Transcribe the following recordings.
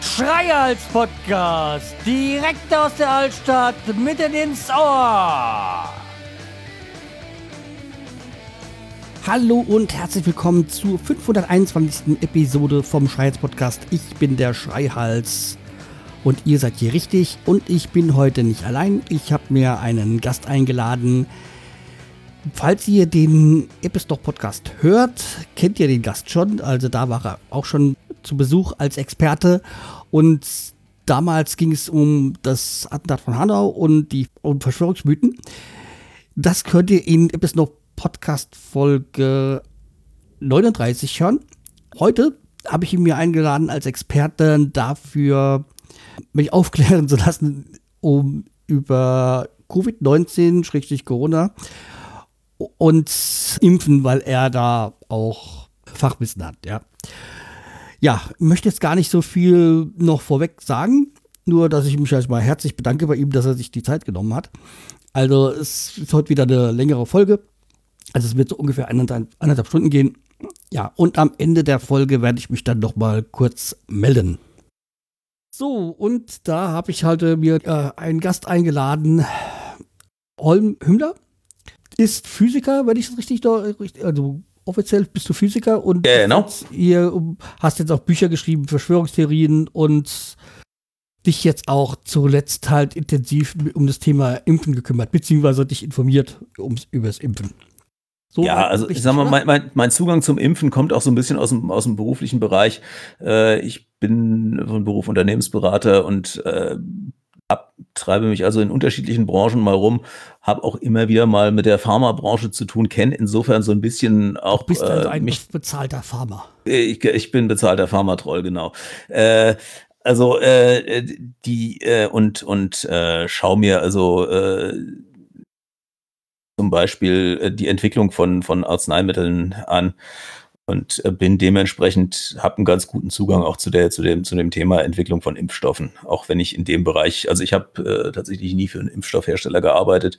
Schreihals Podcast, direkt aus der Altstadt, mitten ins Ohr. Hallo und herzlich willkommen zur 521. Episode vom Schreihals Podcast. Ich bin der Schreihals und ihr seid hier richtig und ich bin heute nicht allein. Ich habe mir einen Gast eingeladen. Falls ihr den Episode Podcast hört, kennt ihr den Gast schon. Also da war er auch schon zu Besuch als Experte und damals ging es um das Attentat von Hanau und die um Verschwörungsmythen. Das könnt ihr in Episode Podcast Folge 39 hören. Heute habe ich ihn mir eingeladen als Experte dafür, mich aufklären zu lassen, um über Covid-19, Corona und Impfen, weil er da auch Fachwissen hat, ja. Ja, möchte jetzt gar nicht so viel noch vorweg sagen, nur dass ich mich erstmal herzlich bedanke bei ihm, dass er sich die Zeit genommen hat. Also es ist heute wieder eine längere Folge. Also es wird so ungefähr eineinhalb, eineinhalb Stunden gehen. Ja, und am Ende der Folge werde ich mich dann noch mal kurz melden. So, und da habe ich halt äh, mir äh, einen Gast eingeladen. Holm Hümmler ist Physiker, wenn ich das richtig, also offiziell bist du Physiker und ja, genau. ihr hast jetzt auch Bücher geschrieben, Verschwörungstheorien und dich jetzt auch zuletzt halt intensiv um das Thema Impfen gekümmert, beziehungsweise dich informiert ums, über das Impfen. So ja, also ich sag mal, mein, mein, mein, Zugang zum Impfen kommt auch so ein bisschen aus dem, aus dem beruflichen Bereich. Äh, ich bin von Beruf Unternehmensberater und äh, ab, treibe mich also in unterschiedlichen Branchen mal rum, habe auch immer wieder mal mit der Pharmabranche zu tun, kenne insofern so ein bisschen auch. Du bist also ein mich, bezahlter Pharma. Ich, ich bin bezahlter Pharmatroll, genau. Äh, also äh, die äh, und und äh, schau mir also äh, zum Beispiel äh, die Entwicklung von von Arzneimitteln an und äh, bin dementsprechend habe einen ganz guten Zugang auch zu der zu dem zu dem Thema Entwicklung von Impfstoffen. Auch wenn ich in dem Bereich also ich habe äh, tatsächlich nie für einen Impfstoffhersteller gearbeitet.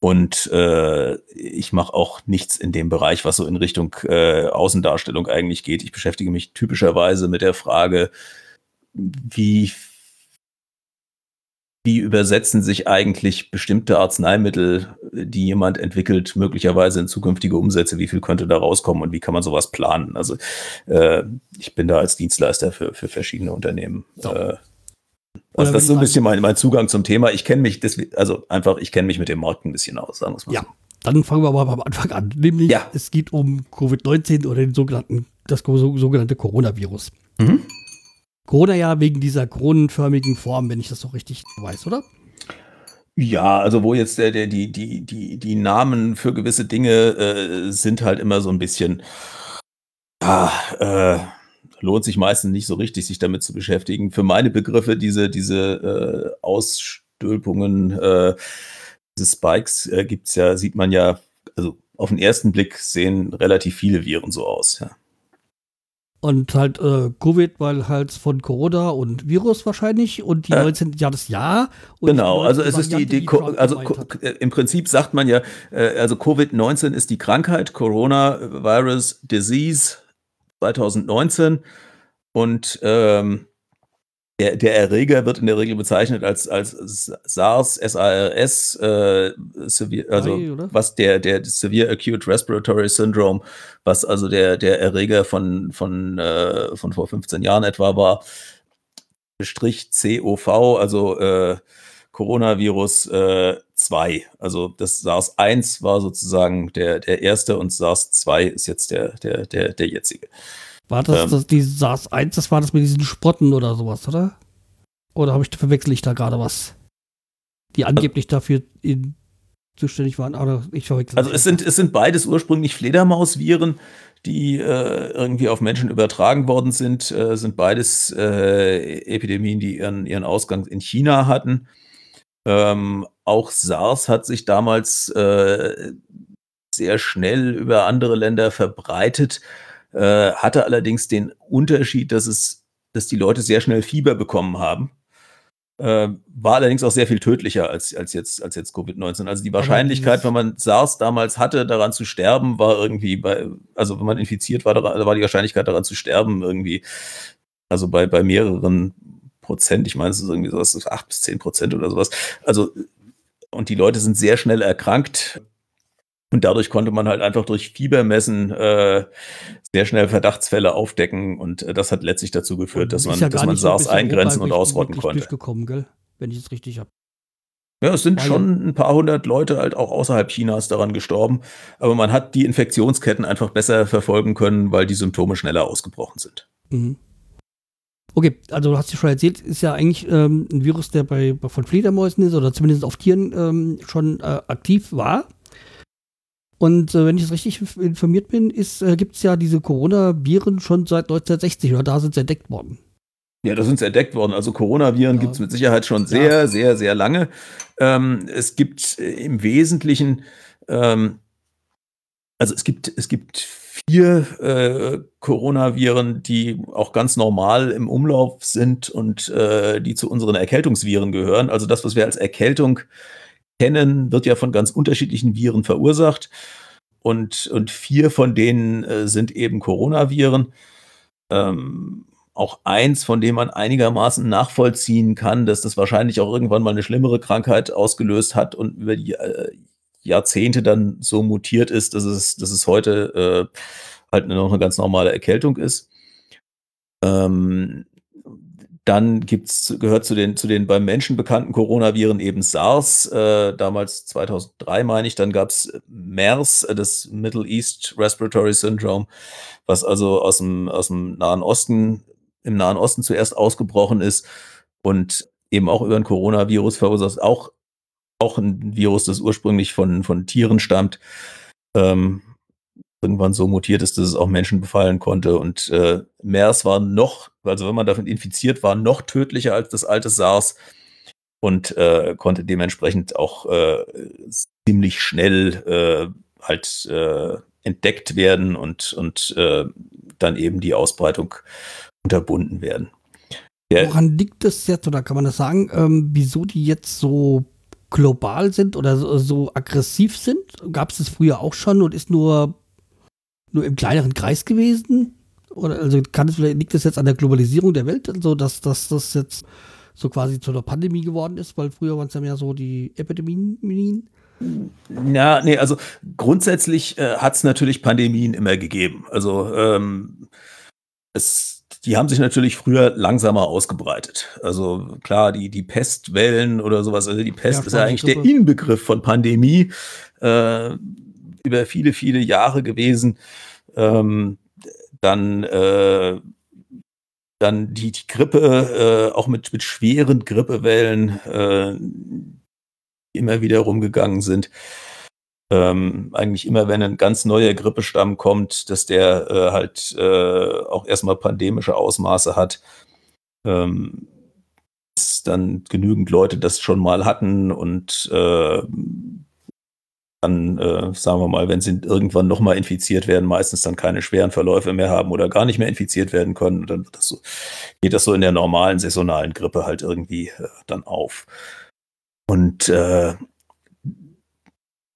Und äh, ich mache auch nichts in dem Bereich was so in Richtung äh, Außendarstellung eigentlich geht. Ich beschäftige mich typischerweise mit der Frage wie wie übersetzen sich eigentlich bestimmte Arzneimittel, die jemand entwickelt, möglicherweise in zukünftige Umsätze? Wie viel könnte da rauskommen und wie kann man sowas planen? Also äh, ich bin da als Dienstleister für, für verschiedene Unternehmen. So. Äh, also das ist so ein bisschen mein, mein Zugang zum Thema. Ich kenne mich, das, also einfach, ich kenne mich mit dem Markt ein bisschen aus, sagen wir mal ja. Dann fangen wir aber am Anfang an. Nämlich, ja. es geht um Covid-19 oder den sogenannten, das sogenannte Coronavirus. Mhm. Corona ja wegen dieser kronenförmigen Form, wenn ich das so richtig weiß, oder? Ja, also wo jetzt der, der, die, die, die, die Namen für gewisse Dinge äh, sind halt immer so ein bisschen, ja, äh, lohnt sich meistens nicht so richtig, sich damit zu beschäftigen. Für meine Begriffe, diese, diese äh, Ausstülpungen, äh, diese Spikes äh, gibt es ja, sieht man ja, also auf den ersten Blick sehen relativ viele Viren so aus, ja. Und halt äh, Covid, weil halt von Corona und Virus wahrscheinlich und die äh, 19 ja das Jahr. genau, also es ist die, die, die also äh, im Prinzip sagt man ja, äh, also Covid-19 ist die Krankheit, Coronavirus Disease 2019 und ähm, der, der Erreger wird in der Regel bezeichnet als, als SARS, SARS, äh, severe, also Ei, was der, der Severe Acute Respiratory Syndrome, was also der, der Erreger von, von, äh, von vor 15 Jahren etwa war, Strich COV, also äh, Coronavirus äh, 2. Also das SARS 1 war sozusagen der, der erste und SARS 2 ist jetzt der, der, der, der jetzige. War das, ähm, das die SARS 1, das war das mit diesen Sprotten oder sowas, oder? Oder habe ich verwechsel ich da gerade was? Die angeblich dafür in, zuständig waren, aber ich verwechsel. Also es sind, es sind beides ursprünglich Fledermausviren, die äh, irgendwie auf Menschen übertragen worden sind, äh, sind beides äh, Epidemien, die ihren, ihren Ausgang in China hatten. Ähm, auch SARS hat sich damals äh, sehr schnell über andere Länder verbreitet äh, hatte allerdings den Unterschied, dass es, dass die Leute sehr schnell Fieber bekommen haben. Äh, war allerdings auch sehr viel tödlicher als, als jetzt, als jetzt Covid-19. Also die Wahrscheinlichkeit, wenn man SARS damals hatte, daran zu sterben, war irgendwie bei, also wenn man infiziert war, da war die Wahrscheinlichkeit daran zu sterben irgendwie, also bei, bei mehreren Prozent, ich meine, es ist irgendwie sowas, acht bis zehn Prozent oder sowas. Also, und die Leute sind sehr schnell erkrankt. Und dadurch konnte man halt einfach durch Fiebermessen äh, sehr schnell Verdachtsfälle aufdecken und äh, das hat letztlich dazu geführt, dass man, ja dass man SARS eingrenzen und ausrotten konnte. Durchgekommen, gell? Wenn ich es richtig habe. Ja, es sind Weil schon ein paar hundert Leute halt auch außerhalb Chinas daran gestorben, aber man hat die Infektionsketten einfach besser verfolgen können, weil die Symptome schneller ausgebrochen sind. Mhm. Okay, also du hast ja schon erzählt, ist ja eigentlich ähm, ein Virus, der bei, von Fledermäusen ist oder zumindest auf Tieren ähm, schon äh, aktiv war. Und äh, wenn ich richtig informiert bin, äh, gibt es ja diese Coronaviren schon seit 1960 oder da sind sie entdeckt worden. Ja, da sind sie entdeckt worden. Also Coronaviren ja. gibt es mit Sicherheit schon sehr, ja. sehr, sehr lange. Ähm, es gibt äh, im Wesentlichen, ähm, also es gibt, es gibt vier äh, Coronaviren, die auch ganz normal im Umlauf sind und äh, die zu unseren Erkältungsviren gehören. Also das, was wir als Erkältung kennen, wird ja von ganz unterschiedlichen Viren verursacht. Und, und vier von denen äh, sind eben Coronaviren. Ähm, auch eins, von dem man einigermaßen nachvollziehen kann, dass das wahrscheinlich auch irgendwann mal eine schlimmere Krankheit ausgelöst hat und über die äh, Jahrzehnte dann so mutiert ist, dass es, dass es heute äh, halt noch eine ganz normale Erkältung ist. Ähm, dann gibt's, gehört zu den, zu den beim Menschen bekannten Coronaviren eben SARS, äh, damals 2003 meine ich. Dann gab's MERS, äh, das Middle East Respiratory Syndrome, was also aus dem, aus dem Nahen Osten, im Nahen Osten zuerst ausgebrochen ist und eben auch über ein Coronavirus verursacht, auch, auch ein Virus, das ursprünglich von, von Tieren stammt. Ähm, irgendwann so mutiert ist, dass es auch Menschen befallen konnte. Und äh, MERS war noch, also wenn man davon infiziert war, noch tödlicher als das alte SARS und äh, konnte dementsprechend auch äh, ziemlich schnell äh, halt äh, entdeckt werden und, und äh, dann eben die Ausbreitung unterbunden werden. Der, Woran liegt das jetzt oder kann man das sagen, ähm, wieso die jetzt so global sind oder so, so aggressiv sind? Gab es das früher auch schon und ist nur nur im kleineren Kreis gewesen? Oder also kann es vielleicht, liegt das jetzt an der Globalisierung der Welt, also dass, dass das jetzt so quasi zu einer Pandemie geworden ist, weil früher waren es ja mehr so die Epidemien? Ja, nee, also grundsätzlich äh, hat es natürlich Pandemien immer gegeben. Also ähm, es, die haben sich natürlich früher langsamer ausgebreitet. Also klar, die, die Pestwellen oder sowas, also die Pest ja, ist ja eigentlich der Inbegriff von Pandemie. Äh, über viele, viele Jahre gewesen. Ähm, dann, äh, dann die, die Grippe, äh, auch mit, mit schweren Grippewellen, äh, immer wieder rumgegangen sind. Ähm, eigentlich immer, wenn ein ganz neuer Grippestamm kommt, dass der äh, halt äh, auch erstmal pandemische Ausmaße hat. Ähm, dann genügend Leute das schon mal hatten und äh, dann, äh, sagen wir mal, wenn sie irgendwann nochmal infiziert werden, meistens dann keine schweren Verläufe mehr haben oder gar nicht mehr infiziert werden können, dann das so, geht das so in der normalen saisonalen Grippe halt irgendwie äh, dann auf. Und äh,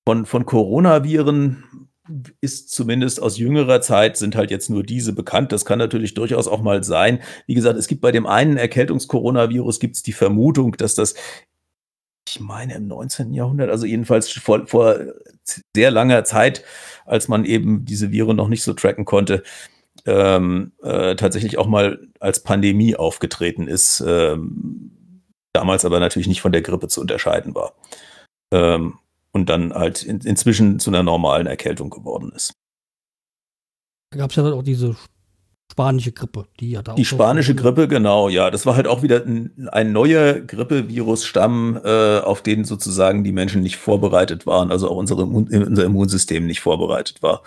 von, von Coronaviren ist zumindest aus jüngerer Zeit sind halt jetzt nur diese bekannt. Das kann natürlich durchaus auch mal sein. Wie gesagt, es gibt bei dem einen Erkältungskoronavirus gibt es die Vermutung, dass das meine im 19. Jahrhundert, also jedenfalls vor, vor sehr langer Zeit, als man eben diese Viren noch nicht so tracken konnte, ähm, äh, tatsächlich auch mal als Pandemie aufgetreten ist, ähm, damals aber natürlich nicht von der Grippe zu unterscheiden war. Ähm, und dann halt in, inzwischen zu einer normalen Erkältung geworden ist. Da gab es ja dann auch diese spanische Grippe, die ja da Die spanische Grippe, genau, ja. Das war halt auch wieder ein, ein neuer Grippevirusstamm, äh, auf den sozusagen die Menschen nicht vorbereitet waren, also auch unsere, unser Immunsystem nicht vorbereitet war.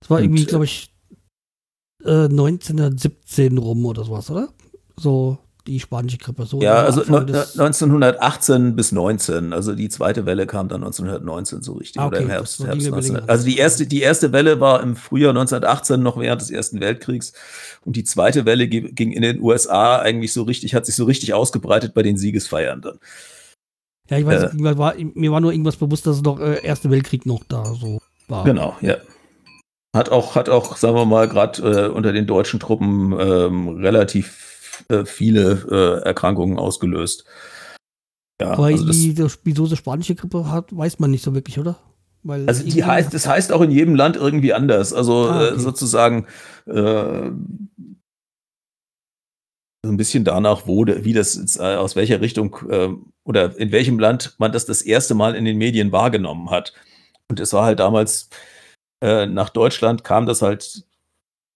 Das war irgendwie, glaube ich, äh, 1917 rum oder sowas, oder? So die spanische Grippe. So ja, also no, 1918 bis 19. Also die zweite Welle kam dann 1919 so richtig. Ah, okay, oder im Herbst. Herbst 19, also die erste, die erste Welle war im Frühjahr 1918 noch während des Ersten Weltkriegs. Und die zweite Welle ging in den USA eigentlich so richtig, hat sich so richtig ausgebreitet bei den Siegesfeiern dann. Ja, ich weiß, äh, war, mir war nur irgendwas bewusst, dass es doch äh, Erste Weltkrieg noch da so war. Genau, ja. Hat auch, hat auch, sagen wir mal, gerade äh, unter den deutschen Truppen ähm, relativ äh, viele äh, Erkrankungen ausgelöst. Ja, Aber also die, das, wieso sie spanische Grippe hat, weiß man nicht so wirklich, oder? Weil also die heißt, das heißt auch in jedem Land irgendwie anders. Also ah, okay. äh, sozusagen äh, so ein bisschen danach, wo, wie das äh, aus welcher Richtung äh, oder in welchem Land man das das erste Mal in den Medien wahrgenommen hat. Und es war halt damals äh, nach Deutschland kam das halt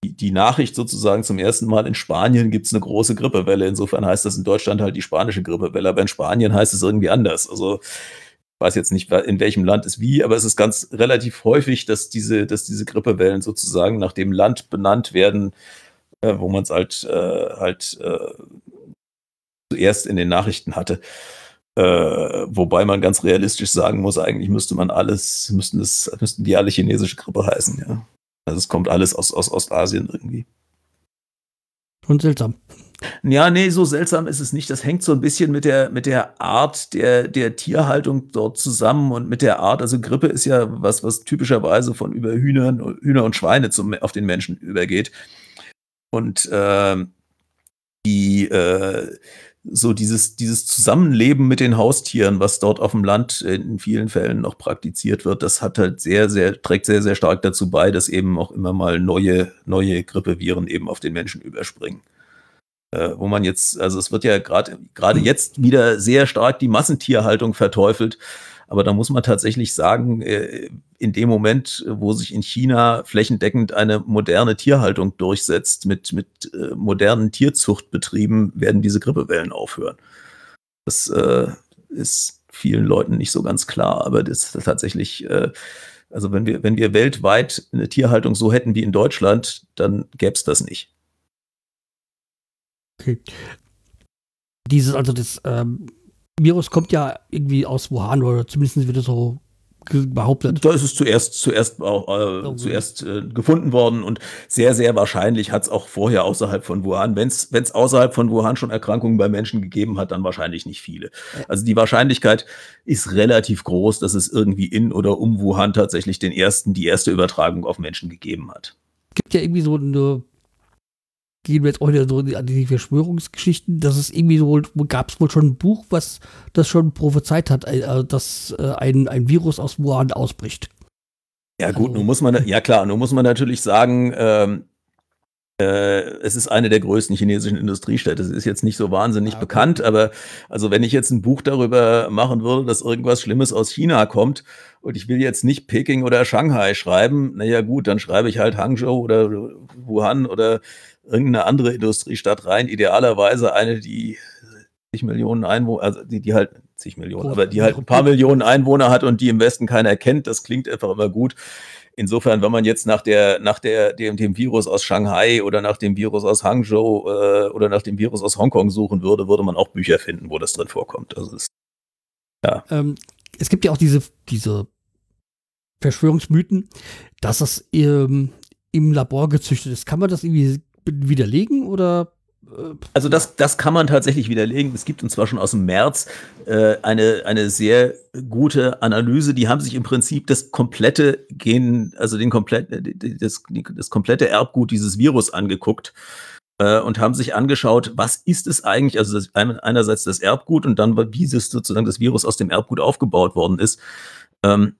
die, Nachricht sozusagen zum ersten Mal in Spanien gibt es eine große Grippewelle. Insofern heißt das in Deutschland halt die spanische Grippewelle, aber in Spanien heißt es irgendwie anders. Also ich weiß jetzt nicht, in welchem Land es wie, aber es ist ganz relativ häufig, dass diese, dass diese Grippewellen sozusagen nach dem Land benannt werden, äh, wo man es halt, äh, halt äh, zuerst in den Nachrichten hatte. Äh, wobei man ganz realistisch sagen muss, eigentlich müsste man alles, müssten es, müssten die alle chinesische Grippe heißen, ja. Also es kommt alles aus, aus Ostasien irgendwie. Und seltsam. Ja, nee, so seltsam ist es nicht. Das hängt so ein bisschen mit der, mit der Art der, der Tierhaltung dort zusammen und mit der Art, also Grippe ist ja was, was typischerweise von über Hühnern, Hühner und Schweine zum, auf den Menschen übergeht. Und äh, die, äh, so dieses, dieses Zusammenleben mit den Haustieren, was dort auf dem Land in vielen Fällen noch praktiziert wird, das hat halt sehr, sehr, trägt sehr, sehr stark dazu bei, dass eben auch immer mal neue, neue Grippeviren eben auf den Menschen überspringen. Äh, wo man jetzt, also es wird ja gerade gerade jetzt wieder sehr stark die Massentierhaltung verteufelt. Aber da muss man tatsächlich sagen, äh, in dem Moment, wo sich in China flächendeckend eine moderne Tierhaltung durchsetzt, mit, mit äh, modernen Tierzuchtbetrieben, werden diese Grippewellen aufhören. Das äh, ist vielen Leuten nicht so ganz klar, aber das ist tatsächlich, äh, also wenn wir, wenn wir weltweit eine Tierhaltung so hätten wie in Deutschland, dann gäbe es das nicht. Okay. Dieses, also das ähm, Virus kommt ja irgendwie aus Wuhan oder zumindest wird es so behauptet. Da ist es zuerst, zuerst, äh, oh, zuerst äh, gefunden worden und sehr, sehr wahrscheinlich hat es auch vorher außerhalb von Wuhan, wenn es außerhalb von Wuhan schon Erkrankungen bei Menschen gegeben hat, dann wahrscheinlich nicht viele. Also die Wahrscheinlichkeit ist relativ groß, dass es irgendwie in oder um Wuhan tatsächlich den ersten, die erste Übertragung auf Menschen gegeben hat. Es gibt ja irgendwie so eine gehen wir jetzt auch wieder so an die Verschwörungsgeschichten, dass es irgendwie so, gab es wohl schon ein Buch, was das schon prophezeit hat, äh, dass äh, ein, ein Virus aus Wuhan ausbricht. Ja gut, also, nun muss man, ja klar, nun muss man natürlich sagen, ähm, äh, es ist eine der größten chinesischen Industriestädte. Es ist jetzt nicht so wahnsinnig ja, bekannt, aber also wenn ich jetzt ein Buch darüber machen würde, dass irgendwas Schlimmes aus China kommt und ich will jetzt nicht Peking oder Shanghai schreiben, naja gut, dann schreibe ich halt Hangzhou oder Wuhan oder irgendeine andere Industriestadt rein, idealerweise eine, die zig Millionen Einwohner, also die, die halt zig Millionen, aber die halt ein paar Millionen Einwohner hat und die im Westen keiner kennt, das klingt einfach immer gut. Insofern, wenn man jetzt nach der, nach der, dem, dem Virus aus Shanghai oder nach dem Virus aus Hangzhou äh, oder nach dem Virus aus Hongkong suchen würde, würde man auch Bücher finden, wo das drin vorkommt. Also das, ja. Ähm, es gibt ja auch diese, diese Verschwörungsmythen, dass das ähm, im Labor gezüchtet ist. Kann man das irgendwie widerlegen oder? Äh, also das, das kann man tatsächlich widerlegen. Es gibt uns zwar schon aus dem März äh, eine, eine sehr gute Analyse. Die haben sich im Prinzip das komplette Gen, also den komplett, das, das komplette Erbgut dieses Virus angeguckt äh, und haben sich angeschaut, was ist es eigentlich? Also das, einerseits das Erbgut und dann wie es sozusagen das Virus aus dem Erbgut aufgebaut worden ist. Ähm,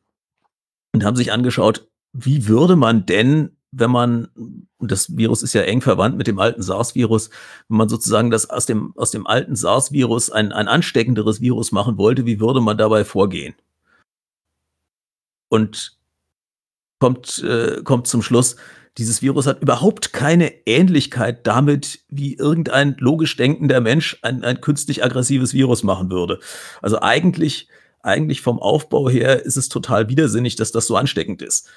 und haben sich angeschaut, wie würde man denn wenn man, und das Virus ist ja eng verwandt mit dem alten SARS-Virus, wenn man sozusagen das aus dem, aus dem alten SARS-Virus ein, ein ansteckenderes Virus machen wollte, wie würde man dabei vorgehen? Und kommt, äh, kommt zum Schluss, dieses Virus hat überhaupt keine Ähnlichkeit damit, wie irgendein logisch denkender Mensch ein, ein künstlich aggressives Virus machen würde. Also eigentlich, eigentlich vom Aufbau her ist es total widersinnig, dass das so ansteckend ist.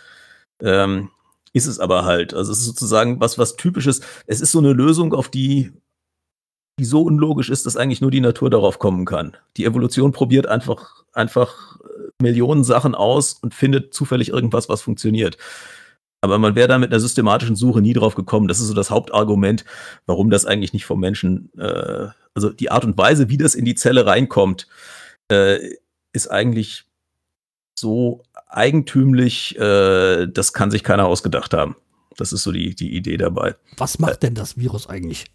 Ähm, ist es aber halt. Also es ist sozusagen was, was typisches. Es ist so eine Lösung, auf die die so unlogisch ist, dass eigentlich nur die Natur darauf kommen kann. Die Evolution probiert einfach, einfach äh, Millionen Sachen aus und findet zufällig irgendwas, was funktioniert. Aber man wäre da mit einer systematischen Suche nie drauf gekommen. Das ist so das Hauptargument, warum das eigentlich nicht vom Menschen, äh, also die Art und Weise, wie das in die Zelle reinkommt, äh, ist eigentlich so eigentümlich, äh, das kann sich keiner ausgedacht haben. Das ist so die, die Idee dabei. Was macht denn das Virus eigentlich?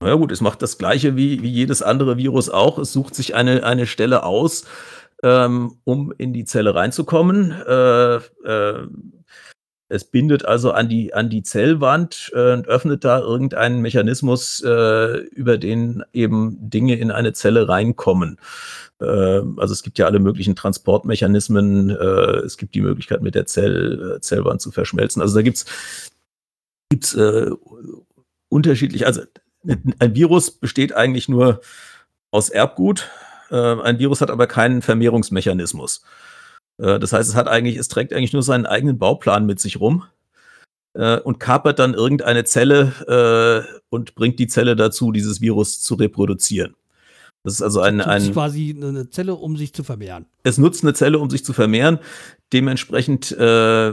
Na ja, gut, es macht das Gleiche wie, wie jedes andere Virus auch. Es sucht sich eine, eine Stelle aus, ähm, um in die Zelle reinzukommen. Äh, äh, es bindet also an die, an die Zellwand äh, und öffnet da irgendeinen Mechanismus, äh, über den eben Dinge in eine Zelle reinkommen. Äh, also es gibt ja alle möglichen Transportmechanismen. Äh, es gibt die Möglichkeit, mit der Zell, Zellwand zu verschmelzen. Also da gibt's gibt's äh, unterschiedlich. Also ein Virus besteht eigentlich nur aus Erbgut. Äh, ein Virus hat aber keinen Vermehrungsmechanismus. Äh, das heißt, es hat eigentlich, es trägt eigentlich nur seinen eigenen Bauplan mit sich rum äh, und kapert dann irgendeine Zelle äh, und bringt die Zelle dazu, dieses Virus zu reproduzieren. Das ist also ein, ein quasi eine Zelle, um sich zu vermehren. Es nutzt eine Zelle, um sich zu vermehren. Dementsprechend äh,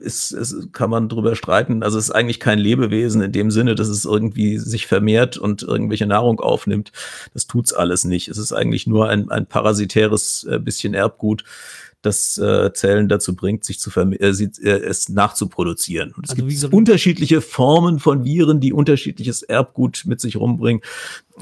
ist, ist, kann man drüber streiten. Also es ist eigentlich kein Lebewesen in dem Sinne, dass es irgendwie sich vermehrt und irgendwelche Nahrung aufnimmt. Das tut's alles nicht. Es ist eigentlich nur ein, ein parasitäres äh, bisschen Erbgut, das äh, Zellen dazu bringt, sich zu äh, äh, es nachzuproduzieren. Und es also gibt unterschiedliche Formen von Viren, die unterschiedliches Erbgut mit sich rumbringen.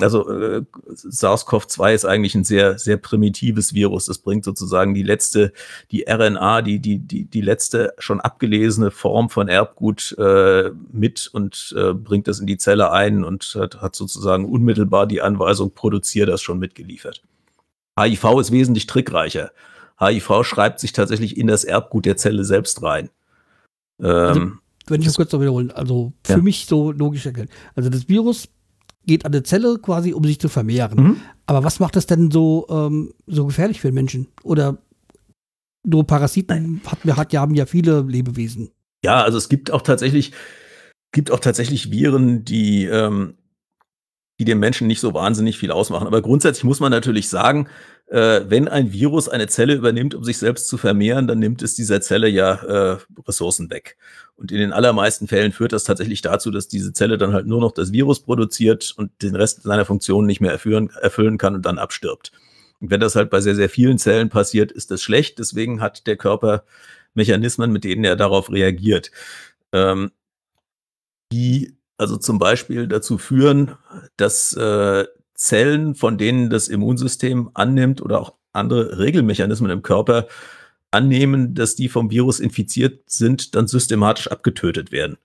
Also äh, SARS-CoV-2 ist eigentlich ein sehr, sehr primitives Virus. Das bringt sozusagen die letzte, die RNA, die, die, die, die letzte schon abgelesene Form von Erbgut äh, mit und äh, bringt das in die Zelle ein und hat, hat sozusagen unmittelbar die Anweisung, produziere das schon mitgeliefert. HIV ist wesentlich trickreicher. HIV schreibt sich tatsächlich in das Erbgut der Zelle selbst rein. Also, ähm, wenn ich das kurz noch wiederholen, also für ja. mich so logisch erklärt. Also das Virus geht an eine Zelle quasi, um sich zu vermehren. Mhm. Aber was macht das denn so, ähm, so gefährlich für den Menschen? Oder nur Parasiten hat, hat, ja, haben ja viele Lebewesen. Ja, also es gibt auch tatsächlich, gibt auch tatsächlich Viren, die, ähm, die dem Menschen nicht so wahnsinnig viel ausmachen. Aber grundsätzlich muss man natürlich sagen, äh, wenn ein Virus eine Zelle übernimmt, um sich selbst zu vermehren, dann nimmt es dieser Zelle ja äh, Ressourcen weg. Und in den allermeisten Fällen führt das tatsächlich dazu, dass diese Zelle dann halt nur noch das Virus produziert und den Rest seiner Funktionen nicht mehr erfüllen, erfüllen kann und dann abstirbt. Und wenn das halt bei sehr, sehr vielen Zellen passiert, ist das schlecht. Deswegen hat der Körper Mechanismen, mit denen er darauf reagiert. Ähm, die also zum Beispiel dazu führen, dass äh, Zellen, von denen das Immunsystem annimmt oder auch andere Regelmechanismen im Körper annehmen, dass die vom Virus infiziert sind, dann systematisch abgetötet werden.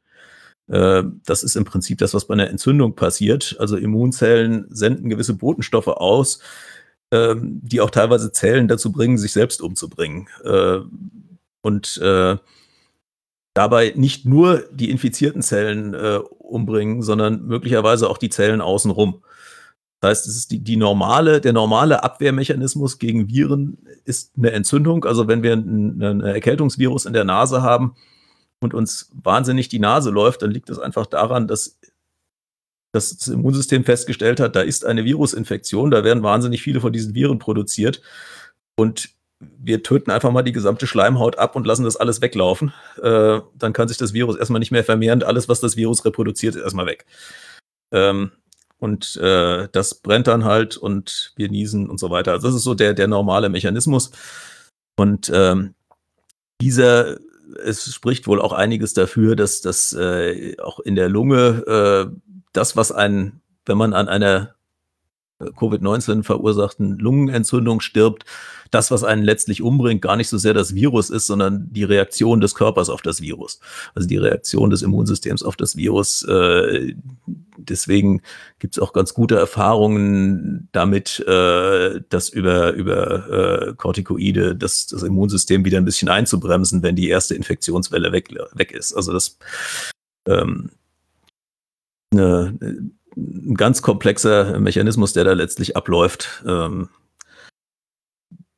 Äh, das ist im Prinzip das, was bei einer Entzündung passiert. Also Immunzellen senden gewisse Botenstoffe aus, ähm, die auch teilweise Zellen dazu bringen, sich selbst umzubringen. Äh, und äh, dabei nicht nur die infizierten Zellen umbringen, sondern möglicherweise auch die Zellen außenrum. Das heißt, es ist die, die normale, der normale Abwehrmechanismus gegen Viren ist eine Entzündung. Also wenn wir ein, Erkältungsvirus in der Nase haben und uns wahnsinnig die Nase läuft, dann liegt es einfach daran, dass, dass das Immunsystem festgestellt hat, da ist eine Virusinfektion, da werden wahnsinnig viele von diesen Viren produziert. Und wir töten einfach mal die gesamte Schleimhaut ab und lassen das alles weglaufen. Äh, dann kann sich das Virus erstmal nicht mehr vermehren. Alles, was das Virus reproduziert, ist erstmal weg. Ähm, und äh, das brennt dann halt und wir niesen und so weiter. Also das ist so der, der normale Mechanismus. Und ähm, dieser, es spricht wohl auch einiges dafür, dass das äh, auch in der Lunge äh, das, was ein, wenn man an einer Covid-19 verursachten Lungenentzündung stirbt, das, was einen letztlich umbringt, gar nicht so sehr das Virus ist, sondern die Reaktion des Körpers auf das Virus. Also die Reaktion des Immunsystems auf das Virus. Äh, deswegen gibt es auch ganz gute Erfahrungen damit, äh, das über, über äh, Corticoide das, das Immunsystem wieder ein bisschen einzubremsen, wenn die erste Infektionswelle weg, weg ist. Also das ähm, eine, ein ganz komplexer Mechanismus, der da letztlich abläuft. Ähm,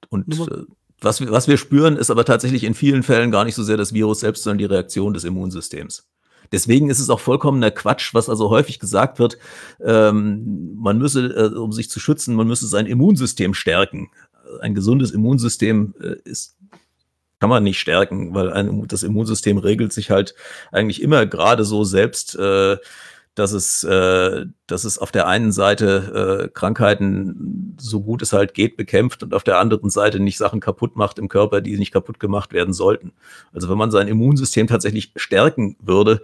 und äh, was, was wir spüren, ist aber tatsächlich in vielen Fällen gar nicht so sehr das Virus selbst, sondern die Reaktion des Immunsystems. Deswegen ist es auch vollkommener Quatsch, was also häufig gesagt wird, ähm, man müsse, äh, um sich zu schützen, man müsse sein Immunsystem stärken. Ein gesundes Immunsystem äh, ist kann man nicht stärken, weil ein, das Immunsystem regelt sich halt eigentlich immer gerade so selbst, äh, dass es, äh, dass es auf der einen Seite äh, Krankheiten so gut es halt geht bekämpft und auf der anderen Seite nicht Sachen kaputt macht im Körper, die nicht kaputt gemacht werden sollten. Also wenn man sein Immunsystem tatsächlich stärken würde,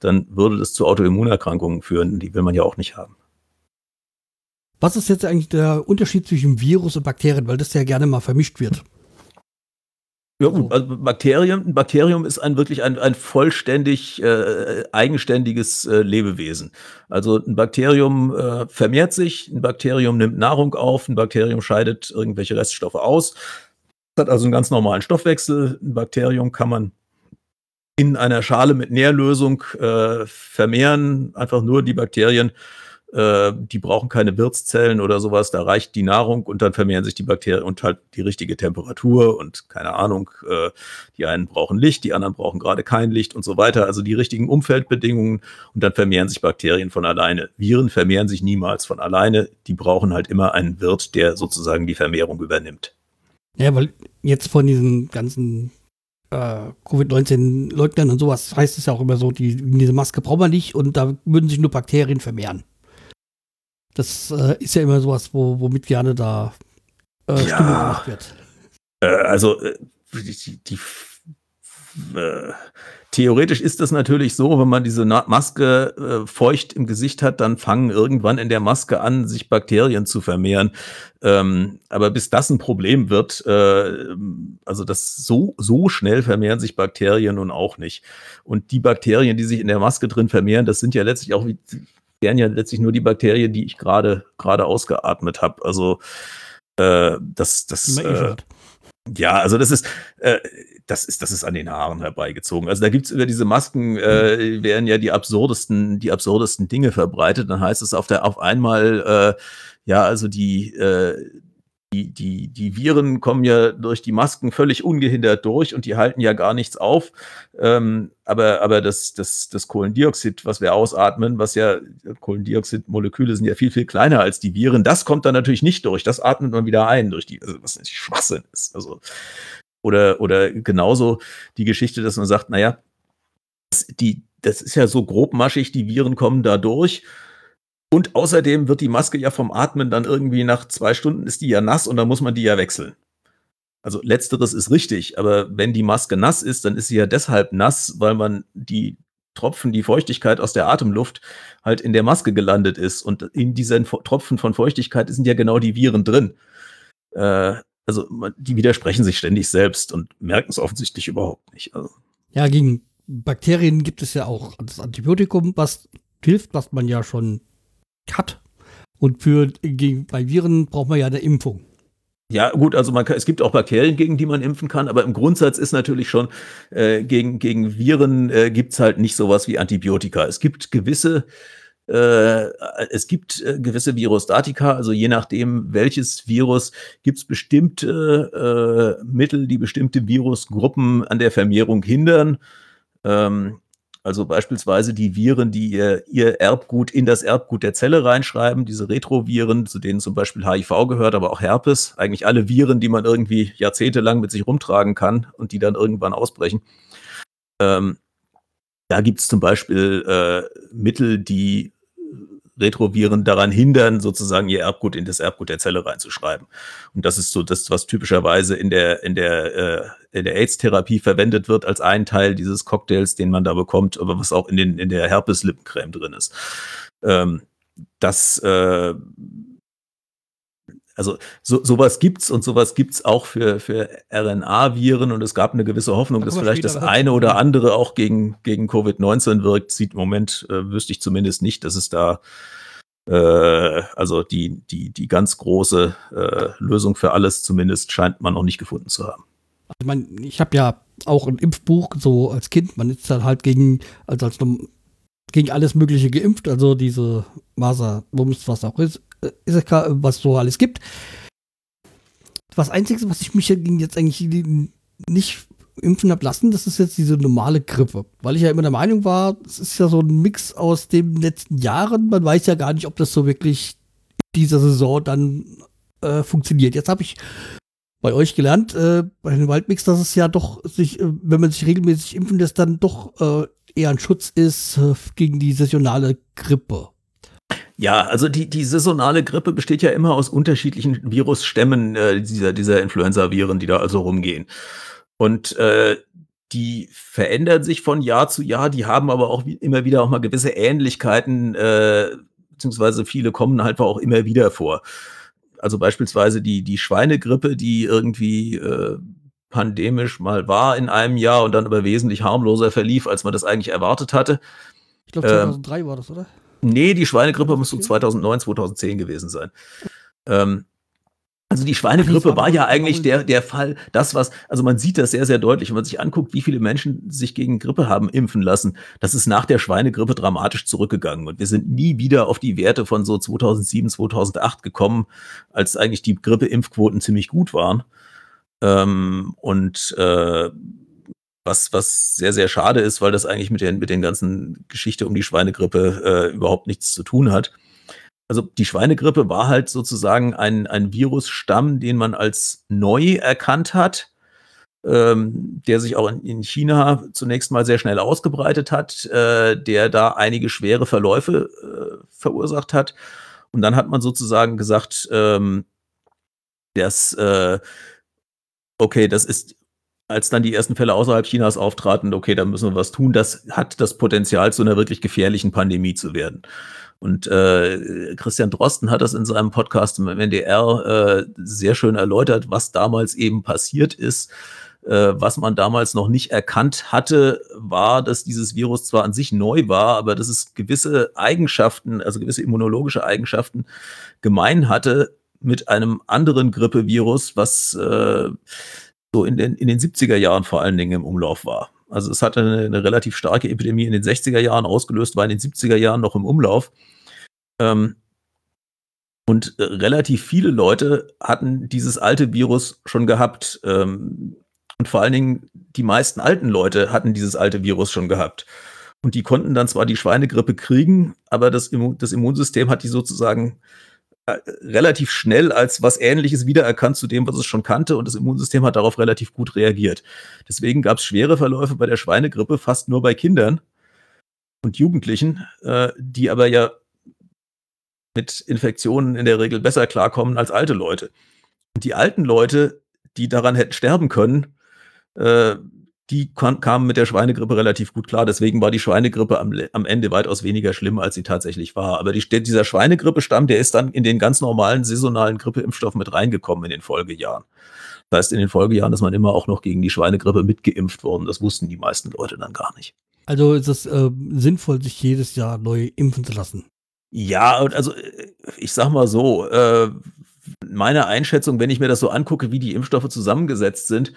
dann würde das zu Autoimmunerkrankungen führen. Die will man ja auch nicht haben. Was ist jetzt eigentlich der Unterschied zwischen Virus und Bakterien, weil das ja gerne mal vermischt wird? Ja, gut, also Bakterien, ein Bakterium ist ein wirklich ein, ein vollständig äh, eigenständiges äh, Lebewesen. Also ein Bakterium äh, vermehrt sich, ein Bakterium nimmt Nahrung auf, ein Bakterium scheidet irgendwelche Reststoffe aus. hat also einen ganz normalen Stoffwechsel. Ein Bakterium kann man in einer Schale mit Nährlösung äh, vermehren, einfach nur die Bakterien äh, die brauchen keine Wirtszellen oder sowas, da reicht die Nahrung und dann vermehren sich die Bakterien und halt die richtige Temperatur und keine Ahnung, äh, die einen brauchen Licht, die anderen brauchen gerade kein Licht und so weiter, also die richtigen Umfeldbedingungen und dann vermehren sich Bakterien von alleine. Viren vermehren sich niemals von alleine, die brauchen halt immer einen Wirt, der sozusagen die Vermehrung übernimmt. Ja, weil jetzt von diesen ganzen äh, Covid-19-Leugnern und sowas heißt es ja auch immer so, die, diese Maske brauchen wir nicht und da würden sich nur Bakterien vermehren. Das äh, ist ja immer sowas, wo, womit gerne da äh, ja. Stimmung gemacht wird. Äh, also, äh, die, die äh, theoretisch ist das natürlich so, wenn man diese Maske äh, feucht im Gesicht hat, dann fangen irgendwann in der Maske an, sich Bakterien zu vermehren. Ähm, aber bis das ein Problem wird, äh, also das so, so schnell vermehren sich Bakterien nun auch nicht. Und die Bakterien, die sich in der Maske drin vermehren, das sind ja letztlich auch wie, wären ja letztlich nur die Bakterien, die ich gerade gerade ausgeatmet habe. Also äh, das, das äh, ja, also das ist, äh, das ist, das ist an den Haaren herbeigezogen. Also da gibt's über diese Masken äh, werden ja die absurdesten, die absurdesten Dinge verbreitet. Dann heißt es auf der auf einmal, äh, ja, also die äh, die, die, die Viren kommen ja durch die Masken völlig ungehindert durch und die halten ja gar nichts auf. Ähm, aber aber das, das, das Kohlendioxid, was wir ausatmen, was ja, Kohlendioxidmoleküle sind ja viel, viel kleiner als die Viren, das kommt dann natürlich nicht durch. Das atmet man wieder ein durch die, also was natürlich Schwachsinn ist. Also, oder, oder genauso die Geschichte, dass man sagt, naja, die, das ist ja so grobmaschig, die Viren kommen da durch und außerdem wird die Maske ja vom Atmen dann irgendwie nach zwei Stunden ist die ja nass und dann muss man die ja wechseln. Also letzteres ist richtig, aber wenn die Maske nass ist, dann ist sie ja deshalb nass, weil man die Tropfen, die Feuchtigkeit aus der Atemluft halt in der Maske gelandet ist. Und in diesen Tropfen von Feuchtigkeit sind ja genau die Viren drin. Äh, also die widersprechen sich ständig selbst und merken es offensichtlich überhaupt nicht. Also. Ja, gegen Bakterien gibt es ja auch das Antibiotikum, was hilft, was man ja schon hat. Und für, gegen, bei Viren braucht man ja eine Impfung. Ja, gut, also man kann, es gibt auch Bakterien, gegen die man impfen kann, aber im Grundsatz ist natürlich schon, äh, gegen, gegen Viren äh, gibt es halt nicht sowas wie Antibiotika. Es gibt gewisse, äh, es gibt äh, gewisse Virostatika, also je nachdem, welches Virus, gibt es bestimmte äh, Mittel, die bestimmte Virusgruppen an der Vermehrung hindern. Ähm, also beispielsweise die Viren, die ihr, ihr Erbgut in das Erbgut der Zelle reinschreiben, diese Retroviren, zu denen zum Beispiel HIV gehört, aber auch Herpes, eigentlich alle Viren, die man irgendwie jahrzehntelang mit sich rumtragen kann und die dann irgendwann ausbrechen. Ähm, da gibt es zum Beispiel äh, Mittel, die Retroviren daran hindern, sozusagen ihr Erbgut in das Erbgut der Zelle reinzuschreiben. Und das ist so das, was typischerweise in der, in der, äh, in der AIDS-Therapie verwendet wird als ein Teil dieses Cocktails, den man da bekommt, aber was auch in, den, in der Herpes-Lippencreme drin ist. Ähm, das, äh, also so, sowas gibt's und sowas gibt's auch für, für RNA-Viren und es gab eine gewisse Hoffnung, dass vielleicht das eine oder andere auch gegen, gegen Covid-19 wirkt. Sieht im Moment, äh, wüsste ich zumindest nicht, dass es da äh, also die, die, die ganz große äh, Lösung für alles zumindest scheint man noch nicht gefunden zu haben. Ich meine, ich habe ja auch ein Impfbuch so als Kind, man ist dann halt gegen, also als gegen alles Mögliche geimpft, also diese Maser, Wumms, was auch ist, was so alles gibt. Das Einzige, was ich mich jetzt eigentlich nicht impfen habe lassen, das ist jetzt diese normale Grippe. Weil ich ja immer der Meinung war, es ist ja so ein Mix aus den letzten Jahren. Man weiß ja gar nicht, ob das so wirklich in dieser Saison dann äh, funktioniert. Jetzt habe ich bei euch gelernt, äh, bei den Waldmix, dass es ja doch sich, äh, wenn man sich regelmäßig impfen lässt, dann doch äh, eher ein Schutz ist äh, gegen die saisonale Grippe. Ja, also die, die saisonale Grippe besteht ja immer aus unterschiedlichen Virusstämmen äh, dieser, dieser Influenza-Viren, die da also rumgehen. Und äh, die verändern sich von Jahr zu Jahr, die haben aber auch immer wieder auch mal gewisse Ähnlichkeiten, äh, beziehungsweise viele kommen halt auch immer wieder vor. Also beispielsweise die, die Schweinegrippe, die irgendwie äh, pandemisch mal war in einem Jahr und dann aber wesentlich harmloser verlief, als man das eigentlich erwartet hatte. Ich glaube 2003 ähm, war das, oder? Nee, die Schweinegrippe muss so 2009, 2010 gewesen sein. Ähm, also die Schweinegrippe war ja eigentlich der, der Fall, das was, also man sieht das sehr, sehr deutlich, wenn man sich anguckt, wie viele Menschen sich gegen Grippe haben impfen lassen. Das ist nach der Schweinegrippe dramatisch zurückgegangen und wir sind nie wieder auf die Werte von so 2007, 2008 gekommen, als eigentlich die Grippeimpfquoten ziemlich gut waren. Ähm, und äh, was, was sehr, sehr schade ist, weil das eigentlich mit den, mit den ganzen Geschichte um die Schweinegrippe äh, überhaupt nichts zu tun hat also die Schweinegrippe war halt sozusagen ein, ein Virusstamm, den man als neu erkannt hat, ähm, der sich auch in, in, China zunächst mal sehr schnell ausgebreitet hat, äh, der da einige schwere Verläufe äh, verursacht hat. Und dann hat man sozusagen gesagt, ähm, dass, äh, okay, das ist, als dann die ersten Fälle außerhalb Chinas auftraten, okay, da müssen wir was tun. Das hat das Potenzial, zu einer wirklich gefährlichen Pandemie zu werden. Und äh, Christian Drosten hat das in seinem Podcast im NDR äh, sehr schön erläutert, was damals eben passiert ist. Äh, was man damals noch nicht erkannt hatte, war, dass dieses Virus zwar an sich neu war, aber dass es gewisse Eigenschaften, also gewisse immunologische Eigenschaften gemein hatte mit einem anderen Grippevirus, was äh, so in den, in den 70er Jahren vor allen Dingen im Umlauf war. Also es hatte eine, eine, relativ starke Epidemie in den 60er Jahren ausgelöst, war in den 70er Jahren noch im Umlauf. Ähm, und äh, relativ viele Leute hatten dieses alte Virus schon gehabt. Ähm, und vor allen Dingen die meisten alten Leute hatten dieses alte Virus schon gehabt. Und die konnten dann zwar die Schweinegrippe kriegen, aber das, Immun das Immunsystem hat die sozusagen relativ schnell als was Ähnliches wiedererkannt zu dem, was es schon kannte. Und das Immunsystem hat darauf relativ gut reagiert. Deswegen gab es schwere Verläufe bei der Schweinegrippe fast nur bei Kindern und Jugendlichen, äh, die aber ja mit Infektionen in der Regel besser klarkommen als alte Leute. Und die alten Leute, die daran hätten sterben können, äh, die kamen mit der Schweinegrippe relativ gut klar. Deswegen war die Schweinegrippe am, am Ende weitaus weniger schlimm, als sie tatsächlich war. Aber die, dieser Schweinegrippe-Stamm, der ist dann in den ganz normalen saisonalen Grippeimpfstoff mit reingekommen in den Folgejahren. Das heißt, in den Folgejahren ist man immer auch noch gegen die Schweinegrippe mitgeimpft worden. Das wussten die meisten Leute dann gar nicht. Also ist es äh, sinnvoll, sich jedes Jahr neu impfen zu lassen? Ja, also äh, ich sag mal so, äh, meine Einschätzung, wenn ich mir das so angucke, wie die Impfstoffe zusammengesetzt sind,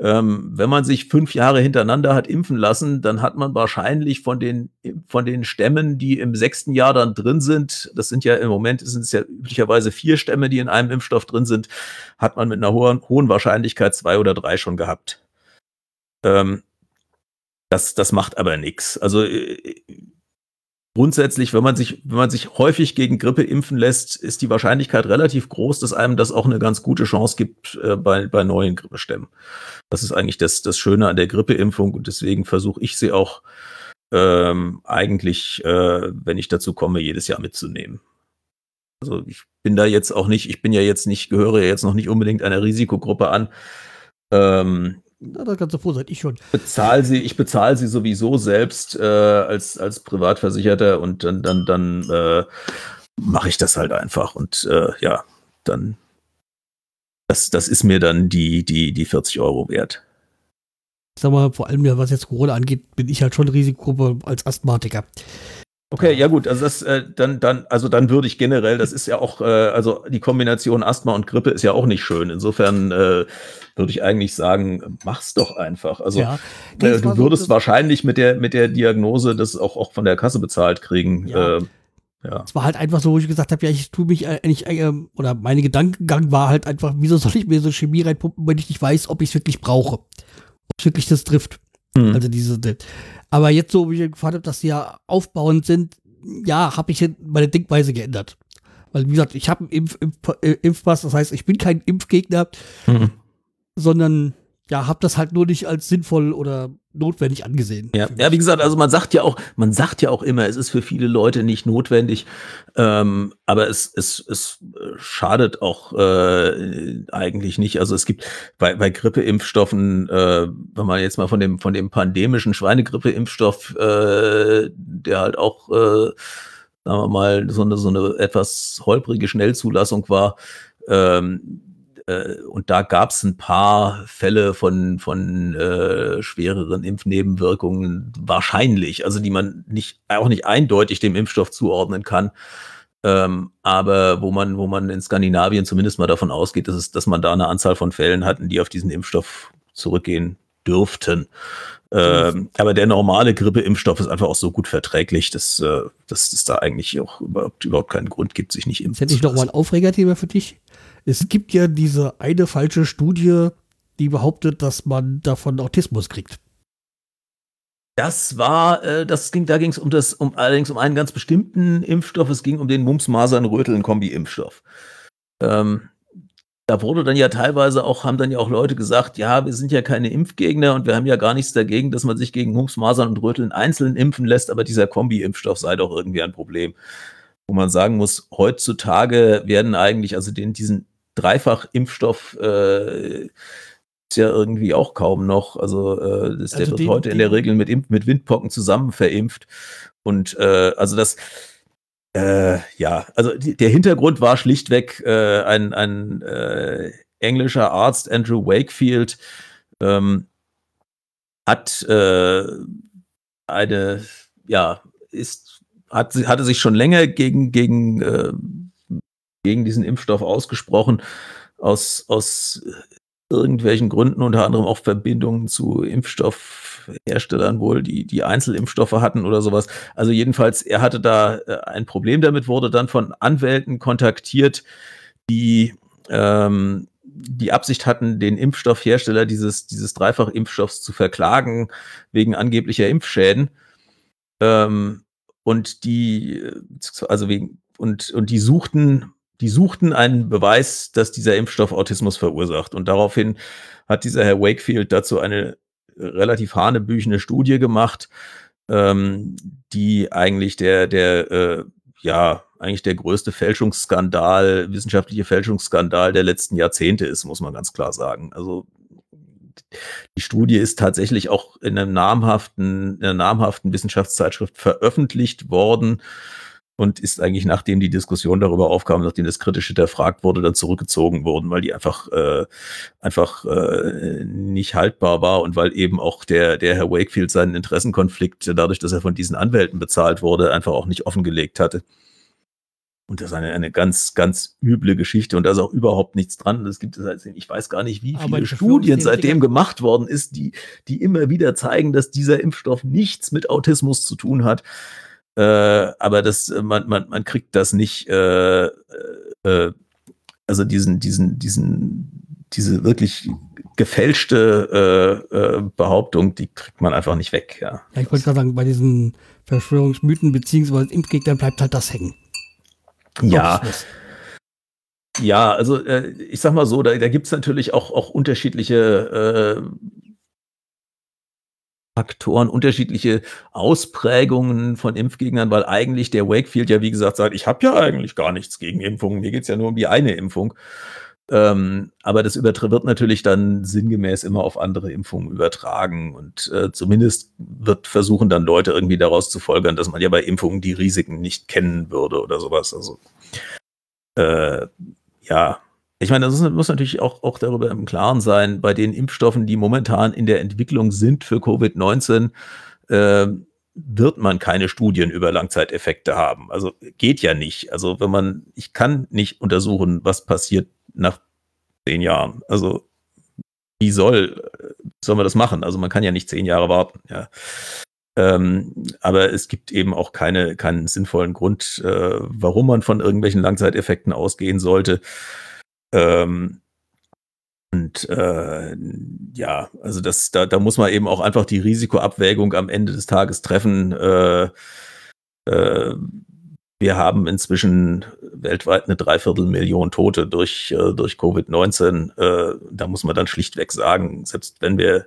ähm, wenn man sich fünf Jahre hintereinander hat impfen lassen, dann hat man wahrscheinlich von den, von den Stämmen, die im sechsten Jahr dann drin sind, das sind ja im Moment, sind es ja üblicherweise vier Stämme, die in einem Impfstoff drin sind, hat man mit einer hohen, hohen Wahrscheinlichkeit zwei oder drei schon gehabt. Ähm, das, das macht aber nichts. Also äh, grundsätzlich, wenn man sich, wenn man sich häufig gegen Grippe impfen lässt, ist die Wahrscheinlichkeit relativ groß, dass einem das auch eine ganz gute Chance gibt äh, bei, bei neuen Grippestämmen. Das ist eigentlich das, das Schöne an der Grippeimpfung und deswegen versuche ich sie auch ähm, eigentlich, äh, wenn ich dazu komme, jedes Jahr mitzunehmen. Also ich bin da jetzt auch nicht, ich bin ja jetzt nicht, gehöre ja jetzt noch nicht unbedingt einer Risikogruppe an. Ähm, na, da kannst du froh sein, ich schon. Bezahl sie, ich bezahle sie sowieso selbst äh, als, als Privatversicherter und dann, dann, dann äh, mache ich das halt einfach. Und äh, ja, dann, das, das ist mir dann die, die, die 40 Euro wert. Ich sag mal, vor allem, was jetzt Corona angeht, bin ich halt schon Risikogruppe als Asthmatiker. Okay, ja gut, also das äh, dann dann also dann würde ich generell, das ist ja auch äh, also die Kombination Asthma und Grippe ist ja auch nicht schön. Insofern äh, würde ich eigentlich sagen, mach's doch einfach. Also ja, äh, du würdest so, wahrscheinlich mit der mit der Diagnose das auch auch von der Kasse bezahlt kriegen. Ja. Äh, ja. Es war halt einfach so, wo ich gesagt habe, ja, ich tue mich eigentlich, äh, äh, oder meine Gedankengang war halt einfach, wieso soll ich mir so Chemie reinpumpen, wenn ich nicht weiß, ob ich es wirklich brauche. wirklich das trifft. Mhm. Also diese, aber jetzt so, wie ich gefragt habe, dass sie ja aufbauend sind, ja, habe ich meine Denkweise geändert. Weil, wie gesagt, ich habe einen Impf, Impf, Impfpass, das heißt, ich bin kein Impfgegner, mhm. sondern ja, habe das halt nur nicht als sinnvoll oder notwendig angesehen. Ja. ja, wie gesagt, also man sagt ja auch, man sagt ja auch immer, es ist für viele Leute nicht notwendig, ähm, aber es, es, es schadet auch äh, eigentlich nicht. Also es gibt bei, bei Grippeimpfstoffen, äh, wenn man jetzt mal von dem von dem pandemischen Schweinegrippeimpfstoff, äh, der halt auch äh, sagen wir mal so eine so eine etwas holprige Schnellzulassung war. Ähm, äh, und da gab es ein paar Fälle von, von äh, schwereren Impfnebenwirkungen wahrscheinlich, also die man nicht, auch nicht eindeutig dem Impfstoff zuordnen kann. Ähm, aber wo man, wo man in Skandinavien zumindest mal davon ausgeht, dass, es, dass man da eine Anzahl von Fällen hatten, die auf diesen Impfstoff zurückgehen dürften. Ähm, aber der normale Grippeimpfstoff ist einfach auch so gut verträglich, dass, äh, dass es da eigentlich auch überhaupt, überhaupt keinen Grund gibt, sich nicht impfen Jetzt hätte ich noch mal ein Aufregerthema für dich. Es gibt ja diese eine falsche Studie, die behauptet, dass man davon Autismus kriegt. Das war, äh, das ging, da ging es um das, um allerdings um einen ganz bestimmten Impfstoff. Es ging um den Mumps-Masern-Röteln-Kombi-Impfstoff. Ähm, da wurde dann ja teilweise auch, haben dann ja auch Leute gesagt, ja, wir sind ja keine Impfgegner und wir haben ja gar nichts dagegen, dass man sich gegen Mumps, Masern und Röteln einzeln impfen lässt, aber dieser Kombi-Impfstoff sei doch irgendwie ein Problem. Wo man sagen muss, heutzutage werden eigentlich, also den, diesen Dreifach-Impfstoff äh, ist ja irgendwie auch kaum noch. Also, äh, das, der also wird heute in der Regel mit, Imp mit Windpocken zusammen verimpft. Und äh, also das, äh, ja, also die, der Hintergrund war schlichtweg äh, ein, ein äh, englischer Arzt, Andrew Wakefield, ähm, hat äh, eine, ja, ist, hat, hatte sich schon länger gegen, gegen äh, gegen diesen Impfstoff ausgesprochen, aus, aus irgendwelchen Gründen, unter anderem auch Verbindungen zu Impfstoffherstellern wohl, die, die Einzelimpfstoffe hatten oder sowas. Also jedenfalls, er hatte da äh, ein Problem damit, wurde dann von Anwälten kontaktiert, die ähm, die Absicht hatten, den Impfstoffhersteller dieses, dieses Dreifach-Impfstoffs zu verklagen wegen angeblicher Impfschäden. Ähm, und die, also wegen, und, und die suchten die suchten einen Beweis, dass dieser Impfstoff Autismus verursacht. Und daraufhin hat dieser Herr Wakefield dazu eine relativ hanebüchene Studie gemacht, ähm, die eigentlich der, der, äh, ja, eigentlich der größte Fälschungsskandal, wissenschaftliche Fälschungsskandal der letzten Jahrzehnte ist, muss man ganz klar sagen. Also die Studie ist tatsächlich auch in einem namhaften, in einer namhaften Wissenschaftszeitschrift veröffentlicht worden und ist eigentlich, nachdem die Diskussion darüber aufkam, nachdem das kritisch hinterfragt wurde, dann zurückgezogen worden, weil die einfach, äh, einfach äh, nicht haltbar war und weil eben auch der, der Herr Wakefield seinen Interessenkonflikt, dadurch, dass er von diesen Anwälten bezahlt wurde, einfach auch nicht offengelegt hatte. Und das ist eine, eine ganz, ganz üble Geschichte und da ist auch überhaupt nichts dran. Es gibt, ich weiß gar nicht, wie viele Studien seitdem gemacht worden ist, die, die immer wieder zeigen, dass dieser Impfstoff nichts mit Autismus zu tun hat. Äh, aber das, äh, man, man, man kriegt das nicht, äh, äh, also diesen, diesen, diesen, diese wirklich gefälschte äh, äh, Behauptung, die kriegt man einfach nicht weg. Ja, ja ich wollte gerade sagen, bei diesen Verschwörungsmythen beziehungsweise Impfgegnern bleibt halt das hängen. Ja. Ja, also äh, ich sag mal so, da, da gibt es natürlich auch, auch unterschiedliche äh, Faktoren, unterschiedliche Ausprägungen von Impfgegnern, weil eigentlich der Wakefield ja, wie gesagt, sagt, ich habe ja eigentlich gar nichts gegen Impfungen, mir geht es ja nur um die eine Impfung. Ähm, aber das wird natürlich dann sinngemäß immer auf andere Impfungen übertragen. Und äh, zumindest wird versuchen dann Leute irgendwie daraus zu folgern, dass man ja bei Impfungen die Risiken nicht kennen würde oder sowas. Also äh, ja, ich meine, das muss natürlich auch, auch darüber im Klaren sein, bei den Impfstoffen, die momentan in der Entwicklung sind für Covid-19, äh, wird man keine Studien über Langzeiteffekte haben. Also geht ja nicht. Also wenn man, ich kann nicht untersuchen, was passiert nach zehn Jahren. Also wie soll, soll man das machen? Also man kann ja nicht zehn Jahre warten. Ja. Ähm, aber es gibt eben auch keine, keinen sinnvollen Grund, äh, warum man von irgendwelchen Langzeiteffekten ausgehen sollte. Ähm, Und äh, ja, also das, da, da muss man eben auch einfach die Risikoabwägung am Ende des Tages treffen. Äh, äh, wir haben inzwischen weltweit eine Dreiviertelmillion Tote durch, äh, durch Covid-19. Äh, da muss man dann schlichtweg sagen, selbst wenn wir,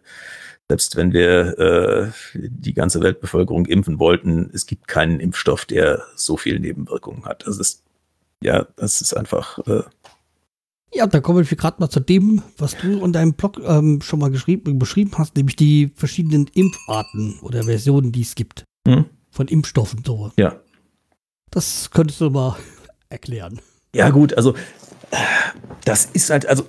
selbst wenn wir äh, die ganze Weltbevölkerung impfen wollten, es gibt keinen Impfstoff, der so viel Nebenwirkungen hat. Das ist, ja, das ist einfach. Ja, dann kommen wir gerade mal zu dem, was du in deinem Blog ähm, schon mal geschrieben, beschrieben hast, nämlich die verschiedenen Impfarten oder Versionen, die es gibt. Hm? Von Impfstoffen so. Ja. Das könntest du mal erklären. Ja, gut, also das ist halt, also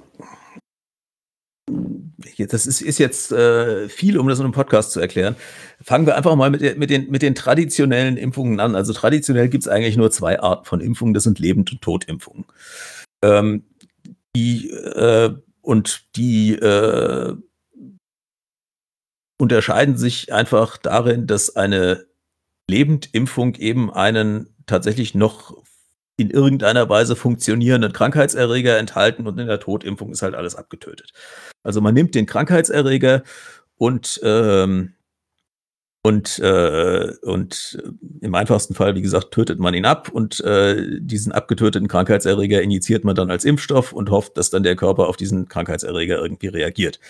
das ist, ist jetzt äh, viel, um das in einem Podcast zu erklären. Fangen wir einfach mal mit, mit, den, mit den traditionellen Impfungen an. Also traditionell gibt es eigentlich nur zwei Arten von Impfungen, das sind Lebend- und Totimpfungen. Ähm, die äh, und die äh, unterscheiden sich einfach darin, dass eine Lebendimpfung eben einen tatsächlich noch in irgendeiner Weise funktionierenden Krankheitserreger enthalten und in der Totimpfung ist halt alles abgetötet. Also man nimmt den Krankheitserreger und ähm, und, äh, und im einfachsten Fall, wie gesagt, tötet man ihn ab und äh, diesen abgetöteten Krankheitserreger injiziert man dann als Impfstoff und hofft, dass dann der Körper auf diesen Krankheitserreger irgendwie reagiert.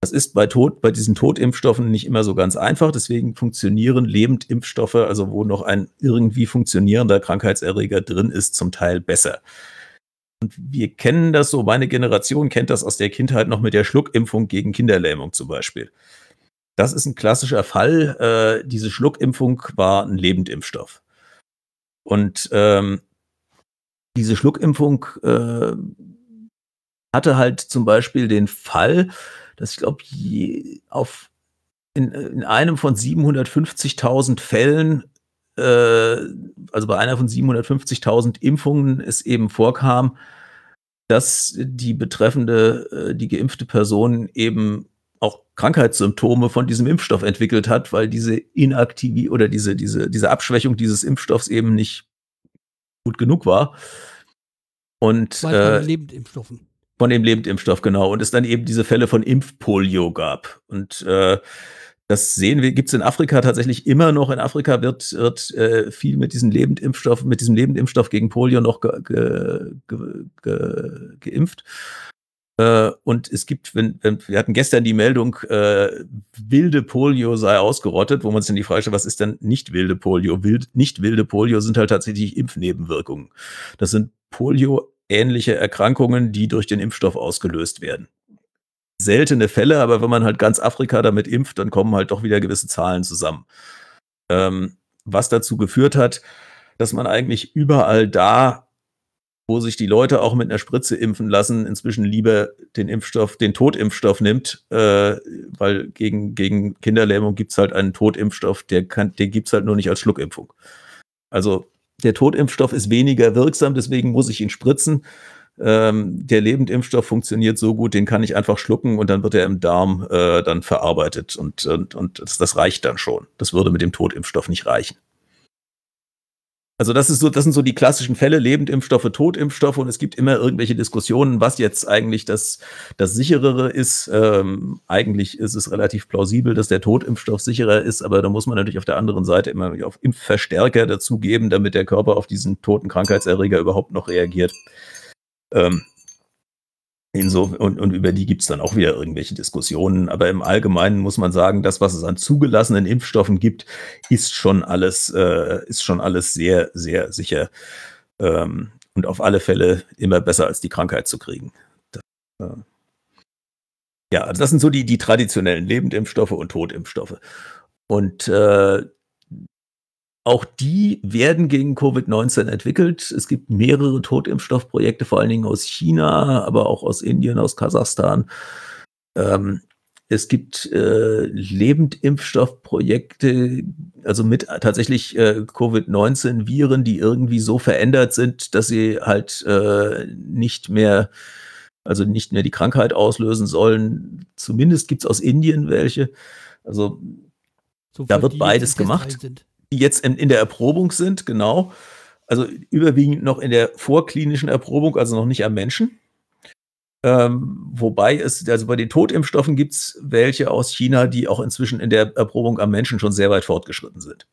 Das ist bei, Tod, bei diesen Totimpfstoffen nicht immer so ganz einfach. Deswegen funktionieren Lebendimpfstoffe, also wo noch ein irgendwie funktionierender Krankheitserreger drin ist, zum Teil besser. Und wir kennen das so, meine Generation kennt das aus der Kindheit noch mit der Schluckimpfung gegen Kinderlähmung zum Beispiel. Das ist ein klassischer Fall. Äh, diese Schluckimpfung war ein Lebendimpfstoff. Und ähm, diese Schluckimpfung äh, hatte halt zum Beispiel den Fall, dass ich glaube, auf in, in einem von 750.000 Fällen, äh, also bei einer von 750.000 Impfungen, es eben vorkam, dass die betreffende, äh, die geimpfte Person eben Krankheitssymptome von diesem Impfstoff entwickelt hat, weil diese Inaktivität oder diese, diese, diese Abschwächung dieses Impfstoffs eben nicht gut genug war. Und Weil äh, Lebendimpfstoffen. Von dem Lebendimpfstoff, genau. Und es dann eben diese Fälle von Impfpolio gab. Und äh, das sehen wir, gibt es in Afrika tatsächlich immer noch. In Afrika wird, wird äh, viel mit diesem Lebendimpfstoff, mit diesem Lebendimpfstoff gegen Polio noch ge, ge, ge, geimpft. Äh, und es gibt, wenn, wir hatten gestern die Meldung, äh, wilde Polio sei ausgerottet, wo man sich dann die Frage stellt, was ist denn nicht wilde Polio? Wild, nicht wilde Polio sind halt tatsächlich Impfnebenwirkungen. Das sind Polio ähnliche Erkrankungen, die durch den Impfstoff ausgelöst werden. Seltene Fälle, aber wenn man halt ganz Afrika damit impft, dann kommen halt doch wieder gewisse Zahlen zusammen. Ähm, was dazu geführt hat, dass man eigentlich überall da, wo sich die Leute auch mit einer Spritze impfen lassen, inzwischen lieber den Impfstoff, den Totimpfstoff nimmt, äh, weil gegen, gegen Kinderlähmung gibt es halt einen Totimpfstoff, der kann, den gibt es halt nur nicht als Schluckimpfung. Also der Totimpfstoff ist weniger wirksam, deswegen muss ich ihn spritzen. Ähm, der Lebendimpfstoff funktioniert so gut, den kann ich einfach schlucken und dann wird er im Darm äh, dann verarbeitet und, und, und das, das reicht dann schon. Das würde mit dem Totimpfstoff nicht reichen. Also das ist so, das sind so die klassischen Fälle, Lebendimpfstoffe, Totimpfstoffe und es gibt immer irgendwelche Diskussionen, was jetzt eigentlich das, das sicherere ist. Ähm, eigentlich ist es relativ plausibel, dass der Totimpfstoff sicherer ist, aber da muss man natürlich auf der anderen Seite immer auf Impfverstärker dazugeben, damit der Körper auf diesen toten Krankheitserreger überhaupt noch reagiert. Ähm, Inso, und, und über die gibt es dann auch wieder irgendwelche Diskussionen. Aber im Allgemeinen muss man sagen, das, was es an zugelassenen Impfstoffen gibt, ist schon alles, äh, ist schon alles sehr, sehr sicher. Ähm, und auf alle Fälle immer besser als die Krankheit zu kriegen. Das, äh, ja, also das sind so die, die traditionellen Lebendimpfstoffe und Totimpfstoffe. Und äh, auch die werden gegen Covid-19 entwickelt. Es gibt mehrere Totimpfstoffprojekte, vor allen Dingen aus China, aber auch aus Indien, aus Kasachstan. Ähm, es gibt äh, Lebendimpfstoffprojekte, also mit tatsächlich äh, Covid-19-Viren, die irgendwie so verändert sind, dass sie halt äh, nicht mehr, also nicht mehr die Krankheit auslösen sollen. Zumindest gibt es aus Indien welche. Also so da wird beides gemacht. Sind die jetzt in, in der Erprobung sind, genau. Also überwiegend noch in der vorklinischen Erprobung, also noch nicht am Menschen. Ähm, wobei es, also bei den Totimpfstoffen gibt es welche aus China, die auch inzwischen in der Erprobung am Menschen schon sehr weit fortgeschritten sind.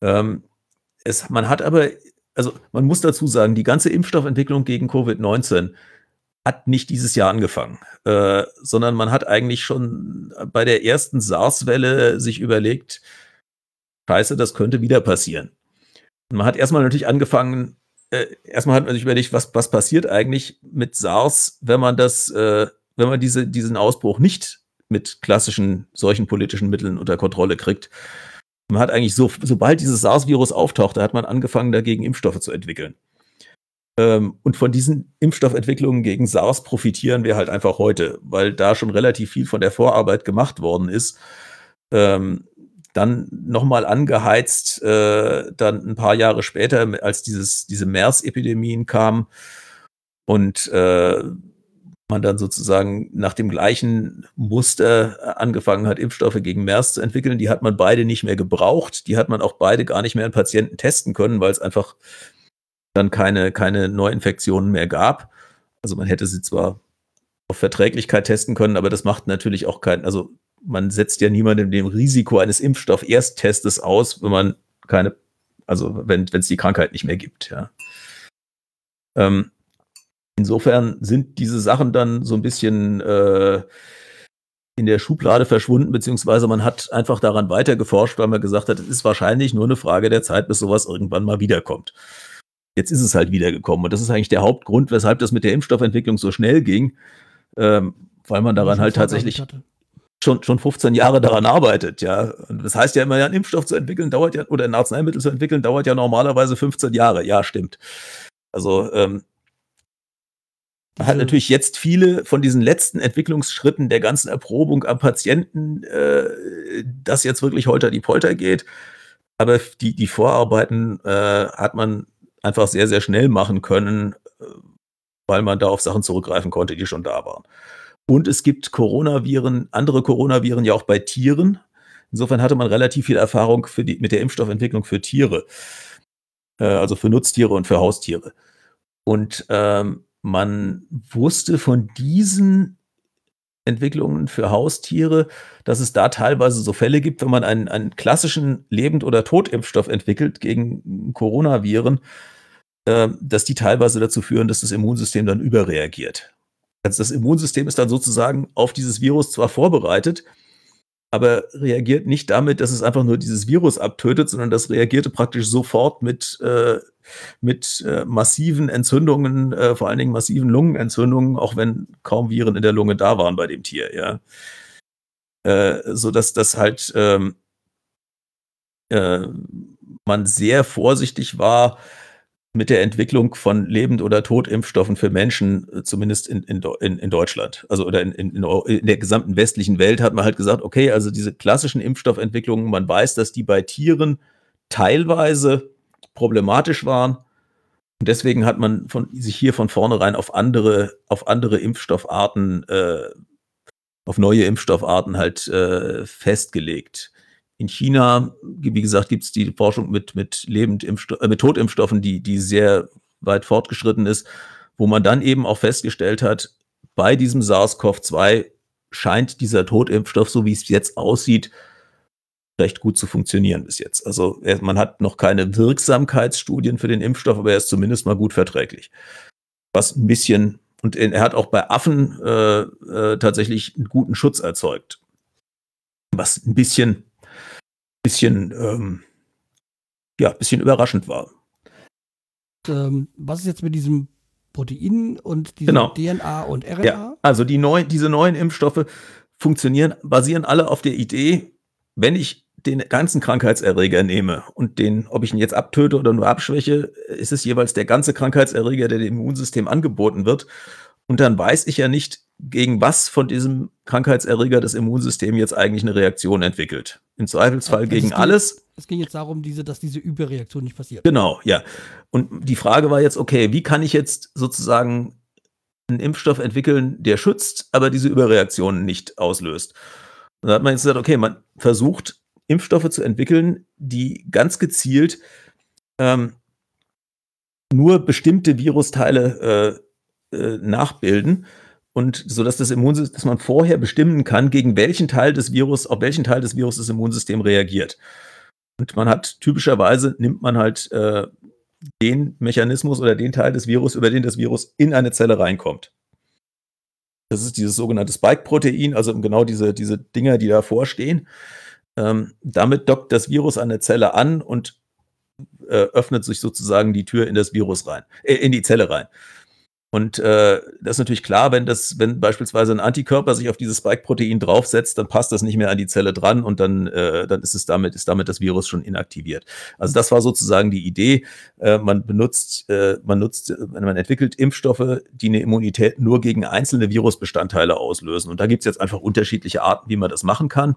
Ähm, es, man hat aber, also man muss dazu sagen, die ganze Impfstoffentwicklung gegen Covid-19 hat nicht dieses Jahr angefangen, äh, sondern man hat eigentlich schon bei der ersten SARS-Welle sich überlegt, scheiße, das könnte wieder passieren. Und man hat erstmal natürlich angefangen, äh, erstmal hat man sich überlegt, was, was passiert eigentlich mit SARS, wenn man das, äh, wenn man diese, diesen Ausbruch nicht mit klassischen solchen politischen Mitteln unter Kontrolle kriegt. Man hat eigentlich so, sobald dieses SARS-Virus auftauchte, hat man angefangen, dagegen Impfstoffe zu entwickeln. Ähm, und von diesen Impfstoffentwicklungen gegen SARS profitieren wir halt einfach heute, weil da schon relativ viel von der Vorarbeit gemacht worden ist. Ähm, dann nochmal angeheizt, äh, dann ein paar Jahre später, als dieses, diese MERS-Epidemien kamen und äh, man dann sozusagen nach dem gleichen Muster angefangen hat, Impfstoffe gegen MERS zu entwickeln. Die hat man beide nicht mehr gebraucht. Die hat man auch beide gar nicht mehr an Patienten testen können, weil es einfach dann keine, keine Neuinfektionen mehr gab. Also man hätte sie zwar auf Verträglichkeit testen können, aber das macht natürlich auch keinen, also man setzt ja niemandem dem Risiko eines Impfstoff-Ersttestes aus, wenn man keine, also wenn es die Krankheit nicht mehr gibt, ja. Ähm, insofern sind diese Sachen dann so ein bisschen äh, in der Schublade verschwunden, beziehungsweise man hat einfach daran weiter geforscht, weil man gesagt hat, es ist wahrscheinlich nur eine Frage der Zeit, bis sowas irgendwann mal wiederkommt. Jetzt ist es halt wiedergekommen. Und das ist eigentlich der Hauptgrund, weshalb das mit der Impfstoffentwicklung so schnell ging, ähm, weil man daran halt tatsächlich schon, schon 15 Jahre daran arbeitet, ja. Und das heißt ja immer, ja, einen Impfstoff zu entwickeln dauert ja, oder ein Arzneimittel zu entwickeln, dauert ja normalerweise 15 Jahre. Ja, stimmt. Also, ähm, man hat natürlich jetzt viele von diesen letzten Entwicklungsschritten der ganzen Erprobung am Patienten, äh, das jetzt wirklich holter die Polter geht. Aber die, die Vorarbeiten äh, hat man einfach sehr, sehr schnell machen können, äh, weil man da auf Sachen zurückgreifen konnte, die schon da waren. Und es gibt Coronaviren, andere Coronaviren ja auch bei Tieren. Insofern hatte man relativ viel Erfahrung die, mit der Impfstoffentwicklung für Tiere, äh, also für Nutztiere und für Haustiere. Und ähm, man wusste von diesen Entwicklungen für Haustiere, dass es da teilweise so Fälle gibt, wenn man einen, einen klassischen Lebend- oder Totimpfstoff entwickelt gegen Coronaviren, äh, dass die teilweise dazu führen, dass das Immunsystem dann überreagiert. Also das Immunsystem ist dann sozusagen auf dieses Virus zwar vorbereitet, aber reagiert nicht damit, dass es einfach nur dieses Virus abtötet, sondern das reagierte praktisch sofort mit, äh, mit äh, massiven Entzündungen, äh, vor allen Dingen massiven Lungenentzündungen, auch wenn kaum Viren in der Lunge da waren bei dem Tier, ja. Äh, so dass das halt ähm, äh, man sehr vorsichtig war, mit der Entwicklung von Lebend- oder Totimpfstoffen für Menschen, äh, zumindest in, in, in Deutschland, also oder in, in, in der gesamten westlichen Welt, hat man halt gesagt, okay, also diese klassischen Impfstoffentwicklungen, man weiß, dass die bei Tieren teilweise problematisch waren. Und deswegen hat man von, sich hier von vornherein auf andere, auf andere Impfstoffarten, äh, auf neue Impfstoffarten halt äh, festgelegt. In China, wie gesagt, gibt es die Forschung mit, mit, äh, mit Totimpfstoffen, die, die sehr weit fortgeschritten ist, wo man dann eben auch festgestellt hat, bei diesem SARS-CoV-2 scheint dieser Totimpfstoff, so wie es jetzt aussieht, recht gut zu funktionieren bis jetzt. Also man hat noch keine Wirksamkeitsstudien für den Impfstoff, aber er ist zumindest mal gut verträglich. Was ein bisschen, und er hat auch bei Affen äh, äh, tatsächlich einen guten Schutz erzeugt. Was ein bisschen bisschen, ähm, ja, bisschen überraschend war. Ähm, was ist jetzt mit diesem Protein und diesem genau. DNA und RNA? Ja, also die neuen, diese neuen Impfstoffe funktionieren, basieren alle auf der Idee, wenn ich den ganzen Krankheitserreger nehme und den, ob ich ihn jetzt abtöte oder nur abschwäche, ist es jeweils der ganze Krankheitserreger, der dem Immunsystem angeboten wird. Und dann weiß ich ja nicht, gegen was von diesem Krankheitserreger das Immunsystem jetzt eigentlich eine Reaktion entwickelt. Im Zweifelsfall gegen ging, alles. Es ging jetzt darum, diese, dass diese Überreaktion nicht passiert. Genau, ja. Und die Frage war jetzt, okay, wie kann ich jetzt sozusagen einen Impfstoff entwickeln, der schützt, aber diese Überreaktionen nicht auslöst? Und da hat man jetzt gesagt, okay, man versucht, Impfstoffe zu entwickeln, die ganz gezielt ähm, nur bestimmte Virusteile äh, äh, nachbilden und so dass das Immunsystem, dass man vorher bestimmen kann, gegen welchen Teil des Virus, auf welchen Teil des Virus das Immunsystem reagiert. Und man hat typischerweise nimmt man halt äh, den Mechanismus oder den Teil des Virus, über den das Virus in eine Zelle reinkommt. Das ist dieses sogenannte Spike-Protein, also genau diese, diese Dinger, die davor stehen. Ähm, damit dockt das Virus an der Zelle an und äh, öffnet sich sozusagen die Tür in das Virus rein, äh, in die Zelle rein. Und äh, das ist natürlich klar, wenn das, wenn beispielsweise ein Antikörper sich auf dieses Spike-Protein draufsetzt, dann passt das nicht mehr an die Zelle dran und dann, äh, dann ist es damit, ist damit das Virus schon inaktiviert. Also das war sozusagen die Idee. Äh, man benutzt, äh, man nutzt, man entwickelt Impfstoffe, die eine Immunität nur gegen einzelne Virusbestandteile auslösen. Und da gibt es jetzt einfach unterschiedliche Arten, wie man das machen kann.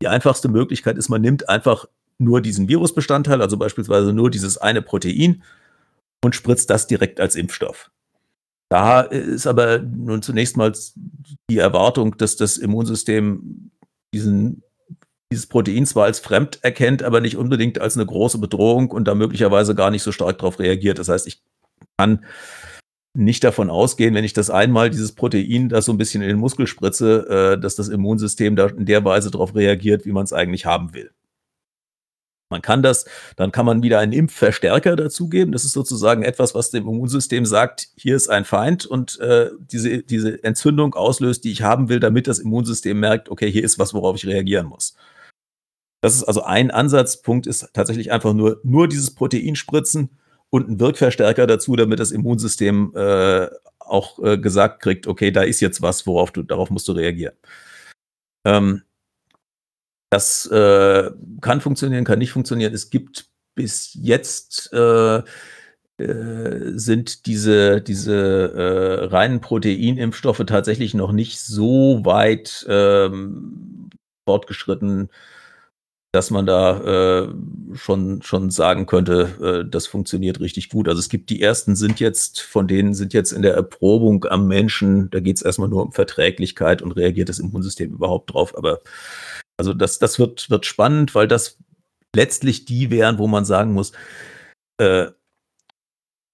Die einfachste Möglichkeit ist, man nimmt einfach nur diesen Virusbestandteil, also beispielsweise nur dieses eine Protein und spritzt das direkt als Impfstoff. Da ist aber nun zunächst mal die Erwartung, dass das Immunsystem diesen, dieses Protein zwar als fremd erkennt, aber nicht unbedingt als eine große Bedrohung und da möglicherweise gar nicht so stark darauf reagiert. Das heißt, ich kann nicht davon ausgehen, wenn ich das einmal, dieses Protein, das so ein bisschen in den Muskel spritze, äh, dass das Immunsystem da in der Weise darauf reagiert, wie man es eigentlich haben will. Man kann das, dann kann man wieder einen Impfverstärker dazugeben. Das ist sozusagen etwas, was dem Immunsystem sagt, hier ist ein Feind und äh, diese, diese Entzündung auslöst, die ich haben will, damit das Immunsystem merkt, okay, hier ist was, worauf ich reagieren muss. Das ist also ein Ansatzpunkt, ist tatsächlich einfach nur, nur dieses Protein spritzen und einen Wirkverstärker dazu, damit das Immunsystem äh, auch äh, gesagt kriegt, okay, da ist jetzt was, worauf du, darauf musst du reagieren. Ähm, das äh, kann funktionieren, kann nicht funktionieren. Es gibt bis jetzt äh, äh, sind diese, diese äh, reinen Proteinimpfstoffe tatsächlich noch nicht so weit ähm, fortgeschritten, dass man da äh, schon, schon sagen könnte, äh, das funktioniert richtig gut. Also es gibt die ersten sind jetzt, von denen sind jetzt in der Erprobung am Menschen, da geht es erstmal nur um Verträglichkeit und reagiert das Immunsystem überhaupt drauf, aber also das, das wird, wird spannend, weil das letztlich die wären, wo man sagen muss, äh,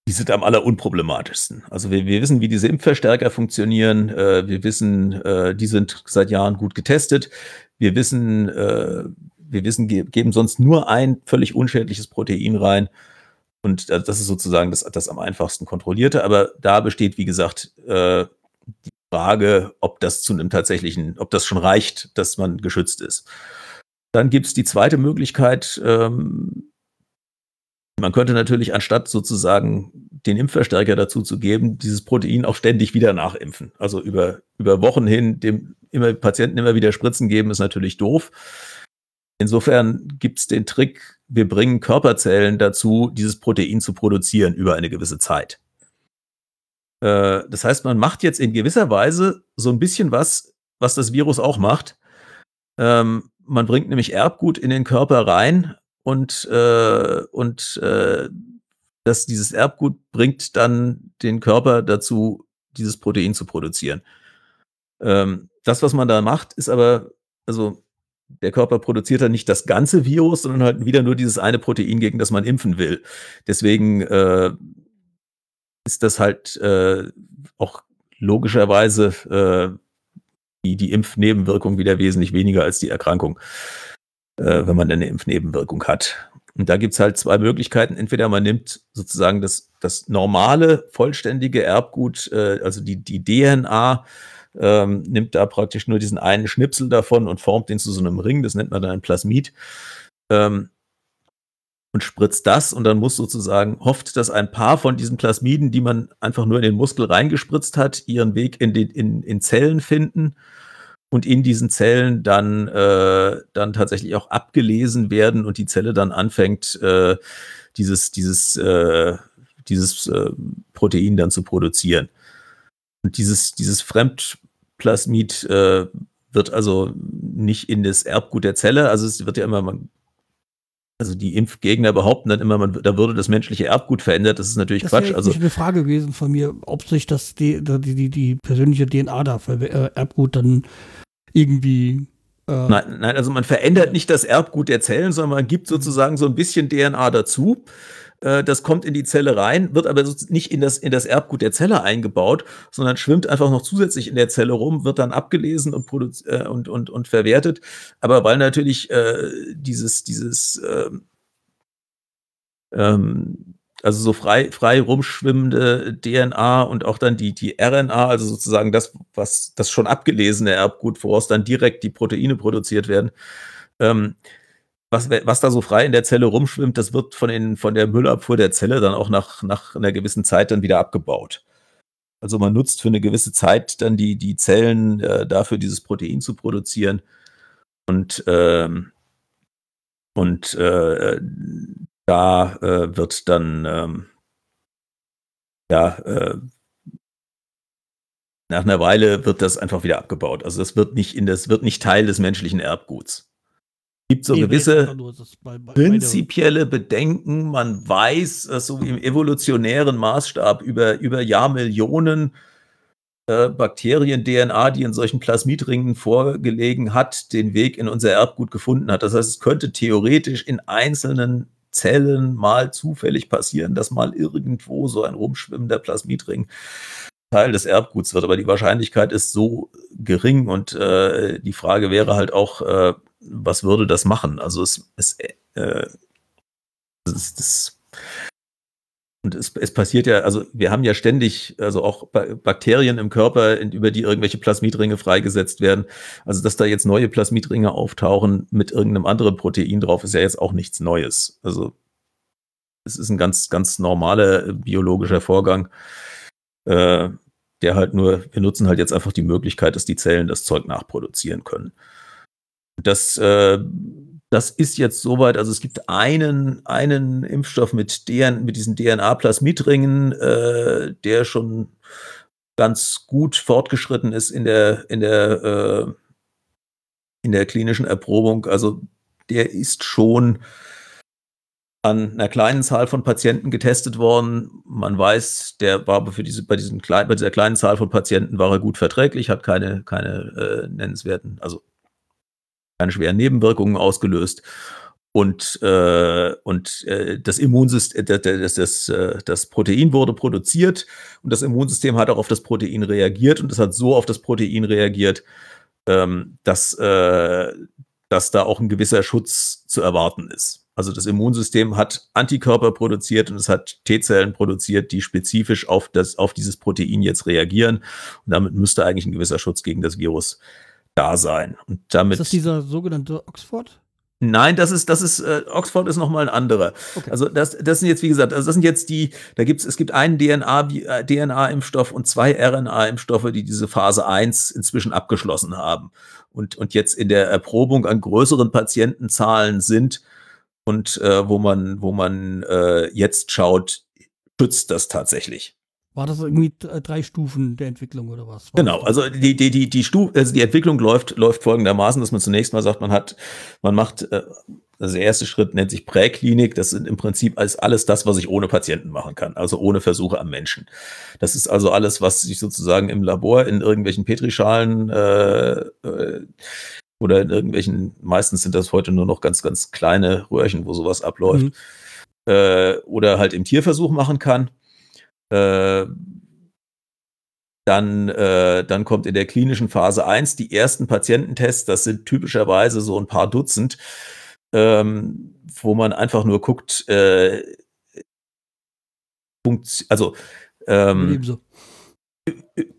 die sind am allerunproblematischsten. Also wir, wir wissen, wie diese Impfverstärker funktionieren. Äh, wir wissen, äh, die sind seit Jahren gut getestet. Wir wissen, äh, wir wissen, ge geben sonst nur ein völlig unschädliches Protein rein. Und das ist sozusagen das, das am einfachsten kontrollierte. Aber da besteht, wie gesagt, äh, Frage, ob das zu einem tatsächlichen, ob das schon reicht, dass man geschützt ist. Dann gibt es die zweite Möglichkeit, ähm, man könnte natürlich anstatt sozusagen den Impfverstärker dazu zu geben, dieses Protein auch ständig wieder nachimpfen. Also über, über Wochen hin dem immer Patienten immer wieder Spritzen geben, ist natürlich doof. Insofern gibt es den Trick, wir bringen Körperzellen dazu, dieses Protein zu produzieren über eine gewisse Zeit. Äh, das heißt, man macht jetzt in gewisser Weise so ein bisschen was, was das Virus auch macht. Ähm, man bringt nämlich Erbgut in den Körper rein und, äh, und äh, dass dieses Erbgut bringt dann den Körper dazu, dieses Protein zu produzieren. Ähm, das, was man da macht, ist aber, also der Körper produziert dann nicht das ganze Virus, sondern halt wieder nur dieses eine Protein, gegen das man impfen will. Deswegen äh, ist das halt äh, auch logischerweise äh, die, die Impfnebenwirkung wieder wesentlich weniger als die Erkrankung, äh, wenn man eine Impfnebenwirkung hat. Und da gibt's halt zwei Möglichkeiten. Entweder man nimmt sozusagen das, das normale, vollständige Erbgut, äh, also die, die DNA, ähm, nimmt da praktisch nur diesen einen Schnipsel davon und formt den zu so einem Ring. Das nennt man dann ein Plasmid. Ähm, und spritzt das und dann muss sozusagen, hofft, dass ein paar von diesen Plasmiden, die man einfach nur in den Muskel reingespritzt hat, ihren Weg in, den, in, in Zellen finden und in diesen Zellen dann, äh, dann tatsächlich auch abgelesen werden und die Zelle dann anfängt, äh, dieses, dieses, äh, dieses äh, Protein dann zu produzieren. Und dieses, dieses Fremdplasmid äh, wird also nicht in das Erbgut der Zelle, also es wird ja immer, man also die Impfgegner behaupten dann immer, man, da würde das menschliche Erbgut verändert. Das ist natürlich das Quatsch. Das also eine Frage gewesen von mir, ob sich das die, die, die, die persönliche DNA da für äh, Erbgut dann irgendwie Äh, nein, nein, also man verändert nicht das Erbgut der Zellen, sondern man gibt sozusagen so ein bisschen DNA dazu. Äh, das kommt in die Zelle rein, wird aber nicht in das, in das Erbgut der Zelle eingebaut, sondern schwimmt einfach noch zusätzlich in der Zelle rum, wird dann abgelesen und, äh, und, und, und verwertet. Aber weil natürlich äh, dieses, dieses ähm, ähm, also so frei, frei rumschwimmende DNA und auch dann die, die RNA, also sozusagen das, was das schon abgelesene Erbgut, woraus dann direkt die Proteine produziert werden, ähm, was, was da so frei in der Zelle rumschwimmt, das wird von, den, von der Müllabfuhr der Zelle dann auch nach, nach einer gewissen Zeit dann wieder abgebaut. Also man nutzt für eine gewisse Zeit dann die, die Zellen äh, dafür, dieses Protein zu produzieren. Und, ähm, und äh, da äh, wird dann ähm, ja äh, nach einer Weile wird das einfach wieder abgebaut. Also das wird nicht in das wird nicht Teil des menschlichen Erbguts gibt so nee, gewisse bei, bei, prinzipielle Bedenken. Man weiß, dass so im evolutionären Maßstab über, über Jahrmillionen äh, Bakterien-DNA, die in solchen Plasmidringen vorgelegen hat, den Weg in unser Erbgut gefunden hat. Das heißt, es könnte theoretisch in einzelnen Zellen mal zufällig passieren, dass mal irgendwo so ein rumschwimmender Plasmidring Teil des Erbguts wird. Aber die Wahrscheinlichkeit ist so gering und äh, die Frage wäre halt auch, äh, was würde das machen? Also es, es, äh, das, das und es, es passiert ja, also wir haben ja ständig, also auch Bakterien im Körper, über die irgendwelche Plasmidringe freigesetzt werden. Also dass da jetzt neue Plasmidringe auftauchen mit irgendeinem anderen Protein drauf, ist ja jetzt auch nichts Neues. Also es ist ein ganz, ganz normaler biologischer Vorgang, äh, der halt nur, wir nutzen halt jetzt einfach die Möglichkeit, dass die Zellen das Zeug nachproduzieren können. Das, äh, das ist jetzt soweit, also es gibt einen, einen Impfstoff mit, DN, mit diesen DNA-Plasmidringen, äh, der schon ganz gut fortgeschritten ist in der, in der, äh, in der klinischen Erprobung. Also der ist schon an einer kleinen Zahl von Patienten getestet worden. Man weiß, der war für diese, bei, diesen bei dieser kleinen Zahl von Patienten war er gut verträglich, hat keine, keine äh, nennenswerten, also keine schweren Nebenwirkungen ausgelöst. Und, äh, und äh, das Immunsystem, äh, das, das, äh, das Protein wurde produziert und das Immunsystem hat auch auf das Protein reagiert und es hat so auf das Protein reagiert, ähm, dass, äh, dass da auch ein gewisser Schutz zu erwarten ist. Also das Immunsystem hat Antikörper produziert und es hat T-Zellen produziert, die spezifisch auf, das, auf dieses Protein jetzt reagieren. Und damit müsste eigentlich ein gewisser Schutz gegen das Virus da sein. Und damit, ist das dieser sogenannte Oxford? Nein, das ist, das ist, äh, Oxford ist nochmal ein anderer. Okay. Also das, das sind jetzt, wie gesagt, also das sind jetzt die, da gibt's, es gibt einen DNA, äh, DNA-Impfstoff und zwei RNA-Impfstoffe, die diese Phase 1 inzwischen abgeschlossen haben und, und jetzt in der Erprobung an größeren Patientenzahlen sind und äh, wo man, wo man äh, jetzt schaut, schützt das tatsächlich. War das irgendwie drei Stufen der Entwicklung oder was? War genau, also die, die, die, die Stufe, also die Entwicklung läuft, läuft folgendermaßen, dass man zunächst mal sagt, man hat, man macht, äh, also der erste Schritt nennt sich Präklinik. Das sind im Prinzip alles, alles das, was ich ohne Patienten machen kann, also ohne Versuche am Menschen. Das ist also alles, was sich sozusagen im Labor in irgendwelchen Petrischalen äh, äh, oder in irgendwelchen, meistens sind das heute nur noch ganz, ganz kleine Röhrchen, wo sowas abläuft, mhm. äh, oder halt im Tierversuch machen kann. Äh, dann, äh, dann kommt in der klinischen Phase 1 die ersten Patiententests, das sind typischerweise so ein paar Dutzend, ähm, wo man einfach nur guckt, äh, also ähm,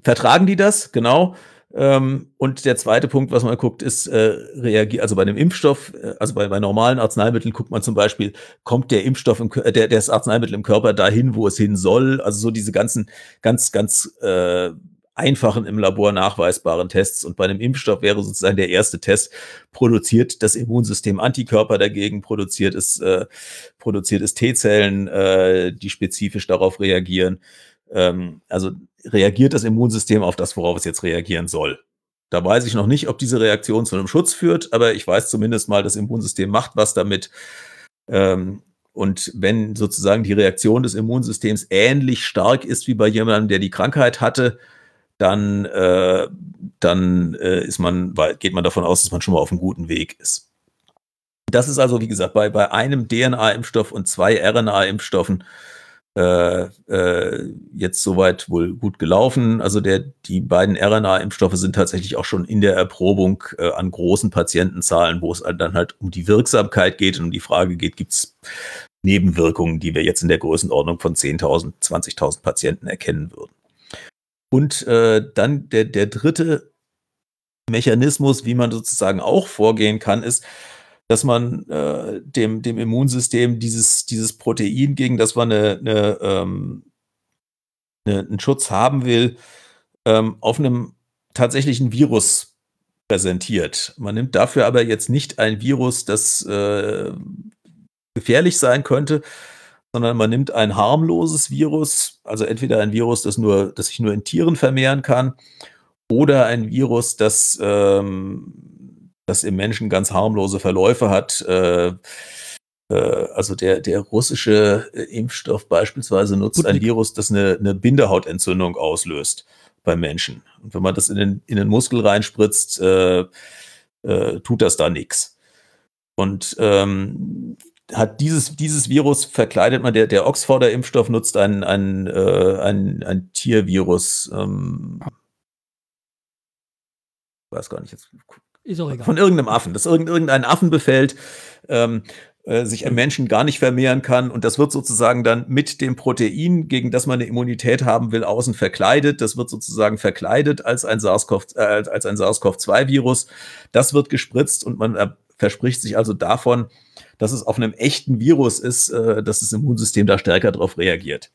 vertragen die das, genau. Ähm, und der zweite Punkt, was man guckt, ist äh, reagiert, also bei einem Impfstoff, äh, also bei, bei normalen Arzneimitteln guckt man zum Beispiel, kommt der Impfstoff, im, äh, der, das Arzneimittel im Körper dahin, wo es hin soll? Also so diese ganzen, ganz, ganz äh, einfachen im Labor nachweisbaren Tests. Und bei einem Impfstoff wäre sozusagen der erste Test, produziert das Immunsystem Antikörper dagegen, produziert es, äh, produziert es T-Zellen, äh, die spezifisch darauf reagieren. Ähm, also reagiert das Immunsystem auf das, worauf es jetzt reagieren soll. Da weiß ich noch nicht, ob diese Reaktion zu einem Schutz führt, aber ich weiß zumindest mal, das Immunsystem macht was damit. Ähm, und wenn sozusagen die Reaktion des Immunsystems ähnlich stark ist wie bei jemandem, der die Krankheit hatte, dann, äh, dann äh, ist man, geht man davon aus, dass man schon mal auf einem guten Weg ist. Das ist also, wie gesagt, bei, bei einem DNA-Impfstoff und zwei RNA-Impfstoffen äh, äh, jetzt soweit wohl gut gelaufen. Also der, die beiden RNA-Impfstoffe sind tatsächlich auch schon in der Erprobung äh, an großen Patientenzahlen, wo es dann halt um die Wirksamkeit geht und um die Frage geht, gibt es Nebenwirkungen, die wir jetzt in der Größenordnung von 10.000, 20.000 Patienten erkennen würden. Und äh, dann der, der dritte Mechanismus, wie man sozusagen auch vorgehen kann, ist, dass man äh, dem, dem Immunsystem dieses, dieses Protein, gegen das man eine, eine, ähm, eine, einen Schutz haben will, ähm, auf einem tatsächlichen Virus präsentiert. Man nimmt dafür aber jetzt nicht ein Virus, das äh, gefährlich sein könnte, sondern man nimmt ein harmloses Virus, also entweder ein Virus, das nur, das sich nur in Tieren vermehren kann, oder ein Virus, das, ähm, das im Menschen ganz harmlose Verläufe hat. Äh, äh, also der, der russische Impfstoff beispielsweise nutzt Gut, ein Virus, das eine, eine Bindehautentzündung auslöst beim Menschen. Und wenn man das in den, in den Muskel reinspritzt, äh, äh, tut das da nichts. Und ähm, hat dieses, dieses Virus verkleidet man, der, der Oxforder Impfstoff nutzt ein, ein, äh, ein, ein Tiervirus. Ähm, weiß gar nicht jetzt. Ist auch egal. Von irgendeinem Affen, das irgendeinen Affen befällt, ähm, äh, sich ein Menschen gar nicht vermehren kann und das wird sozusagen dann mit dem Protein, gegen das man eine Immunität haben will, außen verkleidet. Das wird sozusagen verkleidet als ein SARS-CoV, äh, als ein SARS-CoV-2-Virus. Das wird gespritzt und man äh, verspricht sich also davon, dass es auf einem echten Virus ist, äh, dass das Immunsystem da stärker darauf reagiert.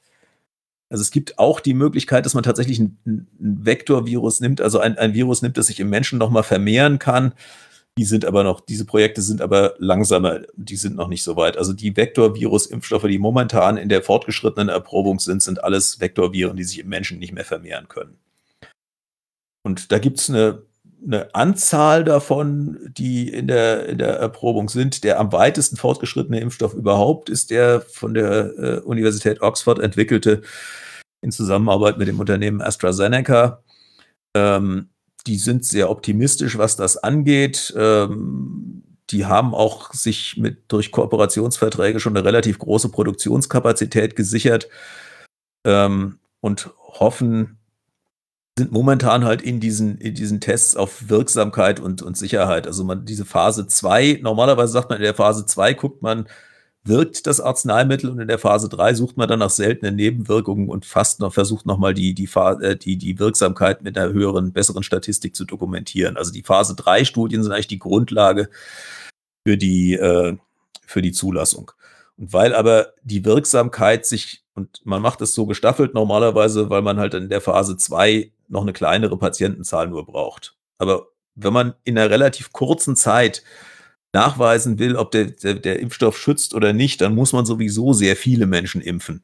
Also es gibt auch die Möglichkeit, dass man tatsächlich ein, ein Vektorvirus nimmt, also ein, ein, Virus nimmt, das sich im Menschen nochmal vermehren kann. Die sind aber noch, diese Projekte sind aber langsamer, die sind noch nicht so weit. Also die Vektorvirus-Impfstoffe, die momentan in der fortgeschrittenen Erprobung sind, sind alles Vektorviren, die sich im Menschen nicht mehr vermehren können. Und da gibt es eine eine Anzahl davon, die in der, in der Erprobung sind. Der am weitesten fortgeschrittene Impfstoff überhaupt ist der von der äh, Universität Oxford entwickelte in Zusammenarbeit mit dem Unternehmen AstraZeneca. Ähm, die sind sehr optimistisch, was das angeht. Ähm, die haben auch sich mit durch Kooperationsverträge schon eine relativ große Produktionskapazität gesichert ähm, und hoffen, sind momentan halt in diesen, in diesen Tests auf Wirksamkeit und, und Sicherheit. Also man, diese Phase 2, normalerweise sagt man, in der Phase 2 guckt man, wirkt das Arzneimittel und in der Phase 3 sucht man dann nach seltenen Nebenwirkungen und fast noch versucht nochmal die, die, äh, die, die Wirksamkeit mit einer höheren, besseren Statistik zu dokumentieren. Also die Phase 3 Studien sind eigentlich die Grundlage für die, äh, für die Zulassung. Und weil aber die Wirksamkeit sich, und man macht es so gestaffelt normalerweise, weil man halt in der Phase 2 noch eine kleinere Patientenzahl nur braucht. Aber wenn man in einer relativ kurzen Zeit nachweisen will, ob der, der, der Impfstoff schützt oder nicht, dann muss man sowieso sehr viele Menschen impfen.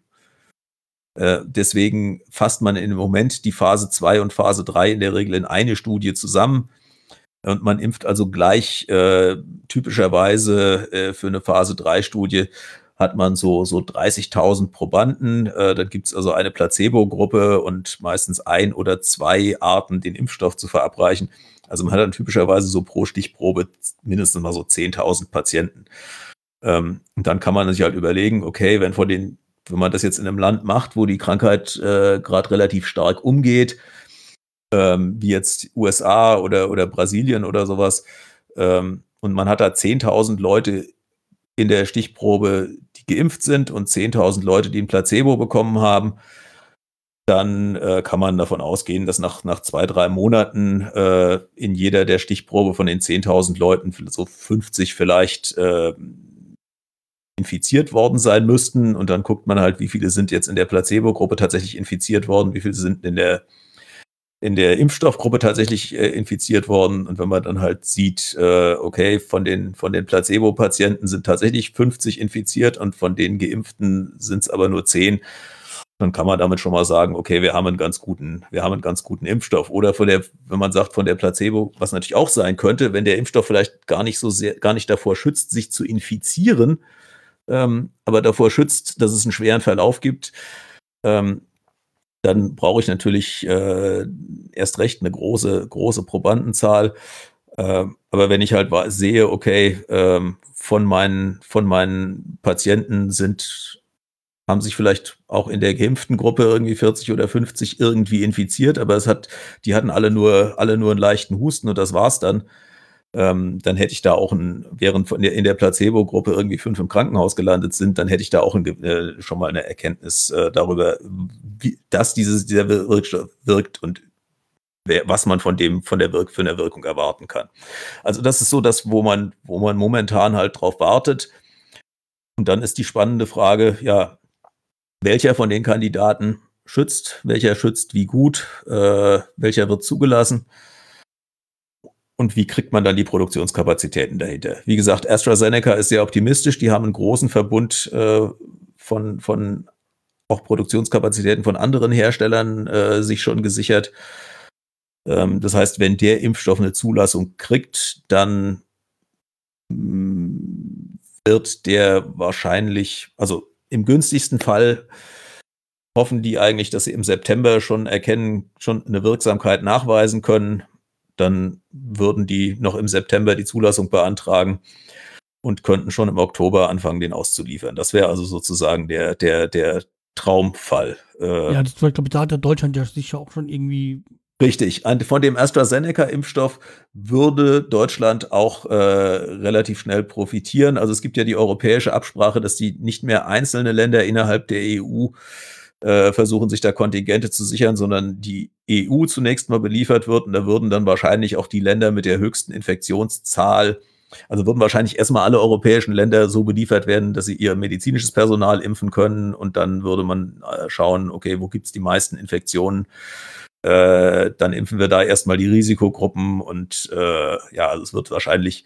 Äh, deswegen fasst man im Moment die Phase 2 und Phase 3 in der Regel in eine Studie zusammen. Und man impft also gleich äh, typischerweise äh, für eine Phase 3 Studie hat man so, so 30.000 Probanden. Äh, dann gibt es also eine Placebo-Gruppe und meistens ein oder zwei Arten, den Impfstoff zu verabreichen. Also man hat dann typischerweise so pro Stichprobe mindestens mal so 10.000 Patienten. Ähm, und dann kann man sich halt überlegen, okay, wenn von den, wenn man das jetzt in einem Land macht, wo die Krankheit äh, gerade relativ stark umgeht, ähm, wie jetzt USA oder, oder Brasilien oder sowas, ähm, und man hat da 10.000 Leute in der Stichprobe, die geimpft sind und 10.000 Leute, die ein Placebo bekommen haben, dann äh, kann man davon ausgehen, dass nach, nach zwei, drei Monaten äh, in jeder der Stichprobe von den 10.000 Leuten so 50 vielleicht äh, infiziert worden sein müssten. Und dann guckt man halt, wie viele sind jetzt in der Placebo-Gruppe tatsächlich infiziert worden, wie viele sind in der in der Impfstoffgruppe tatsächlich äh, infiziert worden. Und wenn man dann halt sieht, äh, okay, von den, von den Placebo-Patienten sind tatsächlich 50 infiziert und von den Geimpften sind es aber nur 10, dann kann man damit schon mal sagen, okay, wir haben einen ganz guten, wir haben einen ganz guten Impfstoff. Oder von der, wenn man sagt, von der Placebo, was natürlich auch sein könnte, wenn der Impfstoff vielleicht gar nicht so sehr, gar nicht davor schützt, sich zu infizieren, ähm, aber davor schützt, dass es einen schweren Verlauf gibt, ähm, dann brauche ich natürlich äh, erst recht eine große, große Probandenzahl. Äh, aber wenn ich halt sehe, okay, äh, von meinen, von meinen Patienten sind, haben sich vielleicht auch in der geimpften Gruppe irgendwie 40 oder 50 irgendwie infiziert, aber es hat, die hatten alle nur, alle nur einen leichten Husten und das war's dann ähm, dann hätte ich da auch ein, während von der, in der Placebo-Gruppe irgendwie fünf im Krankenhaus gelandet sind, dann hätte ich da auch ein, äh, schon mal eine Erkenntnis äh, darüber, wie, dass dieses, dieser Wirkstoff wirkt und wer, was man von dem, von der Wirk von der Wirkung erwarten kann. Also das ist so das, wo man, wo man momentan halt drauf wartet. Und dann ist die spannende Frage, ja, welcher von den Kandidaten schützt, welcher schützt wie gut, äh, welcher wird zugelassen und wie kriegt man dann die Produktionskapazitäten dahinter? Wie gesagt, AstraZeneca ist sehr optimistisch. Die haben einen großen Verbund äh, von, von auch Produktionskapazitäten von anderen Herstellern äh, sich schon gesichert. Ähm, das heißt, wenn der Impfstoff eine Zulassung kriegt, dann mm, wird der wahrscheinlich, also im günstigsten Fall hoffen die eigentlich, dass sie im September schon erkennen, schon eine Wirksamkeit nachweisen können dann würden die noch im September die Zulassung beantragen und könnten schon im Oktober anfangen, den auszuliefern. Das wäre also sozusagen der, der, der Traumfall. Äh, ja, das war, glaube ich, da hat der Deutschland ja sicher auch schon irgendwie. Richtig. Von dem AstraZeneca-Impfstoff würde Deutschland auch äh, relativ schnell profitieren. Also es gibt ja die europäische Absprache, dass die nicht mehr einzelne Länder innerhalb der EU äh, versuchen, sich da Kontingente zu sichern, sondern die EU zunächst mal beliefert wird. Und da würden dann wahrscheinlich auch die Länder mit der höchsten Infektionszahl, also würden wahrscheinlich erstmal alle europäischen Länder so beliefert werden, dass sie ihr medizinisches Personal impfen können. Und dann würde man äh, schauen, okay, wo gibt's die meisten Infektionen? Äh, dann impfen wir da erstmal die Risikogruppen und äh, ja, also es wird wahrscheinlich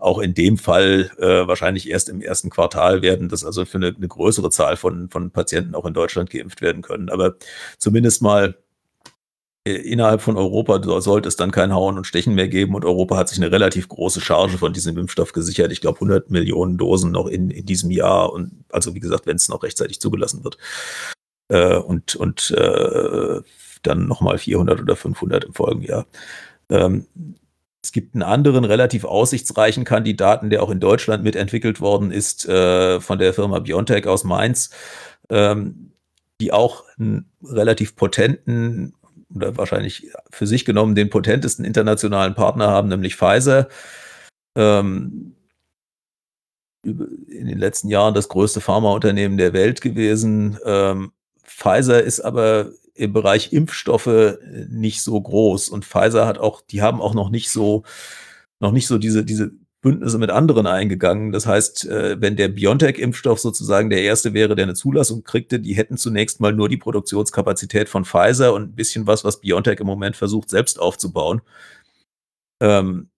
auch in dem Fall äh, wahrscheinlich erst im ersten Quartal werden, dass also für eine, eine größere Zahl von, von Patienten auch in Deutschland geimpft werden können. Aber zumindest mal äh, innerhalb von Europa sollte es dann kein Hauen und Stechen mehr geben und Europa hat sich eine relativ große Charge von diesem Impfstoff gesichert. Ich glaube 100 Millionen Dosen noch in, in diesem Jahr und also wie gesagt, wenn es noch rechtzeitig zugelassen wird. Äh, und und äh, dann nochmal 400 oder 500 im Folgejahr. Ähm, es gibt einen anderen relativ aussichtsreichen Kandidaten, der auch in Deutschland mitentwickelt worden ist, äh, von der Firma Biontech aus Mainz, ähm, die auch einen relativ potenten oder wahrscheinlich für sich genommen den potentesten internationalen Partner haben, nämlich Pfizer. Ähm, in den letzten Jahren das größte Pharmaunternehmen der Welt gewesen. Ähm, Pfizer ist aber im Bereich Impfstoffe äh, nicht so groß. Und Pfizer hat auch, die haben auch noch nicht so, noch nicht so diese, diese Bündnisse mit anderen eingegangen. Das heißt, äh, wenn der BioNTech-Impfstoff sozusagen der erste wäre, der eine Zulassung kriegte, die hätten zunächst mal nur die Produktionskapazität von Pfizer und ein bisschen was, was BioNTech im Moment versucht, selbst aufzubauen. Ähm,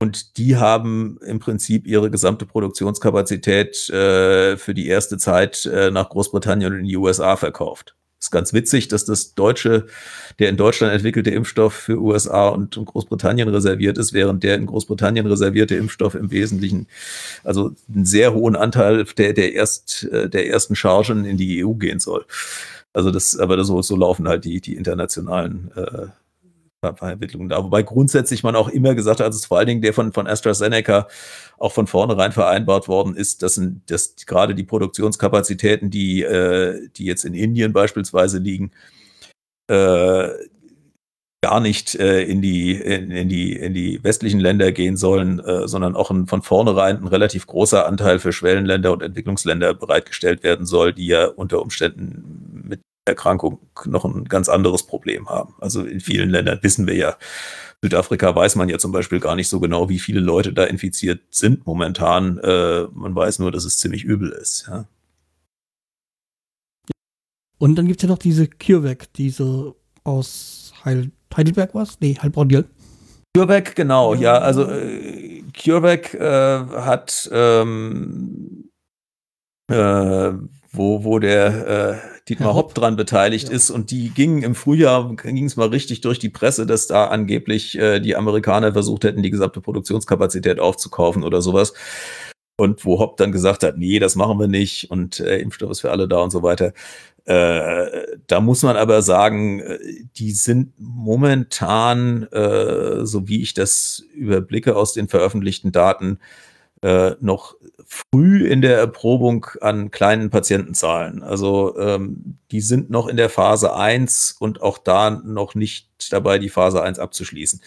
und die haben im Prinzip ihre gesamte Produktionskapazität äh, für die erste Zeit nach Großbritannien und in die USA verkauft ist ganz witzig, dass das deutsche, der in Deutschland entwickelte Impfstoff für USA und, Großbritannien reserviert ist, während der in Großbritannien reservierte Impfstoff im Wesentlichen, also einen sehr hohen Anteil der, der erst, äh, der ersten Chargen in die EU gehen soll. Also das, aber so, so laufen halt die, die internationalen äh, Verentwicklung da. Wobei grundsätzlich man auch immer gesagt hat, also vor allen Dingen der von, von AstraZeneca auch von vornherein vereinbart worden ist, dass, dass gerade die Produktionskapazitäten, die, äh, die jetzt in Indien beispielsweise liegen, äh, gar nicht äh, in, die, in, in, die, in die westlichen Länder gehen sollen, äh, sondern auch ein, von vornherein ein relativ großer Anteil für Schwellenländer und Entwicklungsländer bereitgestellt werden soll, die ja unter Umständen Erkrankung noch ein ganz anderes Problem haben. Also in vielen Ländern wissen wir ja, Südafrika weiß man ja zum Beispiel gar nicht so genau, wie viele Leute da infiziert sind momentan. Äh, man weiß nur, dass es ziemlich übel ist. Ja. Und dann gibt es ja noch diese CureVac, diese aus Heil Heidelberg was? Nee, Heilbronn. CureVac, genau, ja, also äh, CureVac äh, hat ähm, äh, wo, wo der äh, Dietmar Hopp dran beteiligt ja. ist. Und die gingen im Frühjahr, ging es mal richtig durch die Presse, dass da angeblich äh, die Amerikaner versucht hätten, die gesamte Produktionskapazität aufzukaufen oder sowas. und wo Hopp dann gesagt hat, nee, das machen wir nicht und äh, Impfstoff ist für alle da und so weiter. Äh, da muss man aber sagen, äh, die sind momentan, äh, so wie ich das überblicke aus den veröffentlichten Daten, äh, noch früh in der Erprobung an kleinen Patientenzahlen. Also ähm, die sind noch in der Phase 1 und auch da noch nicht dabei, die Phase 1 abzuschließen.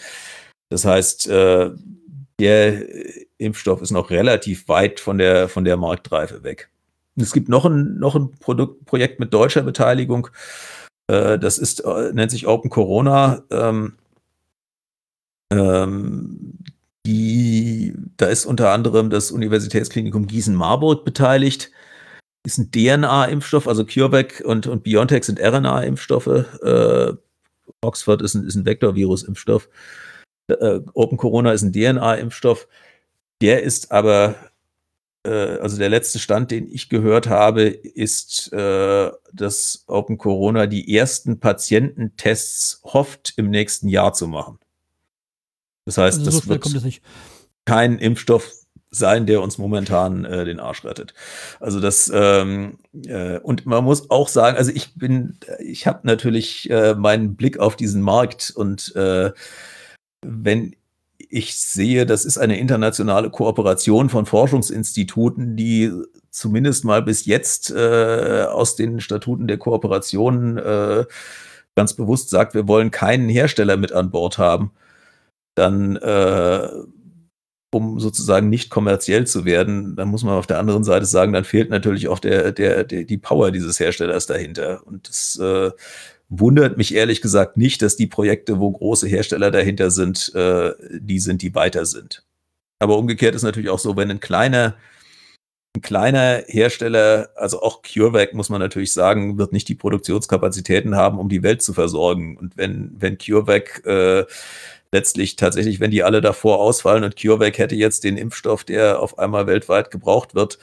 Das heißt, äh, der Impfstoff ist noch relativ weit von der, von der Marktreife weg. Es gibt noch ein, noch ein Produkt, Projekt mit deutscher Beteiligung. Äh, das ist, äh, nennt sich Open Corona. Ähm, ähm, die, da ist unter anderem das Universitätsklinikum Gießen-Marburg beteiligt. Ist ein DNA-Impfstoff, also CureVac und, und BioNTech sind RNA-Impfstoffe. Äh, Oxford ist ein, ist ein Vektorvirus-Impfstoff. Äh, Open Corona ist ein DNA-Impfstoff. Der ist aber, äh, also der letzte Stand, den ich gehört habe, ist, äh, dass Open Corona die ersten Patiententests hofft, im nächsten Jahr zu machen. Das heißt, also so das wird das kein Impfstoff sein, der uns momentan äh, den Arsch rettet. Also das ähm, äh, und man muss auch sagen, also ich bin, ich habe natürlich äh, meinen Blick auf diesen Markt und äh, wenn ich sehe, das ist eine internationale Kooperation von Forschungsinstituten, die zumindest mal bis jetzt äh, aus den Statuten der Kooperation äh, ganz bewusst sagt, wir wollen keinen Hersteller mit an Bord haben, dann äh, um sozusagen nicht kommerziell zu werden, dann muss man auf der anderen Seite sagen, dann fehlt natürlich auch der, der, der die Power dieses Herstellers dahinter. Und das äh, wundert mich ehrlich gesagt nicht, dass die Projekte, wo große Hersteller dahinter sind, äh, die sind, die weiter sind. Aber umgekehrt ist natürlich auch so, wenn ein kleiner, ein kleiner Hersteller, also auch CureVac muss man natürlich sagen, wird nicht die Produktionskapazitäten haben, um die Welt zu versorgen. Und wenn, wenn CureVac äh, letztlich tatsächlich, wenn die alle davor ausfallen und CureVac hätte jetzt den Impfstoff, der auf einmal weltweit gebraucht wird,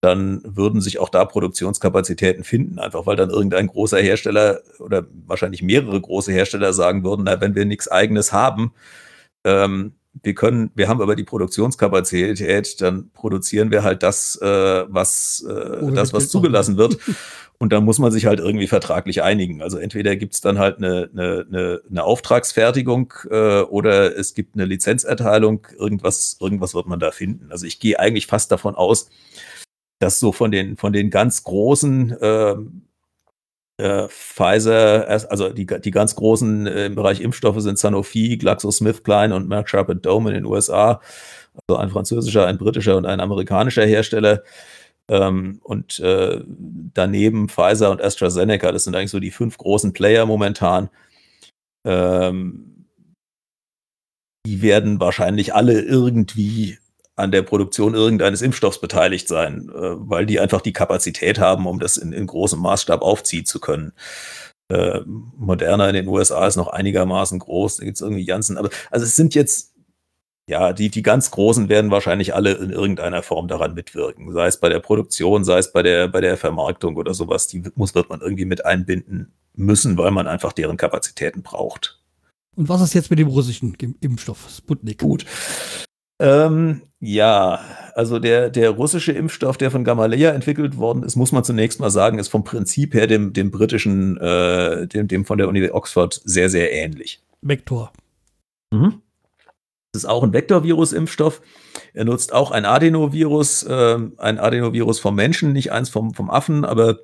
dann würden sich auch da Produktionskapazitäten finden, einfach weil dann irgendein großer Hersteller oder wahrscheinlich mehrere große Hersteller sagen würden, na, wenn wir nichts eigenes haben, ähm, wir können, wir haben aber die Produktionskapazität, dann produzieren wir halt das, äh, was, äh, das, was zugelassen wird. Und dann muss man sich halt irgendwie vertraglich einigen. Also entweder gibt's dann halt eine, eine, eine, eine Auftragsfertigung äh, oder es gibt eine Lizenzerteilung. Irgendwas, irgendwas wird man da finden. Also ich gehe eigentlich fast davon aus, dass so von den, von den ganz großen äh, äh, Pfizer, also die, die ganz großen äh, im Bereich Impfstoffe sind Sanofi, GlaxoSmithKline und Merck Sharp Dome in den USA, also ein französischer, ein britischer und ein amerikanischer Hersteller. Ähm, und äh, daneben Pfizer und AstraZeneca, das sind eigentlich so die fünf großen Player momentan. Ähm, die werden wahrscheinlich alle irgendwie an der Produktion irgendeines Impfstoffs beteiligt sein, äh, weil die einfach die Kapazität haben, um das in, in großem Maßstab aufziehen zu können. Äh, Moderna in den USA ist noch einigermaßen groß, da gibt es irgendwie Janssen, aber also es sind jetzt, ja, die, die ganz Großen werden wahrscheinlich alle in irgendeiner Form daran mitwirken, sei es bei der Produktion, sei es bei der, bei der Vermarktung oder sowas, die muss, wird man irgendwie mit einbinden müssen, weil man einfach deren Kapazitäten braucht. Und was ist jetzt mit dem russischen Impfstoff Sputnik? Gut. Ähm, ja, also der, der russische Impfstoff, der von Gamaleya entwickelt worden ist, muss man zunächst mal sagen, ist vom Prinzip her dem, dem britischen, äh, dem, dem von der Uni Oxford sehr, sehr ähnlich. Vektor. Mhm. Das ist auch ein Vektorvirus-Impfstoff. Er nutzt auch ein Adenovirus, äh, ein Adenovirus vom Menschen, nicht eins vom, vom Affen, aber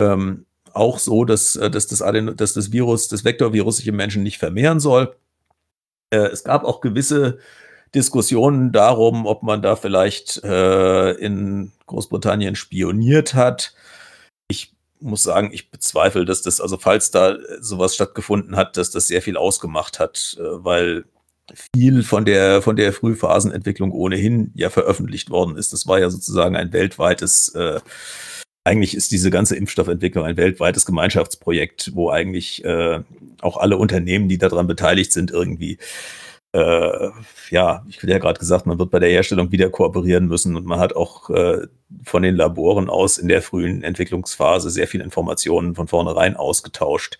ähm, auch so, dass, äh, dass, das Adeno, dass das Virus, das Vektorvirus sich im Menschen nicht vermehren soll. Äh, es gab auch gewisse Diskussionen darum, ob man da vielleicht äh, in Großbritannien spioniert hat. Ich muss sagen, ich bezweifle, dass das, also falls da sowas stattgefunden hat, dass das sehr viel ausgemacht hat, äh, weil viel von der, von der Frühphasenentwicklung ohnehin ja veröffentlicht worden ist. Das war ja sozusagen ein weltweites, äh, eigentlich ist diese ganze Impfstoffentwicklung ein weltweites Gemeinschaftsprojekt, wo eigentlich äh, auch alle Unternehmen, die daran beteiligt sind, irgendwie äh, ja, ich hatte ja gerade gesagt, man wird bei der Herstellung wieder kooperieren müssen und man hat auch äh, von den Laboren aus in der frühen Entwicklungsphase sehr viel Informationen von vornherein ausgetauscht.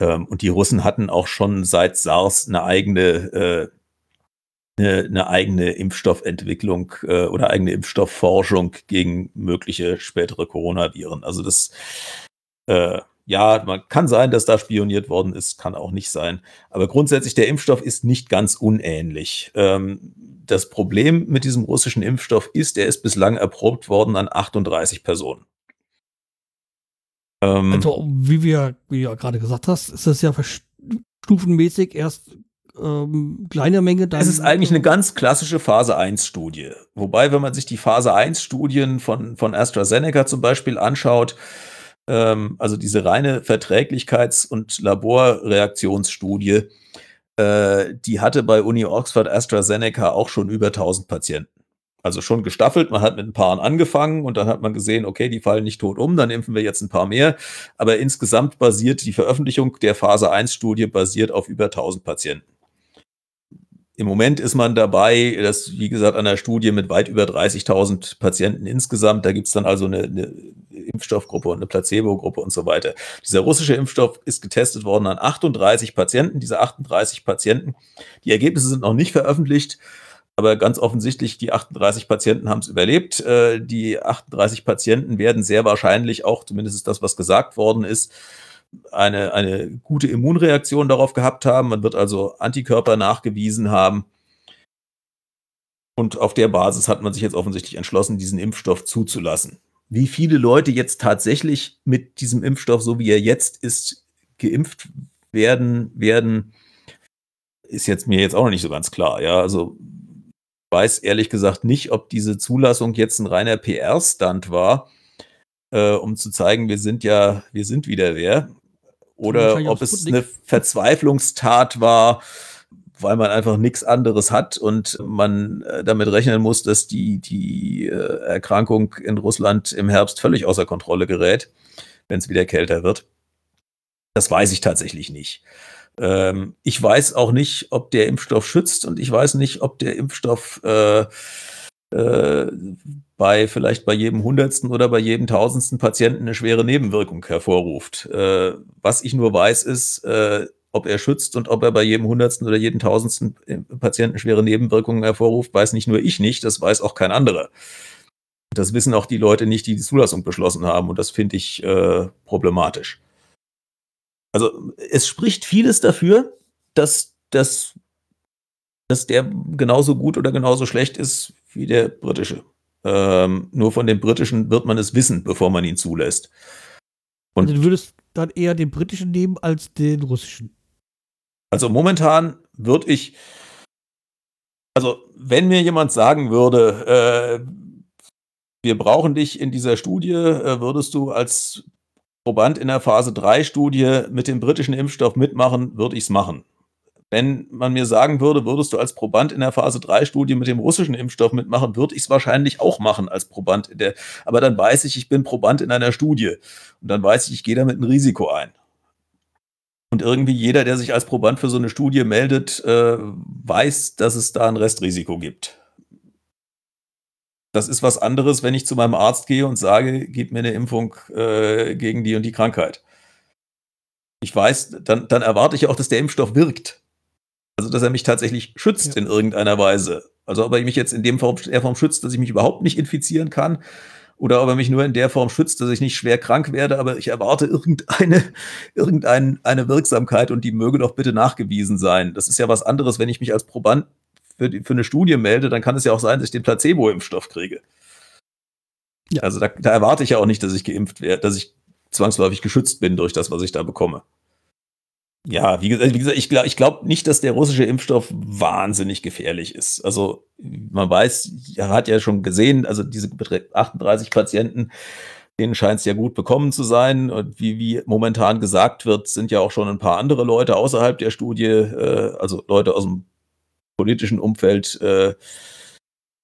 Ähm, und die Russen hatten auch schon seit SARS eine eigene, äh, eine, eine eigene Impfstoffentwicklung äh, oder eigene Impfstoffforschung gegen mögliche spätere Coronaviren. Also das, äh, ja, man kann sein, dass da spioniert worden ist, kann auch nicht sein. Aber grundsätzlich, der Impfstoff ist nicht ganz unähnlich. Ähm, das Problem mit diesem russischen Impfstoff ist, er ist bislang erprobt worden an 38 Personen. Ähm, also, wie wir, wie du ja gerade gesagt hast, ist das ja stufenmäßig erst ähm, kleine Menge. Dann, es ist eigentlich eine ganz klassische Phase 1 Studie. Wobei, wenn man sich die Phase 1 Studien von, von AstraZeneca zum Beispiel anschaut, ähm, also diese reine Verträglichkeits- und Laborreaktionsstudie, äh, die hatte bei Uni Oxford AstraZeneca auch schon über 1000 Patienten. Also schon gestaffelt, man hat mit ein paar angefangen und dann hat man gesehen, okay, die fallen nicht tot um, dann impfen wir jetzt ein paar mehr. Aber insgesamt basiert die Veröffentlichung der Phase 1 Studie basiert auf über 1000 Patienten. Im Moment ist man dabei, das, wie gesagt, an der Studie mit weit über 30.000 Patienten insgesamt. Da gibt es dann also eine, eine Impfstoffgruppe und eine Placebo-Gruppe und so weiter. Dieser russische Impfstoff ist getestet worden an 38 Patienten. Diese 38 Patienten, die Ergebnisse sind noch nicht veröffentlicht, aber ganz offensichtlich, die 38 Patienten haben es überlebt. Äh, die 38 Patienten werden sehr wahrscheinlich auch, zumindest ist das, was gesagt worden ist, eine, eine gute Immunreaktion darauf gehabt haben. Man wird also Antikörper nachgewiesen haben. Und auf der Basis hat man sich jetzt offensichtlich entschlossen, diesen Impfstoff zuzulassen. Wie viele Leute jetzt tatsächlich mit diesem Impfstoff, so wie er jetzt ist, geimpft werden, werden, ist jetzt mir jetzt auch noch nicht so ganz klar. Ja, also weiß ehrlich gesagt nicht, ob diese Zulassung jetzt ein reiner PR-Stand war, äh, um zu zeigen, wir sind ja, wir sind wieder wer oder ob es eine Verzweiflungstat war, weil man einfach nichts anderes hat und man äh, damit rechnen muss, dass die, die äh, Erkrankung in Russland im Herbst völlig außer Kontrolle gerät, wenn es wieder kälter wird. Das weiß ich tatsächlich nicht. Ähm, ich weiß auch nicht, ob der Impfstoff schützt und ich weiß nicht, ob der Impfstoff äh, äh, bei vielleicht bei jedem hundertsten oder bei jedem tausendsten Patienten eine schwere Nebenwirkung hervorruft. Äh, was ich nur weiß, ist, äh, ob er schützt und ob er bei jedem hundertsten oder jedem tausendsten äh, Patienten schwere Nebenwirkungen hervorruft, weiß nicht nur ich nicht, das weiß auch kein anderer. Das wissen auch die Leute nicht, die die Zulassung beschlossen haben und das finde ich äh, problematisch. Also es spricht vieles dafür, dass, dass, dass der genauso gut oder genauso schlecht ist wie der britische. Ähm, nur von dem britischen wird man es wissen, bevor man ihn zulässt. Und also du würdest dann eher den britischen nehmen als den russischen? Also momentan würde ich, also wenn mir jemand sagen würde, äh, wir brauchen dich in dieser Studie, äh, würdest du als Proband in der Phase 3 Studie mit dem britischen Impfstoff mitmachen, würde ich es machen. Wenn man mir sagen würde, würdest du als Proband in der Phase 3 Studie mit dem russischen Impfstoff mitmachen, würde ich es wahrscheinlich auch machen als Proband in der, aber dann weiß ich, ich bin Proband in einer Studie und dann weiß ich, ich gehe damit ein Risiko ein. Und irgendwie jeder, der sich als Proband für so eine Studie meldet, äh, weiß, dass es da ein Restrisiko gibt. Das ist was anderes, wenn ich zu meinem Arzt gehe und sage, gib mir eine Impfung äh, gegen die und die Krankheit. Ich weiß, dann, dann erwarte ich auch, dass der Impfstoff wirkt. Also, dass er mich tatsächlich schützt ja. in irgendeiner Weise. Also, ob er mich jetzt in dem Form, der Form schützt, dass ich mich überhaupt nicht infizieren kann, oder ob er mich nur in der Form schützt, dass ich nicht schwer krank werde, aber ich erwarte irgendeine, irgendeine eine Wirksamkeit und die möge doch bitte nachgewiesen sein. Das ist ja was anderes, wenn ich mich als Proband für, die, für eine Studie melde, dann kann es ja auch sein, dass ich den Placebo-Impfstoff kriege. Ja. Also da, da erwarte ich ja auch nicht, dass ich geimpft werde, dass ich zwangsläufig geschützt bin durch das, was ich da bekomme. Ja, wie gesagt, wie gesagt ich glaube ich glaub nicht, dass der russische Impfstoff wahnsinnig gefährlich ist. Also man weiß, er hat ja schon gesehen, also diese 38 Patienten, denen scheint es ja gut bekommen zu sein. Und wie, wie momentan gesagt wird, sind ja auch schon ein paar andere Leute außerhalb der Studie, äh, also Leute aus dem politischen Umfeld, äh,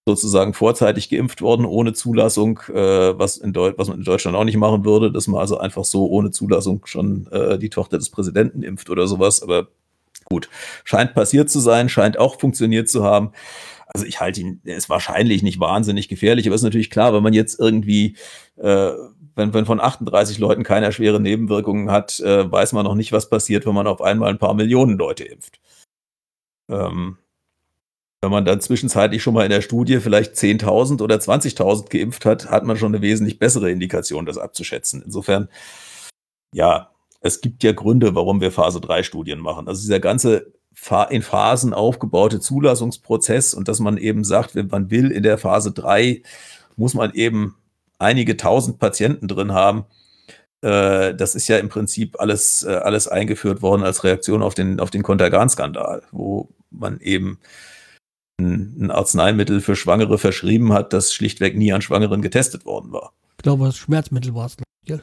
sozusagen vorzeitig geimpft worden, ohne Zulassung, äh, was, in was man in Deutschland auch nicht machen würde, dass man also einfach so ohne Zulassung schon äh, die Tochter des Präsidenten impft oder sowas. Aber gut, scheint passiert zu sein, scheint auch funktioniert zu haben. Also ich halte ihn, er ist wahrscheinlich nicht wahnsinnig gefährlich, aber ist natürlich klar, wenn man jetzt irgendwie, äh, wenn, wenn von 38 Leuten keiner schwere Nebenwirkungen hat, äh, weiß man noch nicht, was passiert, wenn man auf einmal ein paar Millionen Leute impft. Ähm, wenn man dann zwischenzeitlich schon mal in der Studie vielleicht 10.000 oder 20.000 geimpft hat, hat man schon eine wesentlich bessere Indikation, das abzuschätzen. Insofern, ja, es gibt ja Gründe, warum wir Phase 3 Studien machen. Also dieser ganze in Phasen aufgebaute Zulassungsprozess und dass man eben sagt, wenn man will, in der Phase 3 muss man eben einige tausend Patienten drin haben. Äh, das ist ja im Prinzip alles, äh, alles eingeführt worden als Reaktion auf den, auf den Kontergan-Skandal, wo man eben ein, Arzneimittel für Schwangere verschrieben hat, das schlichtweg nie an Schwangeren getestet worden war. Ich glaube, das Schmerzmittel war es, ja.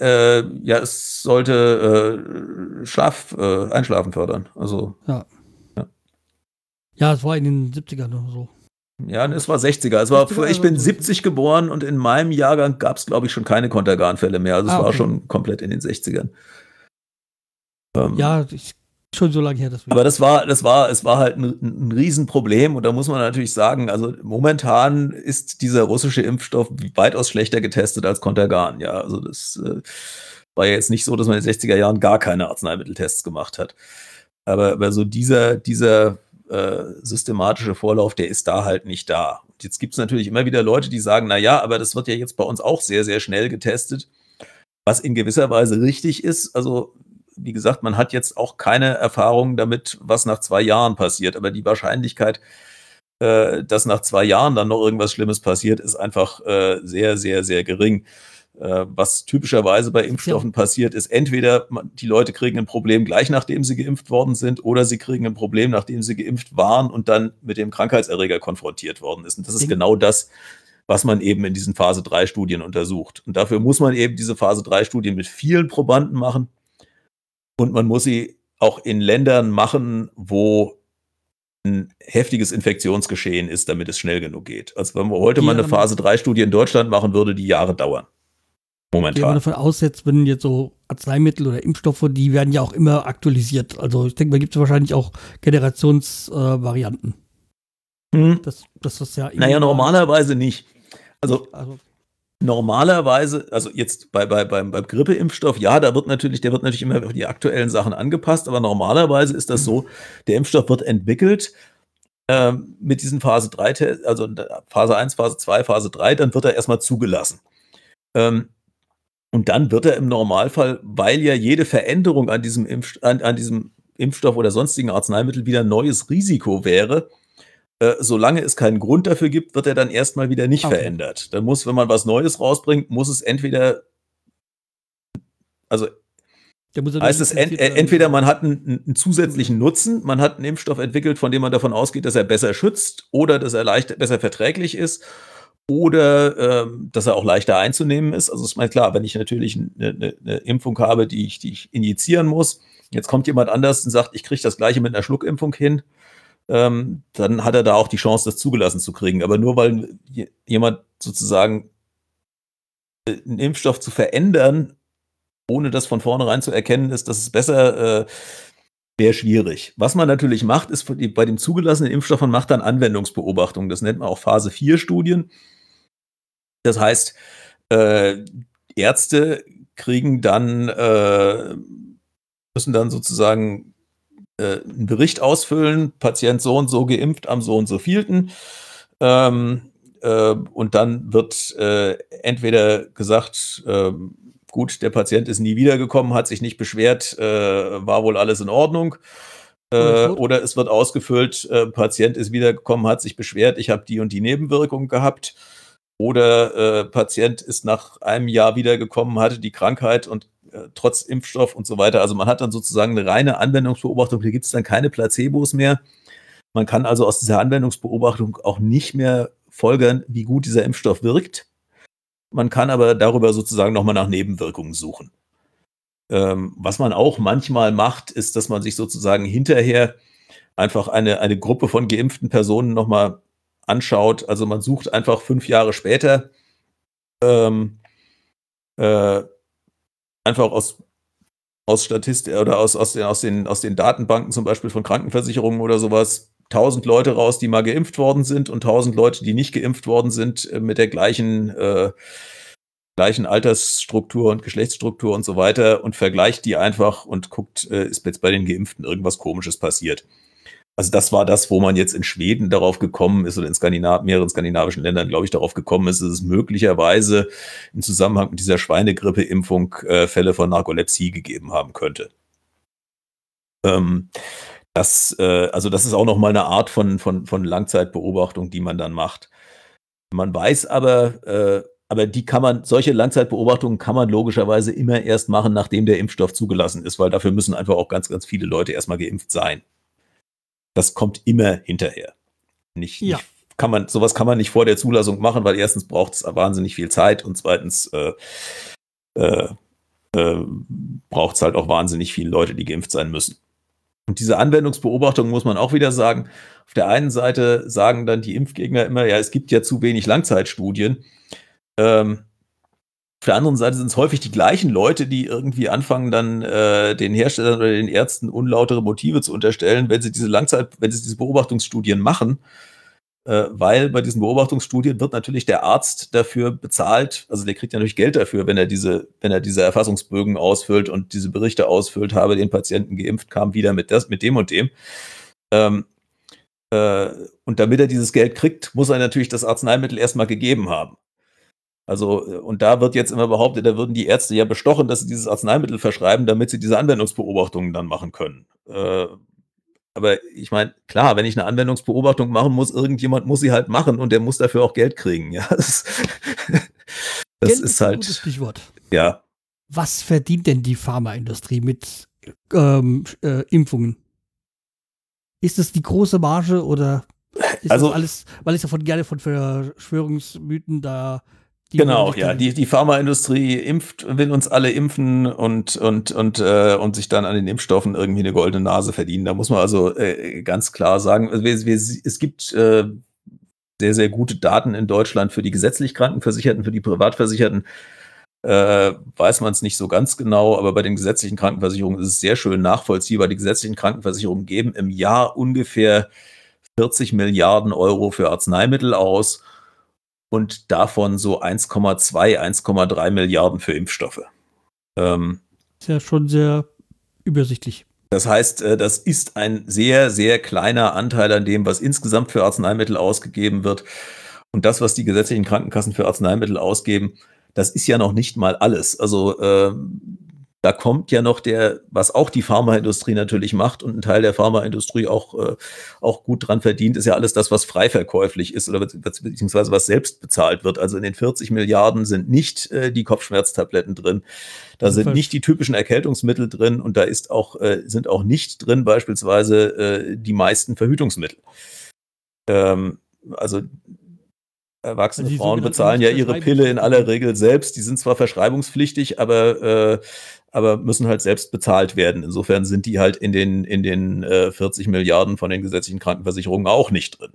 Äh, ja, es sollte äh, Schlaf, äh, Einschlafen fördern. Also. Ja. ja. Ja, es war in den 70ern oder so. Ja, es war 60er. Es war, 60er, ich bin 70 geboren und in meinem Jahrgang gab es, glaube ich, schon keine Kontergan-Fälle mehr. Also es ah, okay. war schon komplett in den 60ern. Ähm, ja, ich schon so lange her. Deswegen. Aber das war, das war, es war halt ein, ein Riesenproblem und da muss man natürlich sagen, also momentan ist dieser russische Impfstoff weitaus schlechter getestet als Contergan. Ja, also das äh, war jetzt nicht so, dass man in den 60er Jahren gar keine Arzneimitteltests gemacht hat. Aber, aber so dieser, dieser äh, systematische Vorlauf, der ist da halt nicht da. Und jetzt gibt es natürlich immer wieder Leute, die sagen, na ja, aber das wird ja jetzt bei uns auch sehr, sehr schnell getestet. Was in gewisser Weise richtig ist. Also wie gesagt, man hat jetzt auch keine Erfahrung damit, was nach zwei Jahren passiert. Aber die Wahrscheinlichkeit, äh, dass nach zwei Jahren dann noch irgendwas Schlimmes passiert, ist einfach äh, sehr, sehr, sehr gering. Äh, was typischerweise bei Impfstoffen ja. passiert, ist entweder die Leute kriegen ein Problem gleich nachdem sie geimpft worden sind oder sie kriegen ein Problem, nachdem sie geimpft waren und dann mit dem Krankheitserreger konfrontiert worden ist. Und das ist genau das, was man eben in diesen Phase 3 Studien untersucht. Und dafür muss man eben diese Phase 3 Studien mit vielen Probanden machen und man muss sie auch in Ländern machen, wo ein heftiges Infektionsgeschehen ist, damit es schnell genug geht. Also wenn man heute mal eine Phase 3 Studie in Deutschland machen würde, die Jahre dauern. Momentan. Wenn man davon aussetzt, wenn jetzt so Arzneimittel oder Impfstoffe, die werden ja auch immer aktualisiert. Also ich denke, da gibt es wahrscheinlich auch Generationsvarianten. Äh, hm. das, das ist ja naja, normalerweise nicht. Also, also Normalerweise, also jetzt bei, bei, beim, beim Grippeimpfstoff, ja, da wird natürlich, der wird natürlich immer auf die aktuellen Sachen angepasst, aber normalerweise ist das so, der Impfstoff wird entwickelt ähm, mit diesen Phase 3, also Phase 1, Phase 2, Phase 3, dann wird er erstmal zugelassen. Ähm, und dann wird er im Normalfall, weil ja jede Veränderung an diesem, Impf, an, an diesem Impfstoff oder sonstigen Arzneimittel wieder ein neues Risiko wäre, äh, solange es keinen Grund dafür gibt, wird er dann erstmal wieder nicht okay. verändert. Dann muss, wenn man was Neues rausbringt, muss es entweder, also heißt es ent, entweder man hat einen, einen, zusätzlichen Nutzen, man hat einen Impfstoff entwickelt, von dem man davon ausgeht, dass er besser schützt oder dass er leicht, besser verträglich ist oder ähm, dass er auch leichter einzunehmen ist. Also ist mal klar, wenn ich natürlich eine, eine, eine Impfung habe, die ich, die ich injizieren muss, jetzt kommt jemand anders und sagt, ich kriege das gleiche mit einer Schluckimpfung hin, ähm, dann hat er da auch die Chance, das zugelassen zu kriegen. Aber nur weil jemand sozusagen äh, einen Impfstoff zu verändern, ohne das von vornherein zu erkennen, ist, dass es besser äh, wäre schwierig. Was man natürlich macht, ist bei dem zugelassenen Impfstoff, man macht dann Anwendungsbeobachtungen. Das nennt man auch Phase 4 Studien. Das heißt, äh, Ärzte kriegen dann, äh, müssen dann sozusagen äh, einen Bericht ausfüllen, Patient so und so geimpft am so und so vielten. Ähm, äh, und dann wird äh, entweder gesagt, ähm, gut, der Patient ist nie wiedergekommen, hat sich nicht beschwert, äh, war wohl alles in Ordnung. Äh, oder es wird ausgefüllt, äh, Patient ist wiedergekommen, hat sich beschwert, ich habe die und die Nebenwirkung gehabt. Oder äh, Patient ist nach einem Jahr wiedergekommen, hatte die Krankheit und äh, trotz Impfstoff und so weiter. Also man hat dann sozusagen eine reine Anwendungsbeobachtung, hier gibt es dann keine Placebos mehr. Man kann also aus dieser Anwendungsbeobachtung auch nicht mehr folgern, wie gut dieser Impfstoff wirkt. Man kann aber darüber sozusagen nochmal nach Nebenwirkungen suchen. Ähm, was man auch manchmal macht, ist, dass man sich sozusagen hinterher einfach eine, eine Gruppe von geimpften Personen nochmal anschaut. Also man sucht einfach fünf Jahre später ähm, äh, einfach aus, aus Statistik oder aus, aus, den, aus, den, aus den Datenbanken zum Beispiel von Krankenversicherungen oder sowas 1000 Leute raus, die mal geimpft worden sind und 1000 Leute, die nicht geimpft worden sind, äh, mit der gleichen, äh, gleichen Altersstruktur und Geschlechtsstruktur und so weiter und vergleicht die einfach und guckt, äh, ist jetzt bei den Geimpften irgendwas Komisches passiert. Also das war das, wo man jetzt in Schweden darauf gekommen ist oder in Skandinav mehreren skandinavischen Ländern, glaube ich, darauf gekommen ist, dass es möglicherweise im Zusammenhang mit dieser Schweinegrippe-Impfung äh, Fälle von Narkolepsie gegeben haben könnte. Ähm, das, äh, also das ist auch noch mal eine Art von, von, von Langzeitbeobachtung, die man dann macht. Man weiß aber, äh, aber die kann man, solche Langzeitbeobachtungen kann man logischerweise immer erst machen, nachdem der Impfstoff zugelassen ist, weil dafür müssen einfach auch ganz, ganz viele Leute erstmal geimpft sein das kommt immer hinterher. Nicht, ja. nicht, kann man, sowas kann man nicht vor der Zulassung machen, weil erstens braucht es wahnsinnig viel Zeit und zweitens äh, äh, äh, braucht es halt auch wahnsinnig viele Leute, die geimpft sein müssen. Und diese Anwendungsbeobachtung muss man auch wieder sagen. Auf der einen Seite sagen dann die Impfgegner immer, ja, es gibt ja zu wenig Langzeitstudien. Ähm, auf der anderen Seite sind es häufig die gleichen Leute, die irgendwie anfangen, dann äh, den Herstellern oder den Ärzten unlautere Motive zu unterstellen, wenn sie diese Langzeit, wenn sie diese Beobachtungsstudien machen. Äh, weil bei diesen Beobachtungsstudien wird natürlich der Arzt dafür bezahlt, also der kriegt ja natürlich Geld dafür, wenn er diese, wenn er diese Erfassungsbögen ausfüllt und diese Berichte ausfüllt, habe den Patienten geimpft, kam wieder mit das, mit dem und dem. Ähm, äh, und damit er dieses Geld kriegt, muss er natürlich das Arzneimittel erstmal gegeben haben. Also, äh, und da wird jetzt immer behauptet, da würden die Ärzte ja bestochen, dass sie dieses Arzneimittel verschreiben, damit sie diese Anwendungsbeobachtungen dann machen können. Äh, aber ich meine, klar, wenn ich eine Anwendungsbeobachtung machen muss, irgendjemand muss sie halt machen und der muss dafür auch Geld kriegen. Ja, das, das Geld ist, halt. Ein gutes Stichwort. Ja. Was verdient denn die Pharmaindustrie mit ähm, äh, Impfungen? Ist es die große Marge oder ist also, das alles, weil ich davon gerne von Verschwörungsmythen da genau, ja. Die, die Pharmaindustrie impft, will uns alle impfen und, und, und, äh, und sich dann an den Impfstoffen irgendwie eine goldene Nase verdienen. Da muss man also äh, ganz klar sagen, also wir, wir, es gibt äh, sehr, sehr gute Daten in Deutschland für die gesetzlich Krankenversicherten, für die Privatversicherten. Äh, weiß man es nicht so ganz genau, aber bei den gesetzlichen Krankenversicherungen ist es sehr schön nachvollziehbar. Die gesetzlichen Krankenversicherungen geben im Jahr ungefähr 40 Milliarden Euro für Arzneimittel aus und davon so 1,2, 1,3 Milliarden für Impfstoffe. Ähm, ist ja schon sehr übersichtlich. Das heißt, äh, das ist ein sehr, sehr kleiner Anteil an dem, was insgesamt für Arzneimittel ausgegeben wird. Und das, was die gesetzlichen Krankenkassen für Arzneimittel ausgeben, das ist ja noch nicht mal alles. Also äh, da kommt ja noch der, was auch die Pharmaindustrie natürlich macht und ein Teil der Pharmaindustrie auch, äh, auch gut dran verdient, ist ja alles das, was frei verkäuflich ist oder beziehungsweise was selbst bezahlt wird. Also in den 40 Milliarden sind nicht äh, die Kopfschmerztabletten drin, da sind nicht die typischen Erkältungsmittel drin und da ist auch, äh, sind auch nicht drin beispielsweise äh, die meisten Verhütungsmittel. Ähm, also Erwachsene also Frauen bezahlen ja ihre Pille in aller Regel selbst. Die sind zwar verschreibungspflichtig, aber, äh, aber müssen halt selbst bezahlt werden. Insofern sind die halt in den, in den äh, 40 Milliarden von den gesetzlichen Krankenversicherungen auch nicht drin.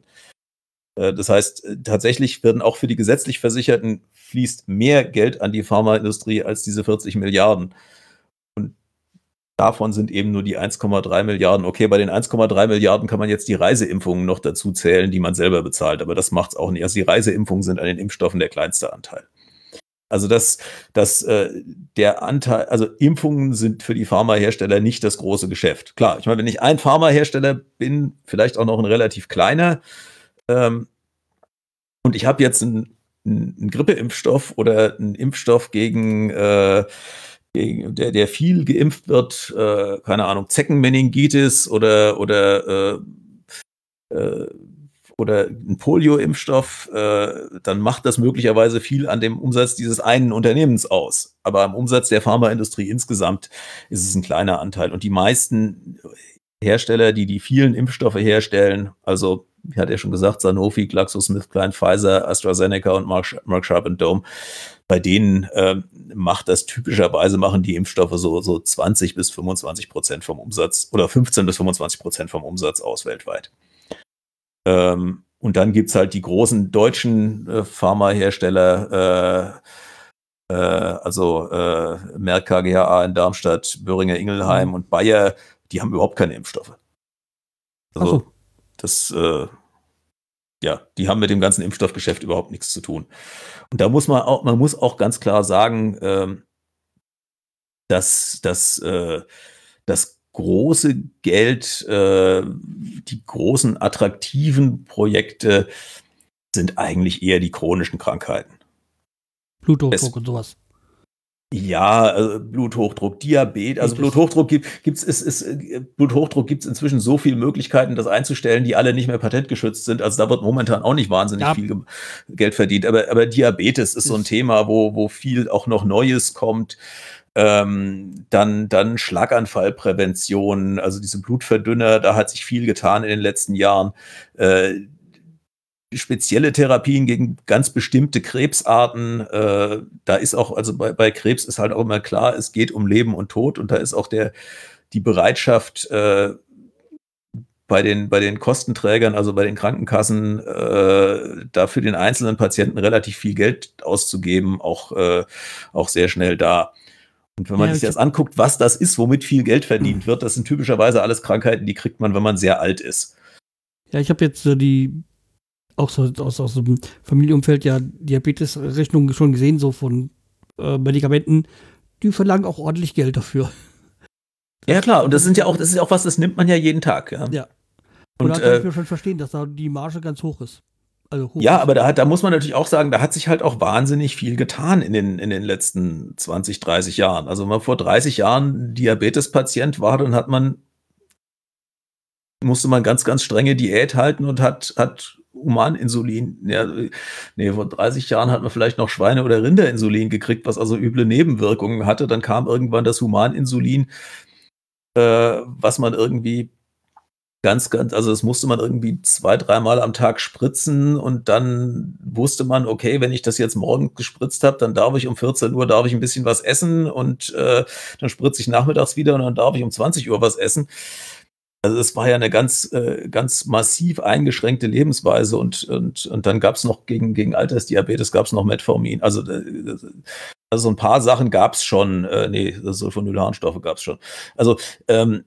Äh, das heißt, äh, tatsächlich werden auch für die gesetzlich Versicherten fließt mehr Geld an die Pharmaindustrie als diese 40 Milliarden. Davon sind eben nur die 1,3 Milliarden. Okay, bei den 1,3 Milliarden kann man jetzt die Reiseimpfungen noch dazu zählen, die man selber bezahlt, aber das macht es auch nicht. Also die Reiseimpfungen sind an den Impfstoffen der kleinste Anteil. Also das, das, äh, der Anteil, also Impfungen sind für die Pharmahersteller nicht das große Geschäft. Klar, ich meine, wenn ich ein Pharmahersteller bin, vielleicht auch noch ein relativ kleiner, ähm, und ich habe jetzt einen, einen Grippeimpfstoff oder einen Impfstoff gegen äh, der, der viel geimpft wird, äh, keine Ahnung, Zeckenmeningitis oder, oder, äh, äh, oder ein Polio-Impfstoff, äh, dann macht das möglicherweise viel an dem Umsatz dieses einen Unternehmens aus. Aber am Umsatz der Pharmaindustrie insgesamt ist es ein kleiner Anteil. Und die meisten Hersteller, die die vielen Impfstoffe herstellen, also wie hat er schon gesagt, Sanofi, GlaxoSmithKline, Pfizer, AstraZeneca und Mark, Mark Sharp Dome, bei denen äh, macht das typischerweise, machen die Impfstoffe so, so 20 bis 25 Prozent vom Umsatz oder 15 bis 25 Prozent vom Umsatz aus weltweit. Ähm, und dann gibt es halt die großen deutschen äh, Pharmahersteller, äh, äh, also äh, Merck KGHA in Darmstadt, Böhringer Ingelheim mhm. und Bayer, die haben überhaupt keine Impfstoffe. Also, so. das, äh, ja, die haben mit dem ganzen Impfstoffgeschäft überhaupt nichts zu tun. Und da muss man auch, man muss auch ganz klar sagen, ähm, dass, dass, äh, dass große Geld, äh, die großen attraktiven Projekte sind eigentlich eher die chronischen Krankheiten. Bluthochdruck und sowas. Ja, also Bluthochdruck, Diabetes, also Bluthochdruck gibt gibt's ist, ist Bluthochdruck gibt's inzwischen so viele Möglichkeiten, das einzustellen, die alle nicht mehr patentgeschützt sind. Also da wird momentan auch nicht wahnsinnig ja. viel Geld verdient. Aber, aber Diabetes ist so ein Thema, wo, wo viel auch noch Neues kommt. Ähm, dann, dann Schlaganfallprävention, also diese Blutverdünner, da hat sich viel getan in den letzten Jahren. Äh, spezielle Therapien gegen ganz bestimmte Krebsarten. Äh, da ist auch, also bei, bei Krebs ist halt auch immer klar, es geht um Leben und Tod und da ist auch der, die Bereitschaft, äh, bei den, bei den Kostenträgern, also bei den Krankenkassen, äh, da für den einzelnen Patienten relativ viel Geld auszugeben, auch, äh, auch sehr schnell da. Und wenn man ja, sich das anguckt, was das ist, womit viel Geld verdient wird, das sind typischerweise alles Krankheiten, die kriegt man, wenn man sehr alt ist. Ja, ich habe jetzt so die auch so aus, aus dem Familienumfeld ja Diabetes-Rechnungen schon gesehen, so von äh, Medikamenten, die verlangen auch ordentlich Geld dafür. Ja, klar, und das sind ja auch, das ist ja auch was, das nimmt man ja jeden Tag, ja. Ja. Und, und da kann äh, ich mir schon verstehen, dass da die Marge ganz hoch ist. Also ja, aber da, hat, da muss man natürlich auch sagen, da hat sich halt auch wahnsinnig viel getan in den, in den letzten 20, 30 Jahren. Also wenn man vor 30 Jahren Diabetespatient war, dann hat man musste man ganz, ganz strenge Diät halten und hat, hat Humaninsulin. Ja, nee, vor 30 Jahren hat man vielleicht noch Schweine- oder Rinderinsulin gekriegt, was also üble Nebenwirkungen hatte. Dann kam irgendwann das Humaninsulin, äh, was man irgendwie ganz, ganz, also das musste man irgendwie zwei, dreimal am Tag spritzen und dann wusste man, okay, wenn ich das jetzt morgen gespritzt habe, dann darf ich um 14 Uhr darf ich ein bisschen was essen und äh, dann spritze ich nachmittags wieder und dann darf ich um 20 Uhr was essen. Also es war ja eine ganz, äh, ganz massiv eingeschränkte Lebensweise und, und, und dann gab es noch gegen, gegen Altersdiabetes gab es noch Metformin. Also, äh, also ein paar Sachen gab es schon, äh, nee, Sulfonylharnstoffe gab es schon. Also ähm,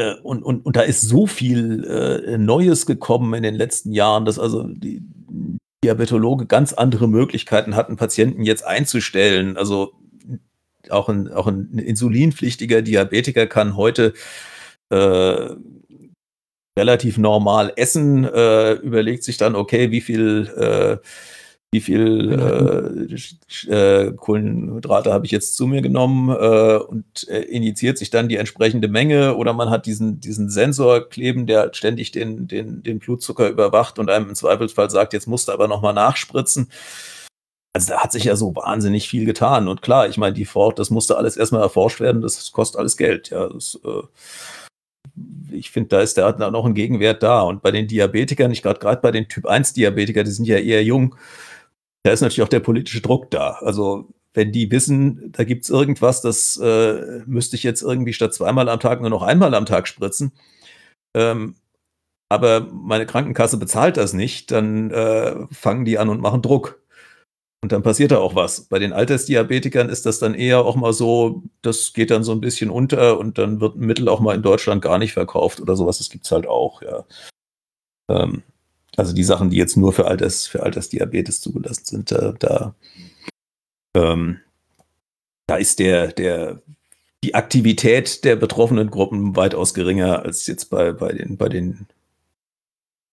äh, und, und, und da ist so viel äh, Neues gekommen in den letzten Jahren, dass also die Diabetologe ganz andere Möglichkeiten hatten, Patienten jetzt einzustellen. Also auch ein, auch ein insulinpflichtiger Diabetiker kann heute äh, relativ normal essen, äh, überlegt sich dann, okay, wie viel, äh, wie viel äh, äh, Kohlenhydrate habe ich jetzt zu mir genommen äh, und äh, injiziert sich dann die entsprechende Menge oder man hat diesen, diesen Sensor kleben, der ständig den, den, den Blutzucker überwacht und einem im Zweifelsfall sagt, jetzt musst du aber nochmal nachspritzen. Also da hat sich ja so wahnsinnig viel getan. Und klar, ich meine, die Fort, das musste alles erstmal erforscht werden, das kostet alles Geld. Ja, das, äh, ich finde, da ist da noch ein Gegenwert da. Und bei den Diabetikern, ich gerade gerade bei den Typ 1 Diabetiker, die sind ja eher jung, da ist natürlich auch der politische Druck da. Also wenn die wissen, da gibt es irgendwas, das äh, müsste ich jetzt irgendwie statt zweimal am Tag nur noch einmal am Tag spritzen. Ähm, aber meine Krankenkasse bezahlt das nicht, dann äh, fangen die an und machen Druck. Und dann passiert da auch was. Bei den Altersdiabetikern ist das dann eher auch mal so, das geht dann so ein bisschen unter und dann wird ein Mittel auch mal in Deutschland gar nicht verkauft oder sowas. Das gibt es halt auch, ja. Ähm, also die Sachen, die jetzt nur für, Alters, für Altersdiabetes zugelassen sind, da, da, ähm, da ist der, der, die Aktivität der betroffenen Gruppen weitaus geringer als jetzt bei, bei, den, bei den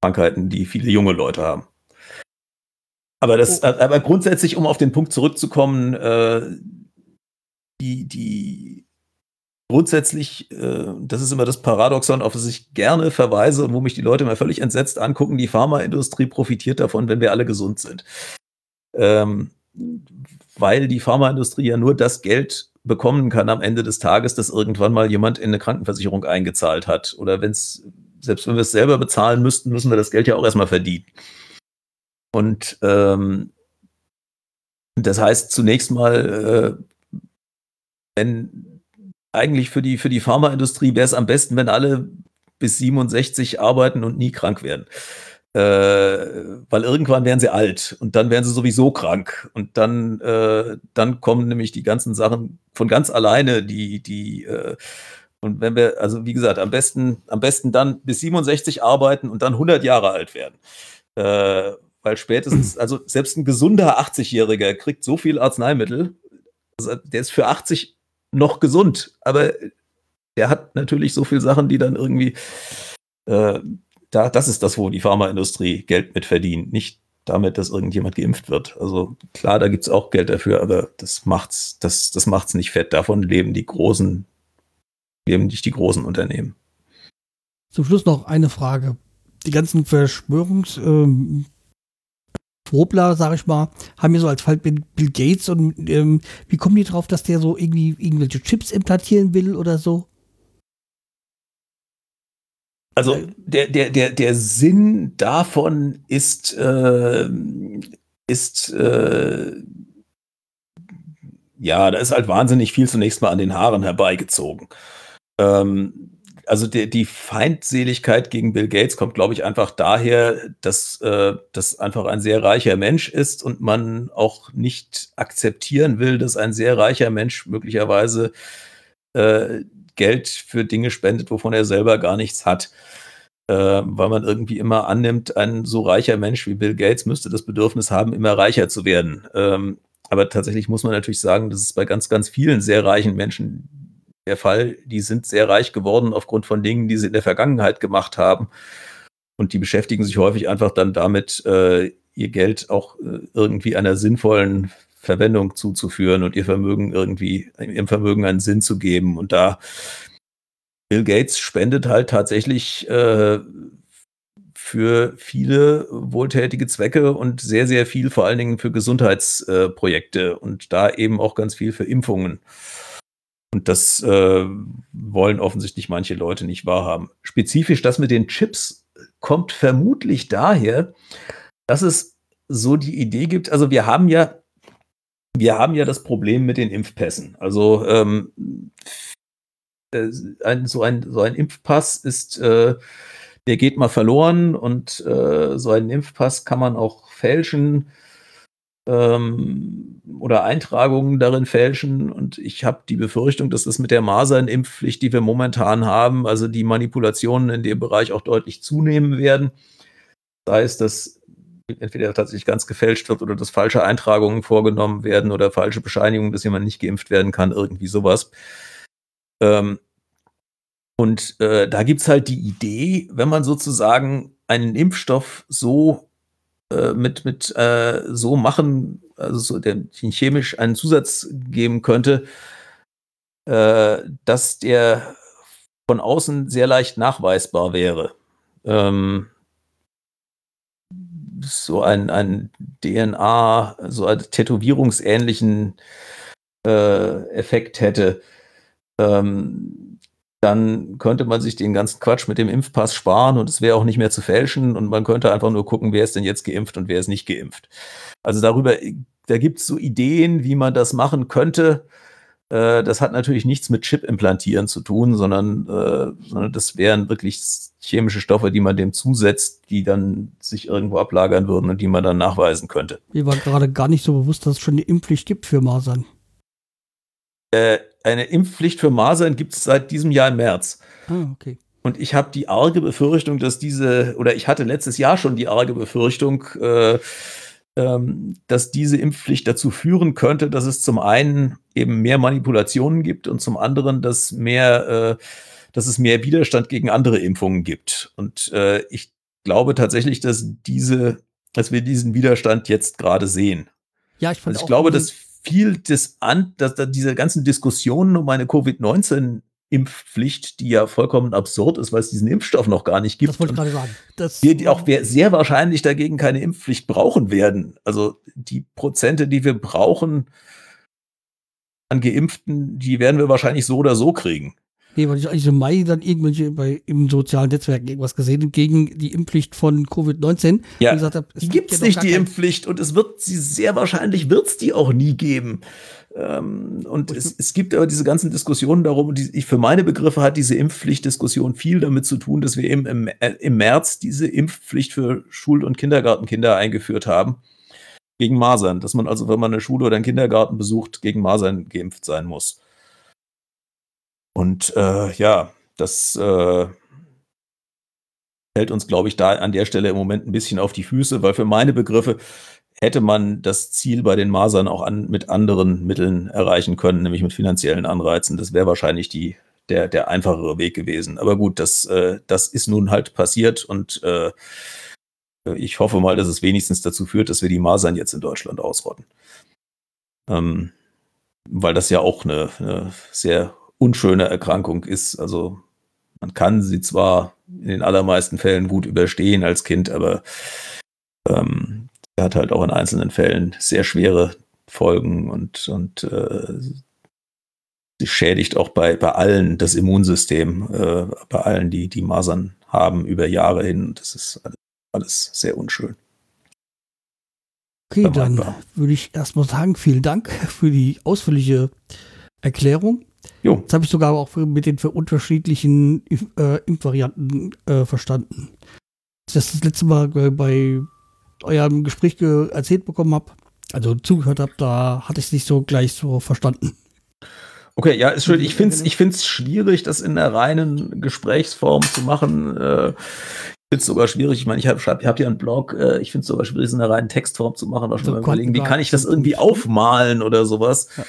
Krankheiten, die viele junge Leute haben. Aber das, oh. aber grundsätzlich, um auf den Punkt zurückzukommen, äh, die, die grundsätzlich, äh, das ist immer das Paradoxon, auf das ich gerne verweise und wo mich die Leute immer völlig entsetzt angucken, die Pharmaindustrie profitiert davon, wenn wir alle gesund sind. Ähm, weil die Pharmaindustrie ja nur das Geld bekommen kann am Ende des Tages, dass irgendwann mal jemand in eine Krankenversicherung eingezahlt hat. Oder wenn es, selbst wenn wir es selber bezahlen müssten, müssen wir das Geld ja auch erstmal verdienen. Und ähm, das heißt zunächst mal, äh, wenn eigentlich für die, für die Pharmaindustrie wäre es am besten, wenn alle bis 67 arbeiten und nie krank werden. Äh, weil irgendwann werden sie alt und dann werden sie sowieso krank. Und dann, äh, dann kommen nämlich die ganzen Sachen von ganz alleine, die, die, äh, und wenn wir, also wie gesagt, am besten, am besten dann bis 67 arbeiten und dann 100 Jahre alt werden. Äh, weil spätestens, also selbst ein gesunder 80-Jähriger kriegt so viel Arzneimittel, also der ist für 80 noch gesund, aber der hat natürlich so viele Sachen, die dann irgendwie, äh, da, das ist das, wo die Pharmaindustrie Geld mit verdient. Nicht damit, dass irgendjemand geimpft wird. Also klar, da gibt es auch Geld dafür, aber das macht's, das, das macht's nicht fett. Davon leben die großen, leben nicht die großen Unternehmen. Zum Schluss noch eine Frage. Die ganzen Verschwörungs Schwurbler, sag ich mal, haben mir so als Fall Bill Gates und ähm, wie kommen die drauf, dass der so irgendwie irgendwelche Chips implantieren will oder so? Also der, der, der, der Sinn davon ist, äh, ist äh, ja, da ist halt wahnsinnig viel zunächst mal an den Haaren herbeigezogen. Ähm, also die, die Feindseligkeit gegen Bill Gates kommt, glaube ich, einfach daher, dass äh, das einfach ein sehr reicher Mensch ist und man auch nicht akzeptieren will, dass ein sehr reicher Mensch möglicherweise äh, Geld für Dinge spendet, wovon er selber gar nichts hat. Äh, weil man irgendwie immer annimmt, ein so reicher Mensch wie Bill Gates müsste das Bedürfnis haben, immer reicher zu werden. Ähm, aber tatsächlich muss man natürlich sagen, dass es bei ganz, ganz vielen sehr reichen Menschen der Fall. Die sind sehr reich geworden aufgrund von Dingen, die sie in der Vergangenheit gemacht haben. Und die beschäftigen sich häufig einfach dann damit, äh, ihr Geld auch äh, irgendwie einer sinnvollen Verwendung zuzuführen und ihr Vermögen irgendwie, ihrem Vermögen einen Sinn zu geben. Und da Bill Gates spendet halt tatsächlich äh, für viele wohltätige Zwecke und sehr, sehr viel vor allen Dingen für Gesundheitsprojekte und da eben auch ganz viel für Impfungen. Und das äh, wollen offensichtlich manche Leute nicht wahrhaben. Spezifisch das mit den Chips kommt vermutlich daher, dass es so die Idee gibt, also wir haben ja, wir haben ja das Problem mit den Impfpässen. Also ähm, äh, ein, so, ein, so ein Impfpass ist, äh, der geht mal verloren und äh, so einen Impfpass kann man auch fälschen ähm, oder Eintragungen darin fälschen. Und ich habe die Befürchtung, dass das mit der Masernimpfpflicht, die wir momentan haben, also die Manipulationen in dem Bereich auch deutlich zunehmen werden. Sei es, dass entweder tatsächlich ganz gefälscht wird oder dass falsche Eintragungen vorgenommen werden oder falsche Bescheinigungen, dass jemand nicht geimpft werden kann, irgendwie sowas. Ähm, und äh, da gibt's halt die Idee, wenn man sozusagen einen Impfstoff so äh, mit, mit äh, so machen, also so der chemisch einen Zusatz geben könnte, äh, dass der von außen sehr leicht nachweisbar wäre. Ähm, so ein, ein DNA, so einen tätowierungsähnlichen äh, Effekt hätte. Ähm, dann könnte man sich den ganzen Quatsch mit dem Impfpass sparen und es wäre auch nicht mehr zu fälschen und man könnte einfach nur gucken, wer ist denn jetzt geimpft und wer ist nicht geimpft. Also darüber, da gibt es so Ideen, wie man das machen könnte. Äh, das hat natürlich nichts mit Chip implantieren zu tun, sondern, äh, sondern das wären wirklich chemische Stoffe, die man dem zusetzt, die dann sich irgendwo ablagern würden und die man dann nachweisen könnte. Mir war gerade gar nicht so bewusst, dass es schon eine Impfpflicht gibt für Masern. Äh, eine Impfpflicht für Masern gibt es seit diesem Jahr im März. Ah, okay. Und ich habe die arge Befürchtung, dass diese, oder ich hatte letztes Jahr schon die arge Befürchtung, äh, ähm, dass diese Impfpflicht dazu führen könnte, dass es zum einen eben mehr Manipulationen gibt und zum anderen, dass mehr, äh, dass es mehr Widerstand gegen andere Impfungen gibt. Und äh, ich glaube tatsächlich, dass diese, dass wir diesen Widerstand jetzt gerade sehen. Ja, ich fand also ich glaube, dass viel des an, dass da diese ganzen Diskussionen um eine Covid-19 Impfpflicht, die ja vollkommen absurd ist, weil es diesen Impfstoff noch gar nicht gibt. Das wollte ich gerade sagen. Das wir die auch sehr wahrscheinlich dagegen keine Impfpflicht brauchen werden. Also die Prozente, die wir brauchen an Geimpften, die werden wir wahrscheinlich so oder so kriegen. Nee, weil ich eigentlich im Mai dann irgendwelche bei im sozialen Netzwerken irgendwas gesehen gegen die Impfpflicht von Covid-19. Ja, gesagt hab, die gibt es nicht, die Impfpflicht, und es wird sie sehr wahrscheinlich wird es die auch nie geben. Ähm, und es, es gibt aber diese ganzen Diskussionen darum, die, ich, für meine Begriffe hat diese Impfpflichtdiskussion viel damit zu tun, dass wir eben im, äh, im März diese Impfpflicht für Schul- und Kindergartenkinder eingeführt haben gegen Masern, dass man also, wenn man eine Schule oder einen Kindergarten besucht, gegen Masern geimpft sein muss. Und äh, ja, das äh, hält uns, glaube ich, da an der Stelle im Moment ein bisschen auf die Füße, weil für meine Begriffe hätte man das Ziel bei den Masern auch an, mit anderen Mitteln erreichen können, nämlich mit finanziellen Anreizen. Das wäre wahrscheinlich die, der, der einfachere Weg gewesen. Aber gut, das, äh, das ist nun halt passiert und äh, ich hoffe mal, dass es wenigstens dazu führt, dass wir die Masern jetzt in Deutschland ausrotten. Ähm, weil das ja auch eine, eine sehr unschöne Erkrankung ist. Also man kann sie zwar in den allermeisten Fällen gut überstehen als Kind, aber ähm, hat halt auch in einzelnen Fällen sehr schwere Folgen und, und äh, sie schädigt auch bei, bei allen das Immunsystem, äh, bei allen, die die Masern haben über Jahre hin. Das ist alles, alles sehr unschön. Okay, dann würde ich erstmal sagen, vielen Dank für die ausführliche Erklärung. Jo. Das habe ich sogar auch mit den für unterschiedlichen äh, Impfvarianten äh, verstanden. Das ist das letzte Mal bei eurem Gespräch erzählt bekommen habe, also zugehört habe, da hatte ich es nicht so gleich so verstanden. Okay, ja, ist schön. Ich finde es ich find's schwierig, das in der reinen Gesprächsform zu machen. Äh, ich finde es sogar schwierig. Ich meine, ich habe hab ja einen Blog. Äh, ich finde es sogar schwierig, es in der reinen Textform zu machen. Da schon mal überlegen, wie kann ich das irgendwie aufmalen oder sowas. Ja.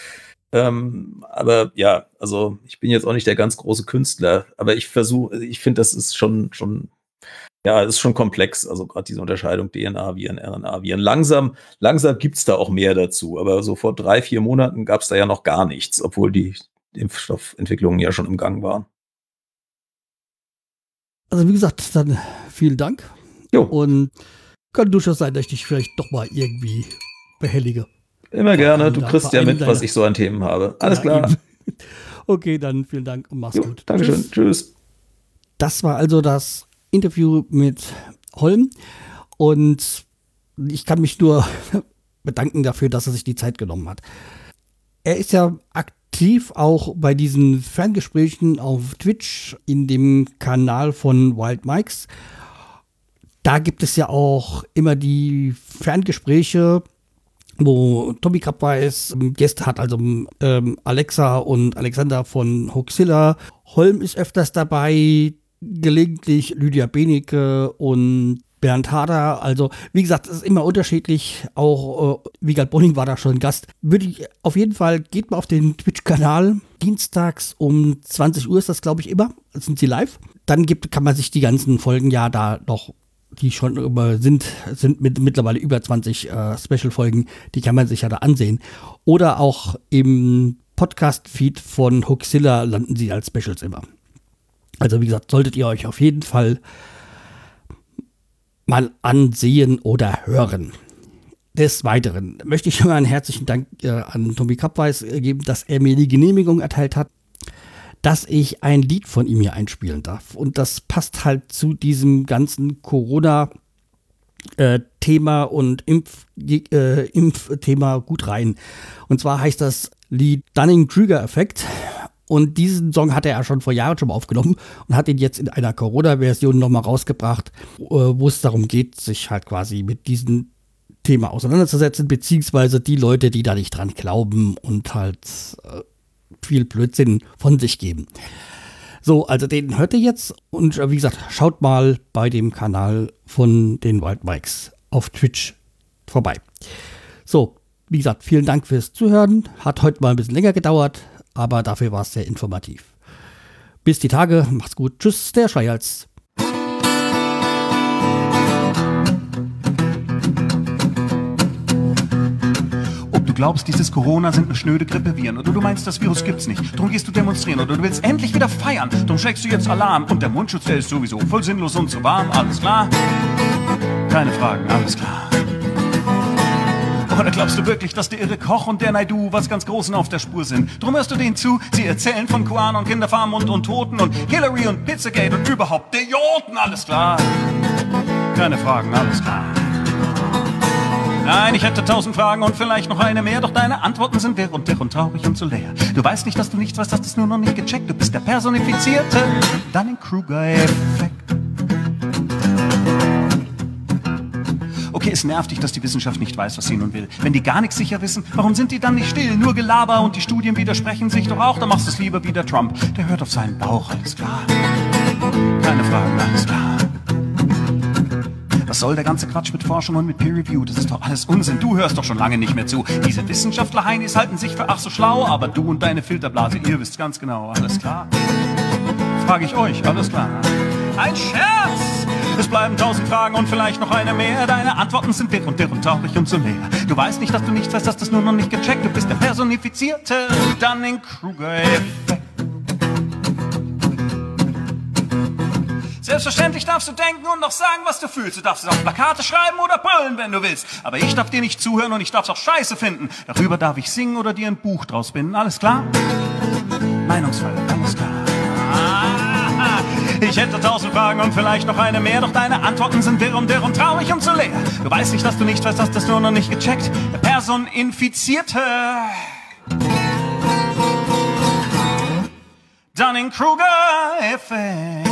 Ähm, aber ja, also ich bin jetzt auch nicht der ganz große Künstler, aber ich versuche, ich finde, das ist schon, schon ja, ist schon komplex, also gerade diese Unterscheidung DNA-Viren, RNA-Viren. Langsam, langsam gibt es da auch mehr dazu, aber so vor drei, vier Monaten gab es da ja noch gar nichts, obwohl die Impfstoffentwicklungen ja schon im Gang waren. Also wie gesagt, dann vielen Dank. Jo. Und kann durchaus sein, dass ich dich vielleicht doch mal irgendwie behellige. Immer gerne, du kriegst ja mit, was ich so an Themen habe. Alles ja, klar. Eben. Okay, dann vielen Dank und mach's jo, gut. Dankeschön. Tschüss. Tschüss. Das war also das Interview mit Holm und ich kann mich nur bedanken dafür, dass er sich die Zeit genommen hat. Er ist ja aktiv auch bei diesen Ferngesprächen auf Twitch in dem Kanal von Wild Mikes. Da gibt es ja auch immer die Ferngespräche, wo Tommy Krabweis Gäste hat, also ähm, Alexa und Alexander von Hoaxilla. Holm ist öfters dabei, gelegentlich Lydia Benecke und Bernd Hader. Also, wie gesagt, es ist immer unterschiedlich. Auch äh, Wiegald Bonning war da schon Gast. Würde ich auf jeden Fall, geht mal auf den Twitch-Kanal. Dienstags um 20 Uhr ist das, glaube ich, immer. Sind sie live. Dann gibt, kann man sich die ganzen Folgen ja da noch, die schon über sind, sind mit mittlerweile über 20 äh, Special-Folgen, die kann man sich ja da ansehen. Oder auch im Podcast-Feed von Hoaxilla landen sie als Specials immer. Also wie gesagt, solltet ihr euch auf jeden Fall mal ansehen oder hören. Des Weiteren möchte ich mal einen herzlichen Dank äh, an Tommy Kappweis geben, dass er mir die Genehmigung erteilt hat, dass ich ein Lied von ihm hier einspielen darf. Und das passt halt zu diesem ganzen Corona- äh, Thema und Impf, äh, Impfthema gut rein. Und zwar heißt das Lied Dunning-Krüger-Effekt und diesen Song hatte er schon vor Jahren schon mal aufgenommen und hat ihn jetzt in einer Corona-Version nochmal rausgebracht, äh, wo es darum geht, sich halt quasi mit diesem Thema auseinanderzusetzen, beziehungsweise die Leute, die da nicht dran glauben und halt äh, viel Blödsinn von sich geben. So, also den hört ihr jetzt und äh, wie gesagt, schaut mal bei dem Kanal von den Wild Mikes auf Twitch vorbei. So, wie gesagt, vielen Dank fürs Zuhören. Hat heute mal ein bisschen länger gedauert aber dafür war es sehr informativ. Bis die Tage, macht's gut. Tschüss, der Schreihals. Glaubst, dieses Corona sind eine schnöde Grippeviren oder du meinst, das Virus gibt's nicht. Drum gehst du demonstrieren oder du willst endlich wieder feiern. Drum schreckst du jetzt Alarm und der Mundschutz, der ist sowieso voll sinnlos und zu warm. Alles klar? Keine Fragen, alles klar. Oder glaubst du wirklich, dass der irre Koch und der Naidu was ganz Großen auf der Spur sind? Drum hörst du denen zu, sie erzählen von Quan und Kinderfarm und, und Toten und Hillary und Pizzagate und überhaupt Idioten, alles klar. Keine Fragen, alles klar. Nein, ich hätte tausend Fragen und vielleicht noch eine mehr, doch deine Antworten sind wirr und dick und traurig und so leer. Du weißt nicht, dass du nichts weißt, hast es nur noch nicht gecheckt. Du bist der personifizierte Dunning-Kruger-Effekt. Okay, es nervt dich, dass die Wissenschaft nicht weiß, was sie nun will. Wenn die gar nichts sicher wissen, warum sind die dann nicht still? Nur Gelaber und die Studien widersprechen sich doch auch. Dann machst du es lieber wie der Trump. Der hört auf seinen Bauch, alles klar. Keine Fragen, alles klar. Was soll der ganze Quatsch mit Forschung und mit Peer Review? Das ist doch alles Unsinn. Du hörst doch schon lange nicht mehr zu. Diese Wissenschaftler-Heinis halten sich für ach so schlau, aber du und deine Filterblase, ihr wisst ganz genau, alles klar. Frage ich euch, alles klar. Ein Scherz! Es bleiben tausend Fragen und vielleicht noch eine mehr. Deine Antworten sind wirr und dirr und traurig und so leer. Du weißt nicht, dass du nichts weißt, hast das nur noch nicht gecheckt. Du bist der personifizierte Dunning-Kruger-Effekt. Selbstverständlich darfst du denken und noch sagen, was du fühlst. Du darfst es auf Plakate schreiben oder brüllen, wenn du willst. Aber ich darf dir nicht zuhören und ich darf's auch scheiße finden. Darüber darf ich singen oder dir ein Buch draus binden. Alles klar? Meinungsfreiheit, alles klar. Ich hätte tausend Fragen und vielleicht noch eine mehr, doch deine Antworten sind wirr und dirr und traurig und so leer. Du weißt nicht, dass du nicht weißt, hast das nur noch nicht gecheckt. Der Personinfizierte. Dunning-Kruger-Effekt.